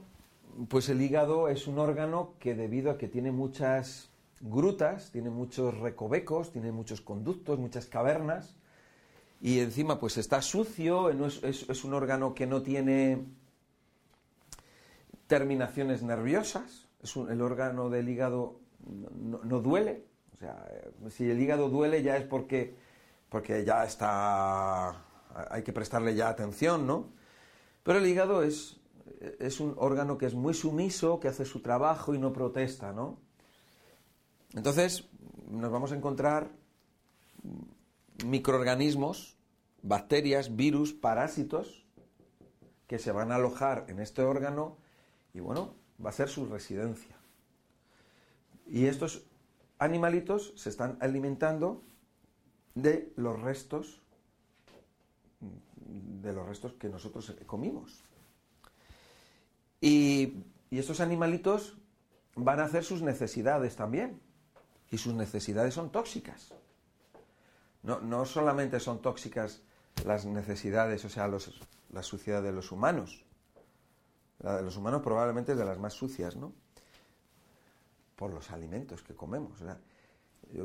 pues el hígado es un órgano que debido a que tiene muchas grutas, tiene muchos recovecos, tiene muchos conductos, muchas cavernas, y encima pues está sucio, es, un órgano que no tiene terminaciones nerviosas, es el órgano del hígado no, duele, o sea, si el hígado duele ya es porque, porque ya está, hay que prestarle ya atención, ¿no? Pero el hígado es, es un órgano que es muy sumiso, que hace su trabajo y no protesta, ¿no? Entonces, nos vamos a encontrar microorganismos, bacterias, virus, parásitos, que se van a alojar en este órgano y bueno, va a ser su residencia. Y estos animalitos se están alimentando de los restos de los restos que nosotros comimos. Y, y estos animalitos van a hacer sus necesidades también y sus necesidades son tóxicas. No, no solamente son tóxicas las necesidades, o sea, la suciedad de los humanos. La de los humanos probablemente es de las más sucias, ¿no? Por los alimentos que comemos.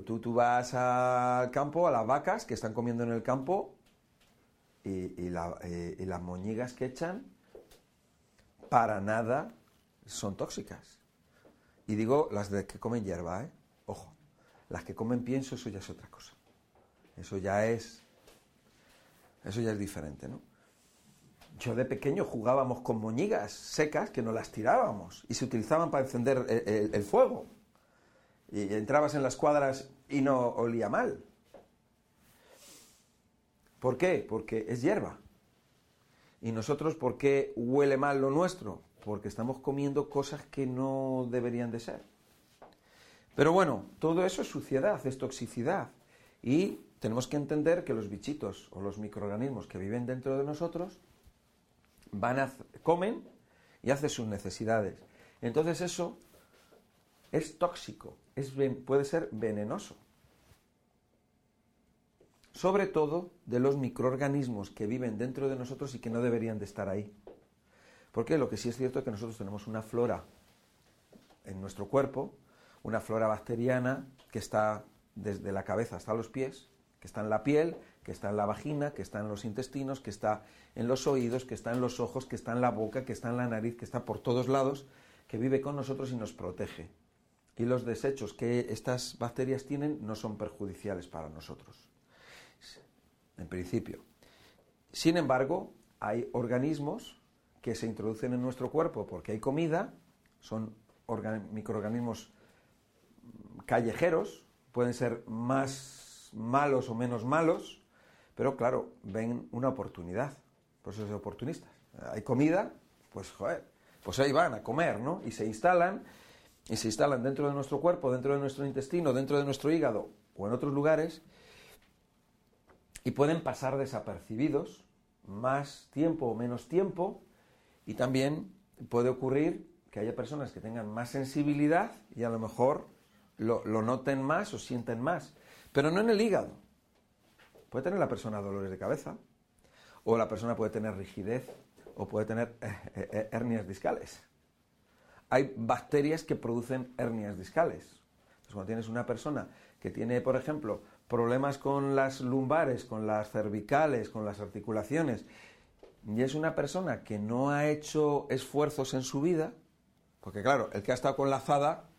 tú, tú vas al campo, a las vacas que están comiendo en el campo y, y, eh, y las moñigas que echan para nada son tóxicas. Y digo las de que comen hierba, ¿eh? Ojo, las que comen pienso, eso ya es otra cosa. Eso ya es. Eso ya es diferente, ¿no? Yo de pequeño jugábamos con moñigas secas que nos las tirábamos y se utilizaban para encender el, el- el fuego. Y entrabas en las cuadras y no olía mal. ¿Por qué? Porque es hierba. ¿Y nosotros por qué huele mal lo nuestro? Porque estamos comiendo cosas que no deberían de ser. Pero bueno, todo eso es suciedad, es toxicidad. Y tenemos que entender que los bichitos o los microorganismos que viven dentro de nosotros van a, comen y hacen sus necesidades. Entonces eso es tóxico, es, puede ser venenoso. Sobre todo de los microorganismos que viven dentro de nosotros y que no deberían de estar ahí. Porque lo que sí es cierto es que nosotros tenemos una flora en nuestro cuerpo, una flora bacteriana que está desde la cabeza hasta los pies, que está en la piel, que está en la vagina, que está en los intestinos, que está en los oídos, que está en los ojos, que está en la boca, que está en la nariz, que está por todos lados, que vive con nosotros y nos protege. Y los desechos que estas bacterias tienen no son perjudiciales para nosotros, en principio. Sin embargo, hay organismos que se introducen en nuestro cuerpo porque hay comida, son organ- microorganismos callejeros, pueden ser más malos o menos malos, pero claro, ven una oportunidad, por eso son oportunistas. Hay comida, pues joder, pues ahí van a comer, ¿no? Y se instalan, y se instalan dentro de nuestro cuerpo, dentro de nuestro intestino, dentro de nuestro hígado o en otros lugares, y pueden pasar desapercibidos más tiempo o menos tiempo, y también puede ocurrir que haya personas que tengan más sensibilidad y a lo mejor lo, noten más o sienten más, pero no en el hígado. Puede tener la persona dolores de cabeza, o la persona puede tener rigidez, o puede tener eh, eh, eh, hernias discales. Hay bacterias que producen hernias discales. Entonces, cuando tienes una persona que tiene, por ejemplo, problemas con las lumbares, con las cervicales, con las articulaciones, y es una persona que no ha hecho esfuerzos en su vida, porque claro, el que ha estado con la azada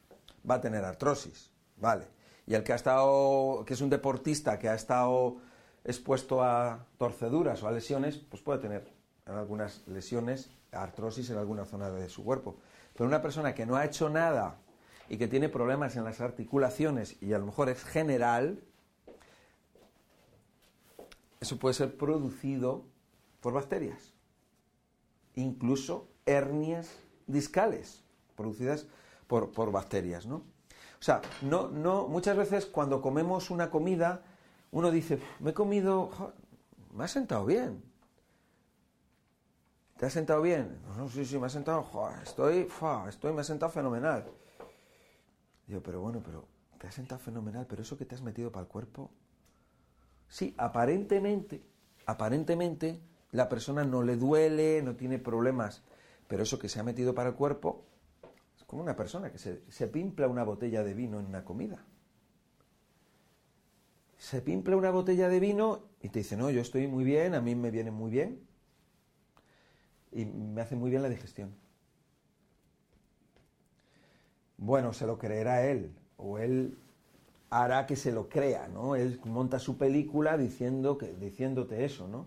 va a tener artrosis, ¿vale? Y el que ha estado, que es un deportista que ha estado expuesto a torceduras o a lesiones, pues puede tener algunas lesiones, artrosis en alguna zona de su cuerpo. Pero una persona que no ha hecho nada y que tiene problemas en las articulaciones y a lo mejor es general, eso puede ser producido por bacterias. Incluso hernias discales producidas por, por bacterias, ¿no? O sea, no, no, muchas veces cuando comemos una comida, uno dice, me he comido, me ha sentado bien. ¿Te ha sentado bien? No, sí, sí, me ha sentado, estoy, fa, estoy, me ha sentado fenomenal. Digo, pero bueno, pero te ha sentado fenomenal, pero eso que te has metido para el cuerpo, sí, aparentemente, aparentemente, la persona no le duele, no tiene problemas, pero eso que se ha metido para el cuerpo como una persona que se, se pimpla una botella de vino en una comida. Se pimpla una botella de vino y te dice, no, yo estoy muy bien, a mí me viene muy bien y me hace muy bien la digestión. Bueno, se lo creerá él, o él hará que se lo crea, ¿no? Él monta su película diciendo diciéndote eso, ¿no?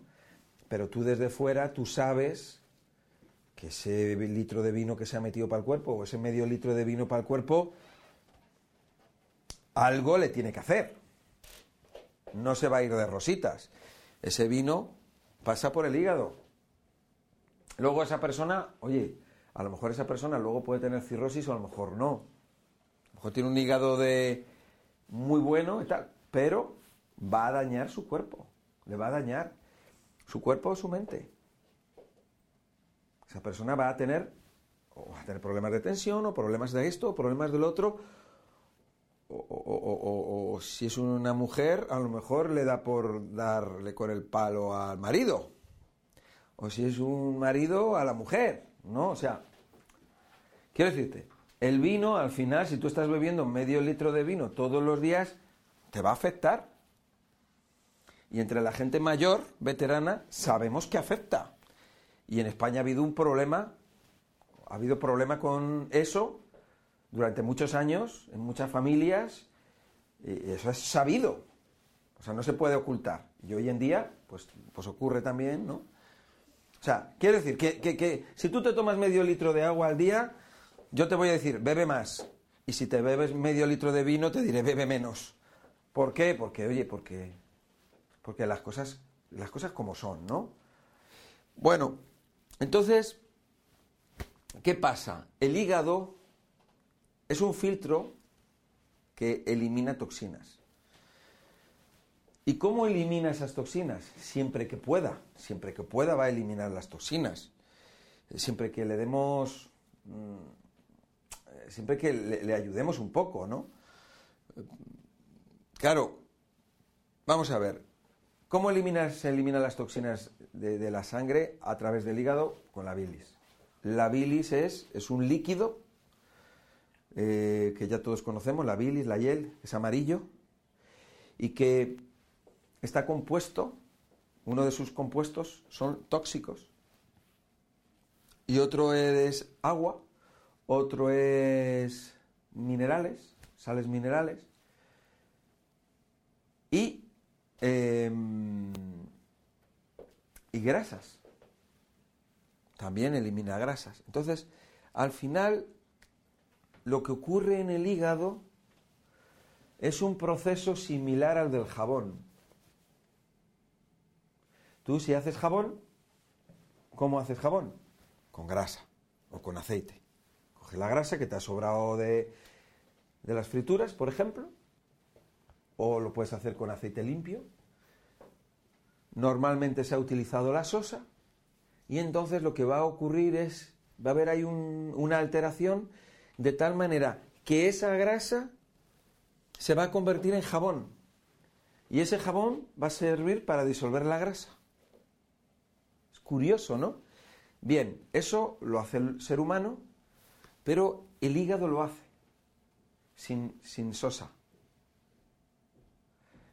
Pero tú desde fuera, tú sabes que ese litro de vino que se ha metido para el cuerpo, o ese medio litro de vino para el cuerpo, algo le tiene que hacer. No se va a ir de rositas. Ese vino pasa por el hígado. Luego esa persona, oye, a lo mejor esa persona luego puede tener cirrosis o a lo mejor no. A lo mejor tiene un hígado de muy bueno y tal, pero va a dañar su cuerpo. Le va a dañar su cuerpo o su mente. Esa persona va a tener, o va a tener problemas de tensión, o problemas de esto, o problemas del otro, o, o- o- o- si es una mujer, a lo mejor le da por darle con el palo al marido, o si es un marido, a la mujer, ¿no? O sea, quiero decirte, el vino, al final, si tú estás bebiendo medio litro de vino todos los días, te va a afectar. Y entre la gente mayor, veterana, sabemos que afecta. Y en España ha habido un problema, ha habido problema con eso durante muchos años, en muchas familias, y eso es sabido. O sea, no se puede ocultar. Y hoy en día, pues, pues ocurre también, ¿no? O sea, quiero decir que, que, que si tú te tomas medio litro de agua al día, yo te voy a decir, bebe más. Y si te bebes medio litro de vino, te diré, bebe menos. ¿Por qué? Porque, oye, porque, porque las cosas, las cosas como son, ¿no? Bueno, entonces, ¿qué pasa? El hígado es un filtro que elimina toxinas. ¿Y cómo elimina esas toxinas? Siempre que pueda, siempre que pueda va a eliminar las toxinas. Siempre que le demos, mm, siempre que le ayudemos un poco, ¿no? Claro, vamos a ver, ¿cómo elimina, se eliminan las toxinas de, la sangre a través del hígado? Con la bilis. La bilis es, es un líquido eh, que ya todos conocemos, la bilis, la hiel, es amarillo, y que está compuesto, uno de sus compuestos son tóxicos, y otro es agua, otro es minerales, sales minerales, y, eh, y grasas. También elimina grasas. Entonces, al final, lo que ocurre en el hígado es un proceso similar al del jabón. Tú si haces jabón, ¿cómo haces jabón? Con grasa o con aceite. Coge la grasa que te ha sobrado de, de las frituras, por ejemplo, o lo puedes hacer con aceite limpio. Normalmente se ha utilizado la sosa y entonces lo que va a ocurrir es, va a haber ahí un, una alteración de tal manera que esa grasa se va a convertir en jabón y ese jabón va a servir para disolver la grasa. Es curioso, ¿no? Bien, eso lo hace el ser humano, pero el hígado lo hace sin, sin sosa.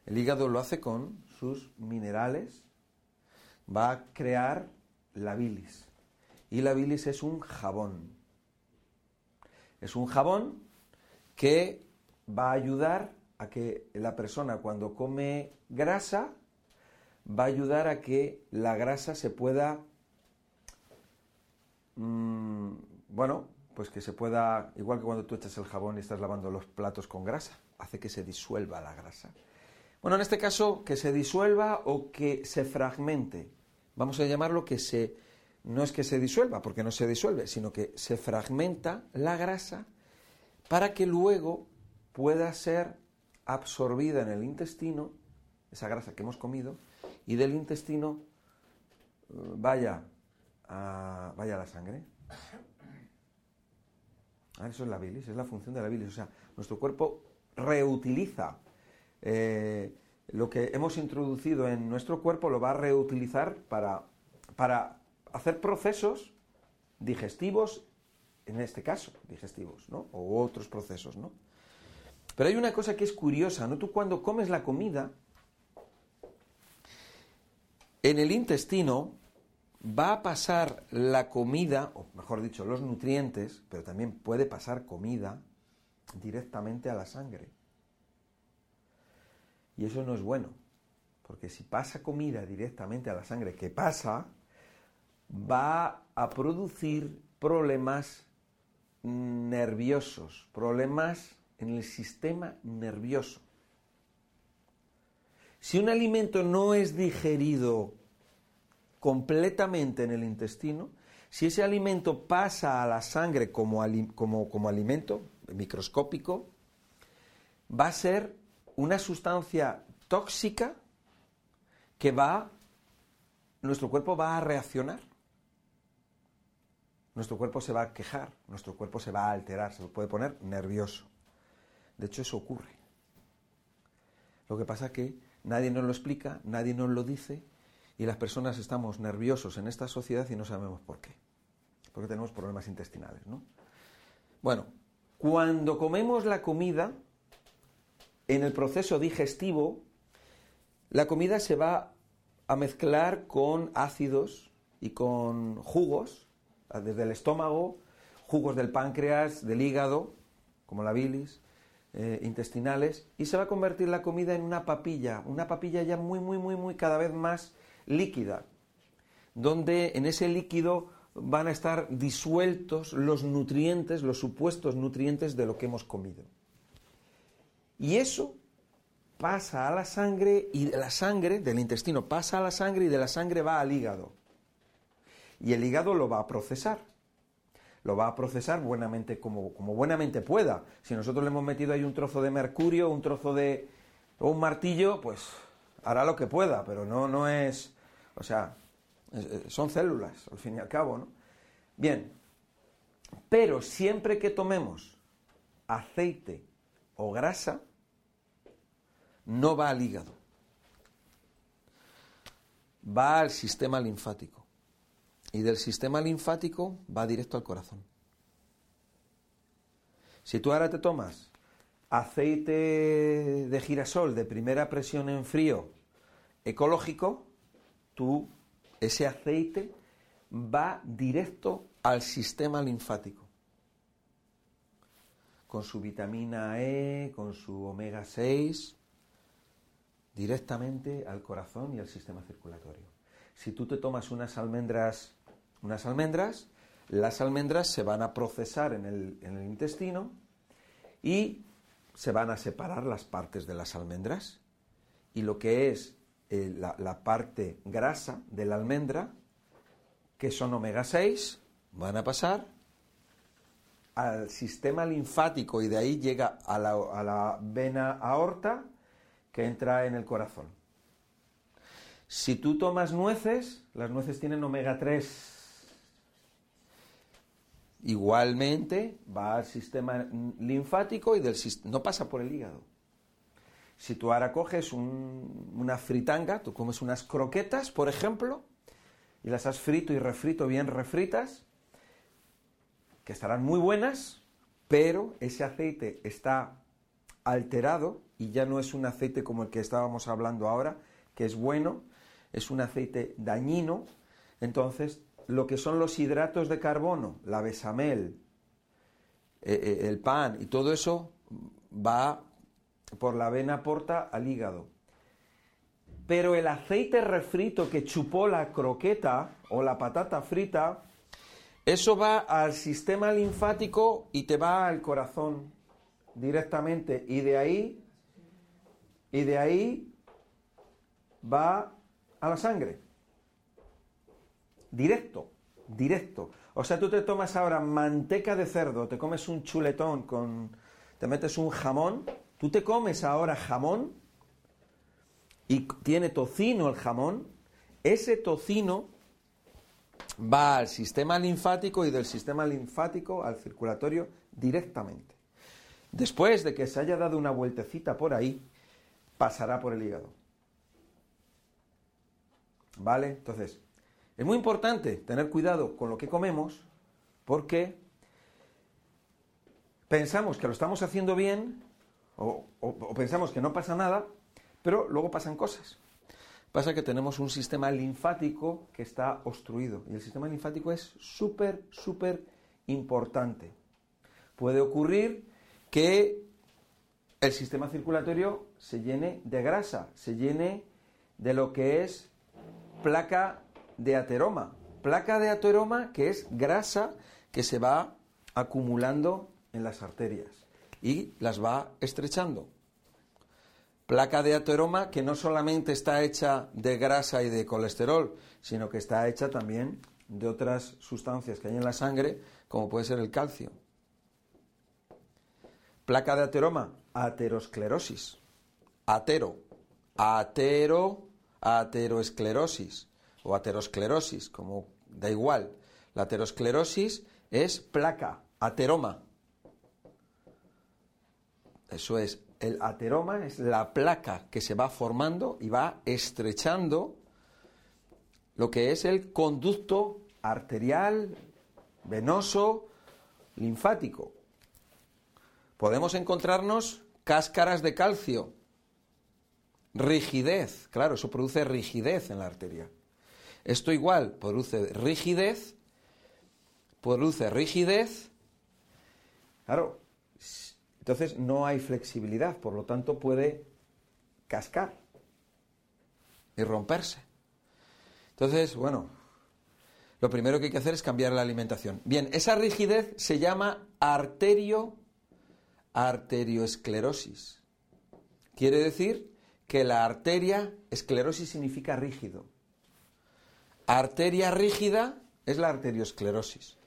El hígado lo hace con sus minerales, va a crear la bilis. Y la bilis es un jabón. Es un jabón que va a ayudar a que la persona cuando come grasa, va a ayudar a que la grasa se pueda, mmm, bueno, pues que se pueda, igual que cuando tú echas el jabón y estás lavando los platos con grasa, hace que se disuelva la grasa. Bueno, en este caso, que se disuelva o que se fragmente. Vamos a llamarlo que se... No es que se disuelva, porque no se disuelve, sino que se fragmenta la grasa para que luego pueda ser absorbida en el intestino, esa grasa que hemos comido, y del intestino vaya a, vaya a la sangre. Ah, eso es la bilis, es la función de la bilis. O sea, nuestro cuerpo reutiliza eh, lo que hemos introducido en nuestro cuerpo lo va a reutilizar para, para hacer procesos digestivos, en este caso, digestivos, ¿no? O otros procesos, ¿no? Pero hay una cosa que es curiosa, ¿no? Tú cuando comes la comida, en el intestino va a pasar la comida, o mejor dicho, los nutrientes, pero también puede pasar comida directamente a la sangre. Y eso no es bueno, porque si pasa comida directamente a la sangre, que pasa, va a producir problemas nerviosos, problemas en el sistema nervioso. Si un alimento no es digerido completamente en el intestino, si ese alimento pasa a la sangre como, como, como alimento microscópico, va a ser una sustancia tóxica que va, nuestro cuerpo va a reaccionar. Nuestro cuerpo se va a quejar, nuestro cuerpo se va a alterar, se puede poner nervioso. De hecho, eso ocurre. Lo que pasa es que nadie nos lo explica, nadie nos lo dice y las personas estamos nerviosos en esta sociedad y no sabemos por qué. Porque tenemos problemas intestinales, ¿no? Bueno, cuando comemos la comida, en el proceso digestivo, la comida se va a mezclar con ácidos y con jugos, desde el estómago, jugos del páncreas, del hígado, como la bilis, eh, intestinales y se va a convertir la comida en una papilla, una papilla ya muy, muy, muy, muy cada vez más líquida, donde en ese líquido van a estar disueltos los nutrientes, los supuestos nutrientes de lo que hemos comido. Y eso pasa a la sangre y de la sangre, del intestino, pasa a la sangre y de la sangre va al hígado. Y el hígado lo va a procesar. Lo va a procesar buenamente, como, como buenamente pueda. Si nosotros le hemos metido ahí un trozo de mercurio, un trozo de. o un martillo, pues hará lo que pueda, pero no, no es. O sea, son células, al fin y al cabo, ¿no? Bien, pero siempre que tomemos aceite o grasa, no va al hígado, va al sistema linfático. Y del sistema linfático va directo al corazón. Si tú ahora te tomas aceite de girasol de primera presión en frío ecológico, tú ese aceite va directo al sistema linfático. Con su vitamina E, con su omega 6, directamente al corazón y al sistema circulatorio. Si tú te tomas unas almendras, unas almendras, las almendras se van a procesar en el, intestino y se van a separar las partes de las almendras y lo que es eh, la, la, parte grasa de la almendra, que son omega 6, van a pasar al sistema linfático y de ahí llega a la, a la vena aorta que entra en el corazón. Si tú tomas nueces, las nueces tienen omega 3. Igualmente va al sistema linfático y del, no pasa por el hígado. Si tú ahora coges una fritanga, tú comes unas croquetas, por ejemplo, y las has frito y refrito bien refritas, que estarán muy buenas, pero ese aceite está alterado y ya no es un aceite como el que estábamos hablando ahora, que es bueno, es un aceite dañino. Entonces, lo que son los hidratos de carbono, la besamel, eh, eh, el pan y todo eso va por la vena porta al hígado. Pero el aceite refrito que chupó la croqueta o la patata frita, eso va al sistema linfático y te va al corazón directamente y de ahí y de ahí va a la sangre. Directo, directo. O sea, tú te tomas ahora manteca de cerdo, te comes un chuletón con te metes un jamón, tú te comes ahora jamón y tiene tocino el jamón, ese tocino va al sistema linfático y del sistema linfático al circulatorio directamente. Después de que se haya dado una vueltecita por ahí, pasará por el hígado. ¿Vale? Entonces, es muy importante tener cuidado con lo que comemos porque pensamos que lo estamos haciendo bien o, pensamos que no pasa nada, pero luego pasan cosas. Pasa que tenemos un sistema linfático que está obstruido y el sistema linfático es súper, súper importante. Puede ocurrir que el sistema circulatorio se llene de grasa, se llene de lo que es placa de ateroma. Placa de ateroma que es grasa que se va acumulando en las arterias y las va estrechando. Placa de ateroma que no solamente está hecha de grasa y de colesterol, sino que está hecha también de otras sustancias que hay en la sangre, como puede ser el calcio. Placa de ateroma, aterosclerosis. Atero, atero, ateroesclerosis o aterosclerosis, como da igual. La aterosclerosis es placa, ateroma. Eso es, el ateroma es la placa que se va formando y va estrechando lo que es el conducto arterial, venoso, linfático. Podemos encontrarnos cáscaras de calcio, rigidez, claro, eso produce rigidez en la arteria. Esto igual produce rigidez, produce rigidez. Claro, Entonces no hay flexibilidad, por lo tanto puede cascar y romperse. Entonces, bueno, lo primero que hay que hacer es cambiar la alimentación. Bien, esa rigidez se llama arterio arterioesclerosis. Quiere decir que la arteria, esclerosis significa rígido. Arteria rígida es la arteriosclerosis.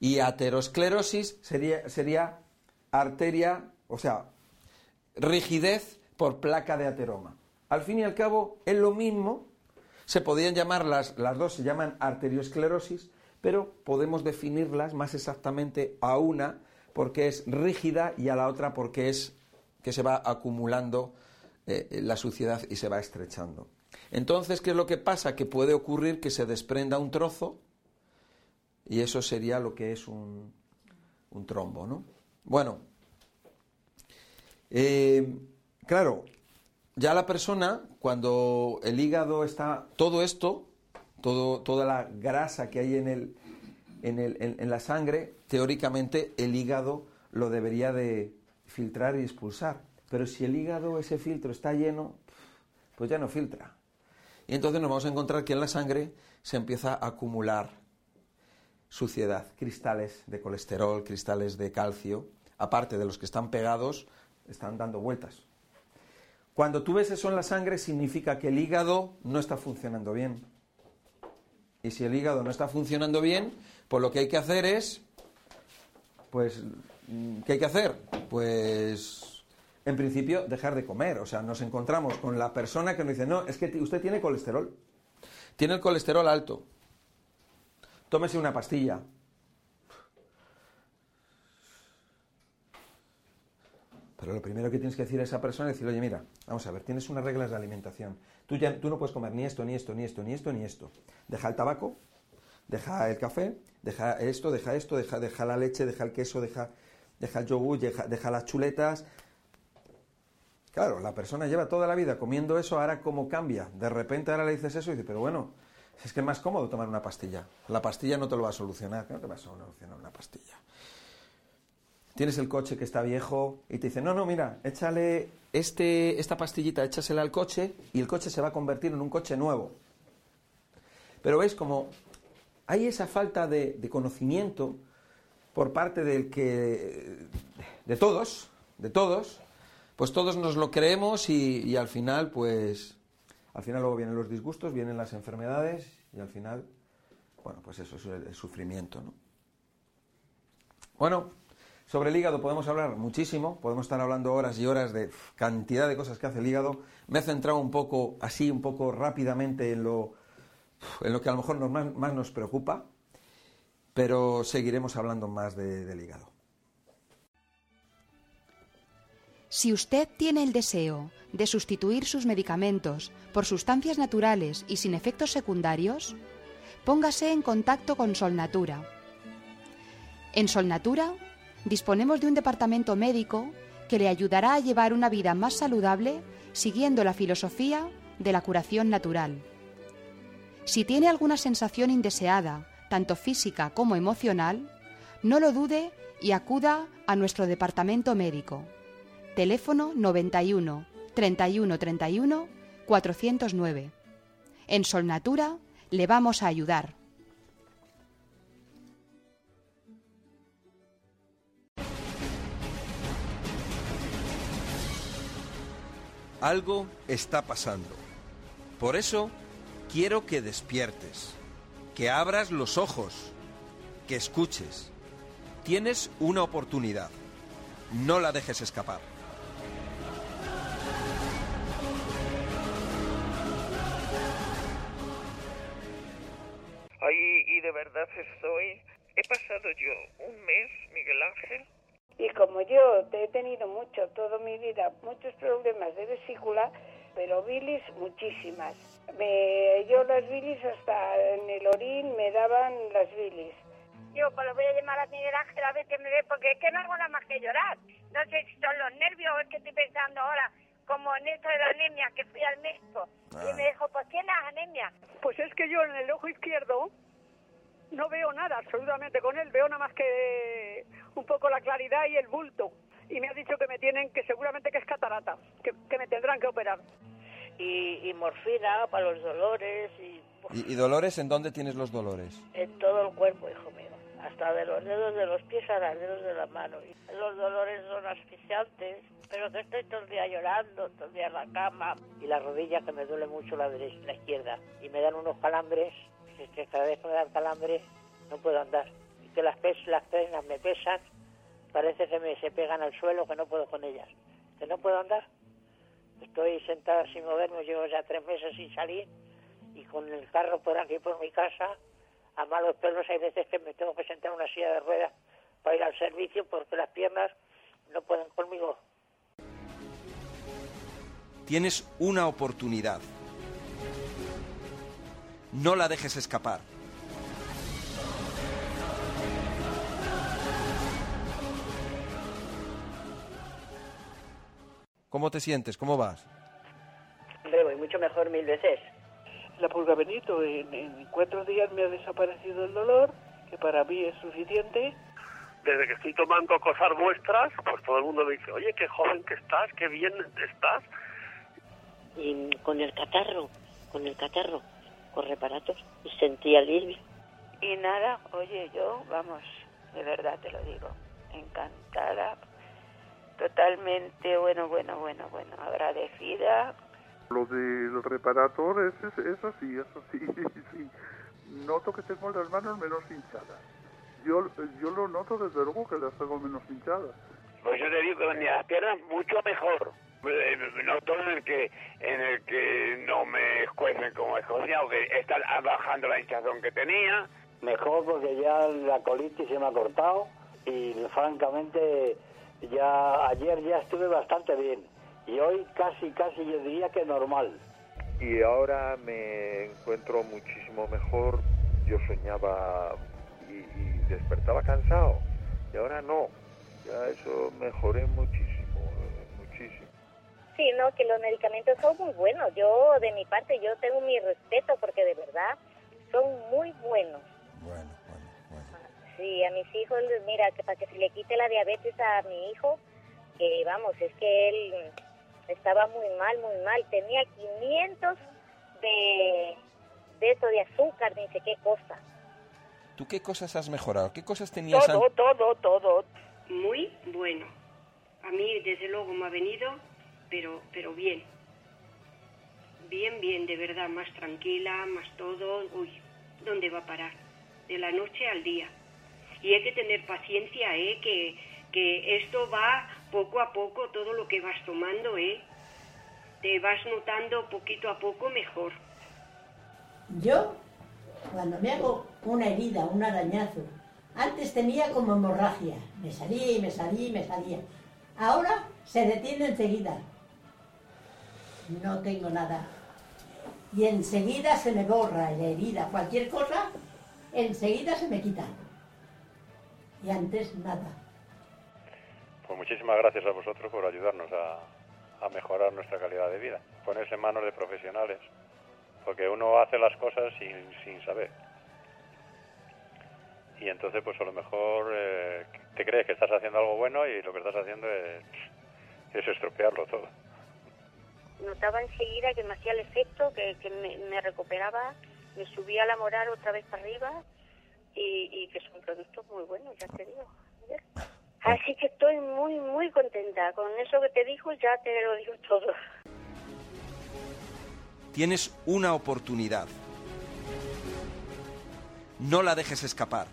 Y aterosclerosis sería, sería arteria, o sea, rigidez por placa de ateroma. Al fin y al cabo es lo mismo, se podían llamar las, las dos, se llaman arteriosclerosis, pero podemos definirlas más exactamente a una porque es rígida y a la otra porque es que se va acumulando eh, la suciedad y se va estrechando. Entonces, ¿qué es lo que pasa? Que puede ocurrir que se desprenda un trozo y eso sería lo que es un, un trombo, ¿no? Bueno, eh, claro, ya la persona, cuando el hígado está, todo esto, todo, toda la grasa que hay en, el, en, el, en la sangre, teóricamente el hígado lo debería de filtrar y expulsar. Pero si el hígado, ese filtro está lleno, pues ya no filtra. Y entonces nos vamos a encontrar que en la sangre se empieza a acumular suciedad, cristales de colesterol, cristales de calcio, aparte de los que están pegados, están dando vueltas. Cuando tú ves eso en la sangre significa que el hígado no está funcionando bien. Y si el hígado no está funcionando bien, pues lo que hay que hacer es, pues, ¿qué hay que hacer? Pues, en principio, dejar de comer. O sea, nos encontramos con la persona que nos dice, no, es que usted tiene colesterol. Tiene el colesterol alto tómese una pastilla. Pero lo primero que tienes que decir a esa persona es decir, oye, mira, vamos a ver, tienes unas reglas de alimentación. Tú, ya, tú no puedes comer ni esto, ni esto, ni esto, ni esto, ni esto. Deja el tabaco, deja el café, deja esto, deja esto, deja, deja la leche, deja el queso, deja, deja el yogur, deja, deja las chuletas. Claro, la persona lleva toda la vida comiendo eso, ahora cómo cambia. De repente ahora le dices eso y dice, pero bueno, es que es más cómodo tomar una pastilla. La pastilla no te lo va a solucionar. No te va a solucionar una pastilla. Tienes el coche que está viejo y te dice, no, no, mira, échale este, esta pastillita, échasela al coche y el coche se va a convertir en un coche nuevo. Pero ves como hay esa falta de, conocimiento por parte del que, de todos, de todos, pues todos nos lo creemos y, y al final, pues, al final luego vienen los disgustos, vienen las enfermedades y al final, bueno, pues eso es el, sufrimiento, ¿no? Bueno, sobre el hígado podemos hablar muchísimo, podemos estar hablando horas y horas de cantidad de cosas que hace el hígado. Me he centrado un poco, así, un poco rápidamente en lo, en lo que a lo mejor más, nos preocupa, pero seguiremos hablando más del hígado. Si usted tiene el deseo de sustituir sus medicamentos por sustancias naturales y sin efectos secundarios, póngase en contacto con Solnatura. En Solnatura disponemos de un departamento médico que le ayudará a llevar una vida más saludable siguiendo la filosofía de la curación natural. Si tiene alguna sensación indeseada, tanto física como emocional, no lo dude y acuda a nuestro departamento médico teléfono 91 31 31 409. En Solnatura le vamos a ayudar. Algo está pasando. Por eso quiero que despiertes, que abras los ojos, que escuches. Tienes una oportunidad. No la dejes escapar. y de verdad estoy... He pasado yo un mes, Miguel Ángel. Y como yo he tenido mucho, toda mi vida, muchos problemas de vesícula, pero bilis muchísimas. Me, yo las bilis hasta en el orín me daban las bilis. Yo pues lo voy a llamar a Miguel Ángel a ver qué me ve, porque es que no hago nada más que llorar. No sé si son los nervios o es que estoy pensando ahora, como en esto de la anemia, que fui al médico. Y me dijo, pues tienes anemia. Pues es que yo en el ojo izquierdo no veo nada absolutamente con él, veo nada más que un poco la claridad y el bulto. y me ha dicho que me tienen, que seguramente que es catarata, que, que me tendrán que operar. Y, y morfina para los dolores y ¿Y, y dolores en dónde tienes los dolores? en todo el cuerpo, hijo mío. Hasta de los dedos de los pies a los dedos de la mano. Y los dolores son asfixiantes, pero que estoy todo el día llorando, todo el día en la cama. Y la rodilla que me duele mucho la derecha, la izquierda. Y me dan unos calambres, que cada vez que me dan calambres no puedo andar. Que las, pes, las piernas me pesan, parece que me se pegan al suelo, que no puedo con ellas. Que no puedo andar. Estoy sentada sin moverme, llevo ya tres meses sin salir y con el carro por aquí, por mi casa, a malos pelos hay veces que me tengo que sentar en una silla de ruedas para ir al servicio porque las piernas no pueden conmigo. Tienes una oportunidad. No la dejes escapar. ¿Cómo te sientes? ¿Cómo vas? Hombre, voy mucho mejor mil veces. La pulga Benito, en, en cuatro días me ha desaparecido el dolor, que para mí es suficiente. Desde que estoy tomando cosas vuestras, pues todo el mundo me dice, oye, qué joven que estás, qué bien estás. Y con el catarro, con el catarro, con reparatos, y sentí alivio. Y nada, oye, yo, vamos, de verdad te lo digo, encantada, totalmente, bueno, bueno, bueno, bueno, agradecida. Lo del reparator es, es, es así, es así, *laughs* sí. Noto que tengo las manos menos hinchadas. Yo, yo lo noto desde luego que las tengo menos hinchadas. Pues yo te digo que las piernas mucho mejor. Eh, Noto en el que en el que no me escuecen como escocía o que está bajando la hinchazón que tenía. Mejor porque ya la colitis se me ha cortado y francamente ya ayer ya estuve bastante bien y hoy casi casi yo diría que normal. Y ahora me encuentro muchísimo mejor. Yo soñaba y, y despertaba cansado y ahora no. Ya eso mejoré muchísimo, muchísimo. Sí, no, que los medicamentos son muy buenos. Yo, de mi parte, yo tengo mi respeto porque de verdad son muy buenos. Bueno, Sí, a mis hijos, mira, que para que se le quite la diabetes a mi hijo, que vamos, es que él estaba muy mal, muy mal. Tenía 500 de, de eso, de azúcar, ni sé qué cosa. ¿Tú qué cosas has mejorado? ¿Qué cosas tenías Todo, todo, todo. Muy bueno. A mí, desde luego, me ha venido, pero, pero bien. Bien, bien, de verdad, más tranquila, más todo. Uy, ¿dónde va a parar? De la noche al día. Y hay que tener paciencia, ¿eh? Que, que esto va poco a poco, todo lo que vas tomando, ¿eh? Te vas notando poquito a poco mejor. Yo, cuando me hago una herida, un arañazo, antes tenía como hemorragia. Me salía y me salía y me salía. Ahora se detiene enseguida. No tengo nada. Y enseguida se me borra la herida. Cualquier cosa, enseguida se me quita. Y antes nada. Pues muchísimas gracias a vosotros por ayudarnos a, a mejorar nuestra calidad de vida. Ponerse en manos de profesionales, porque uno hace las cosas sin, sin saber. Y entonces, pues a lo mejor eh, te crees que estás haciendo algo bueno y lo que estás haciendo es, es estropearlo todo. Notaba enseguida que me hacía el efecto, que, que me, me recuperaba, me subía la moral otra vez para arriba y, y que son productos muy buenos, ya te digo. ¿ves? Así que estoy muy, muy contenta. Con eso que te dijo ya te lo digo todo. Tienes una oportunidad. No la dejes escapar.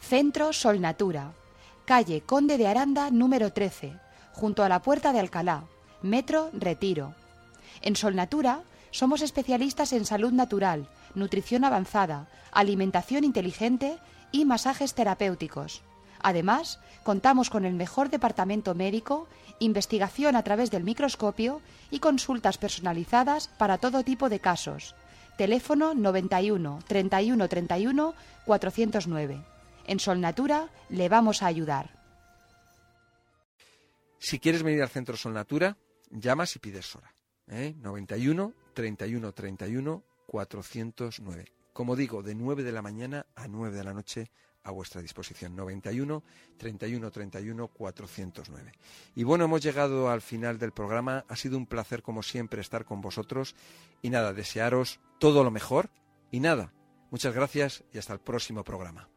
Centro Sol Natura, calle Conde de Aranda número 13, junto a la Puerta de Alcalá, Metro Retiro. En Sol Natura somos especialistas en salud natural, nutrición avanzada, alimentación inteligente y masajes terapéuticos. Además, contamos con el mejor departamento médico, investigación a través del microscopio y consultas personalizadas para todo tipo de casos. Teléfono 91 31 31 409. En Sol Natura le vamos a ayudar. Si quieres venir al Centro Sol Natura, llamas y pides hora. ¿eh? 91 31 31 409. Como digo, de 9 de la mañana a 9 de la noche a vuestra disposición. 91 31 31 409. Y bueno, hemos llegado al final del programa. Ha sido un placer, como siempre, estar con vosotros. Y nada, desearos todo lo mejor. Y nada, muchas gracias y hasta el próximo programa.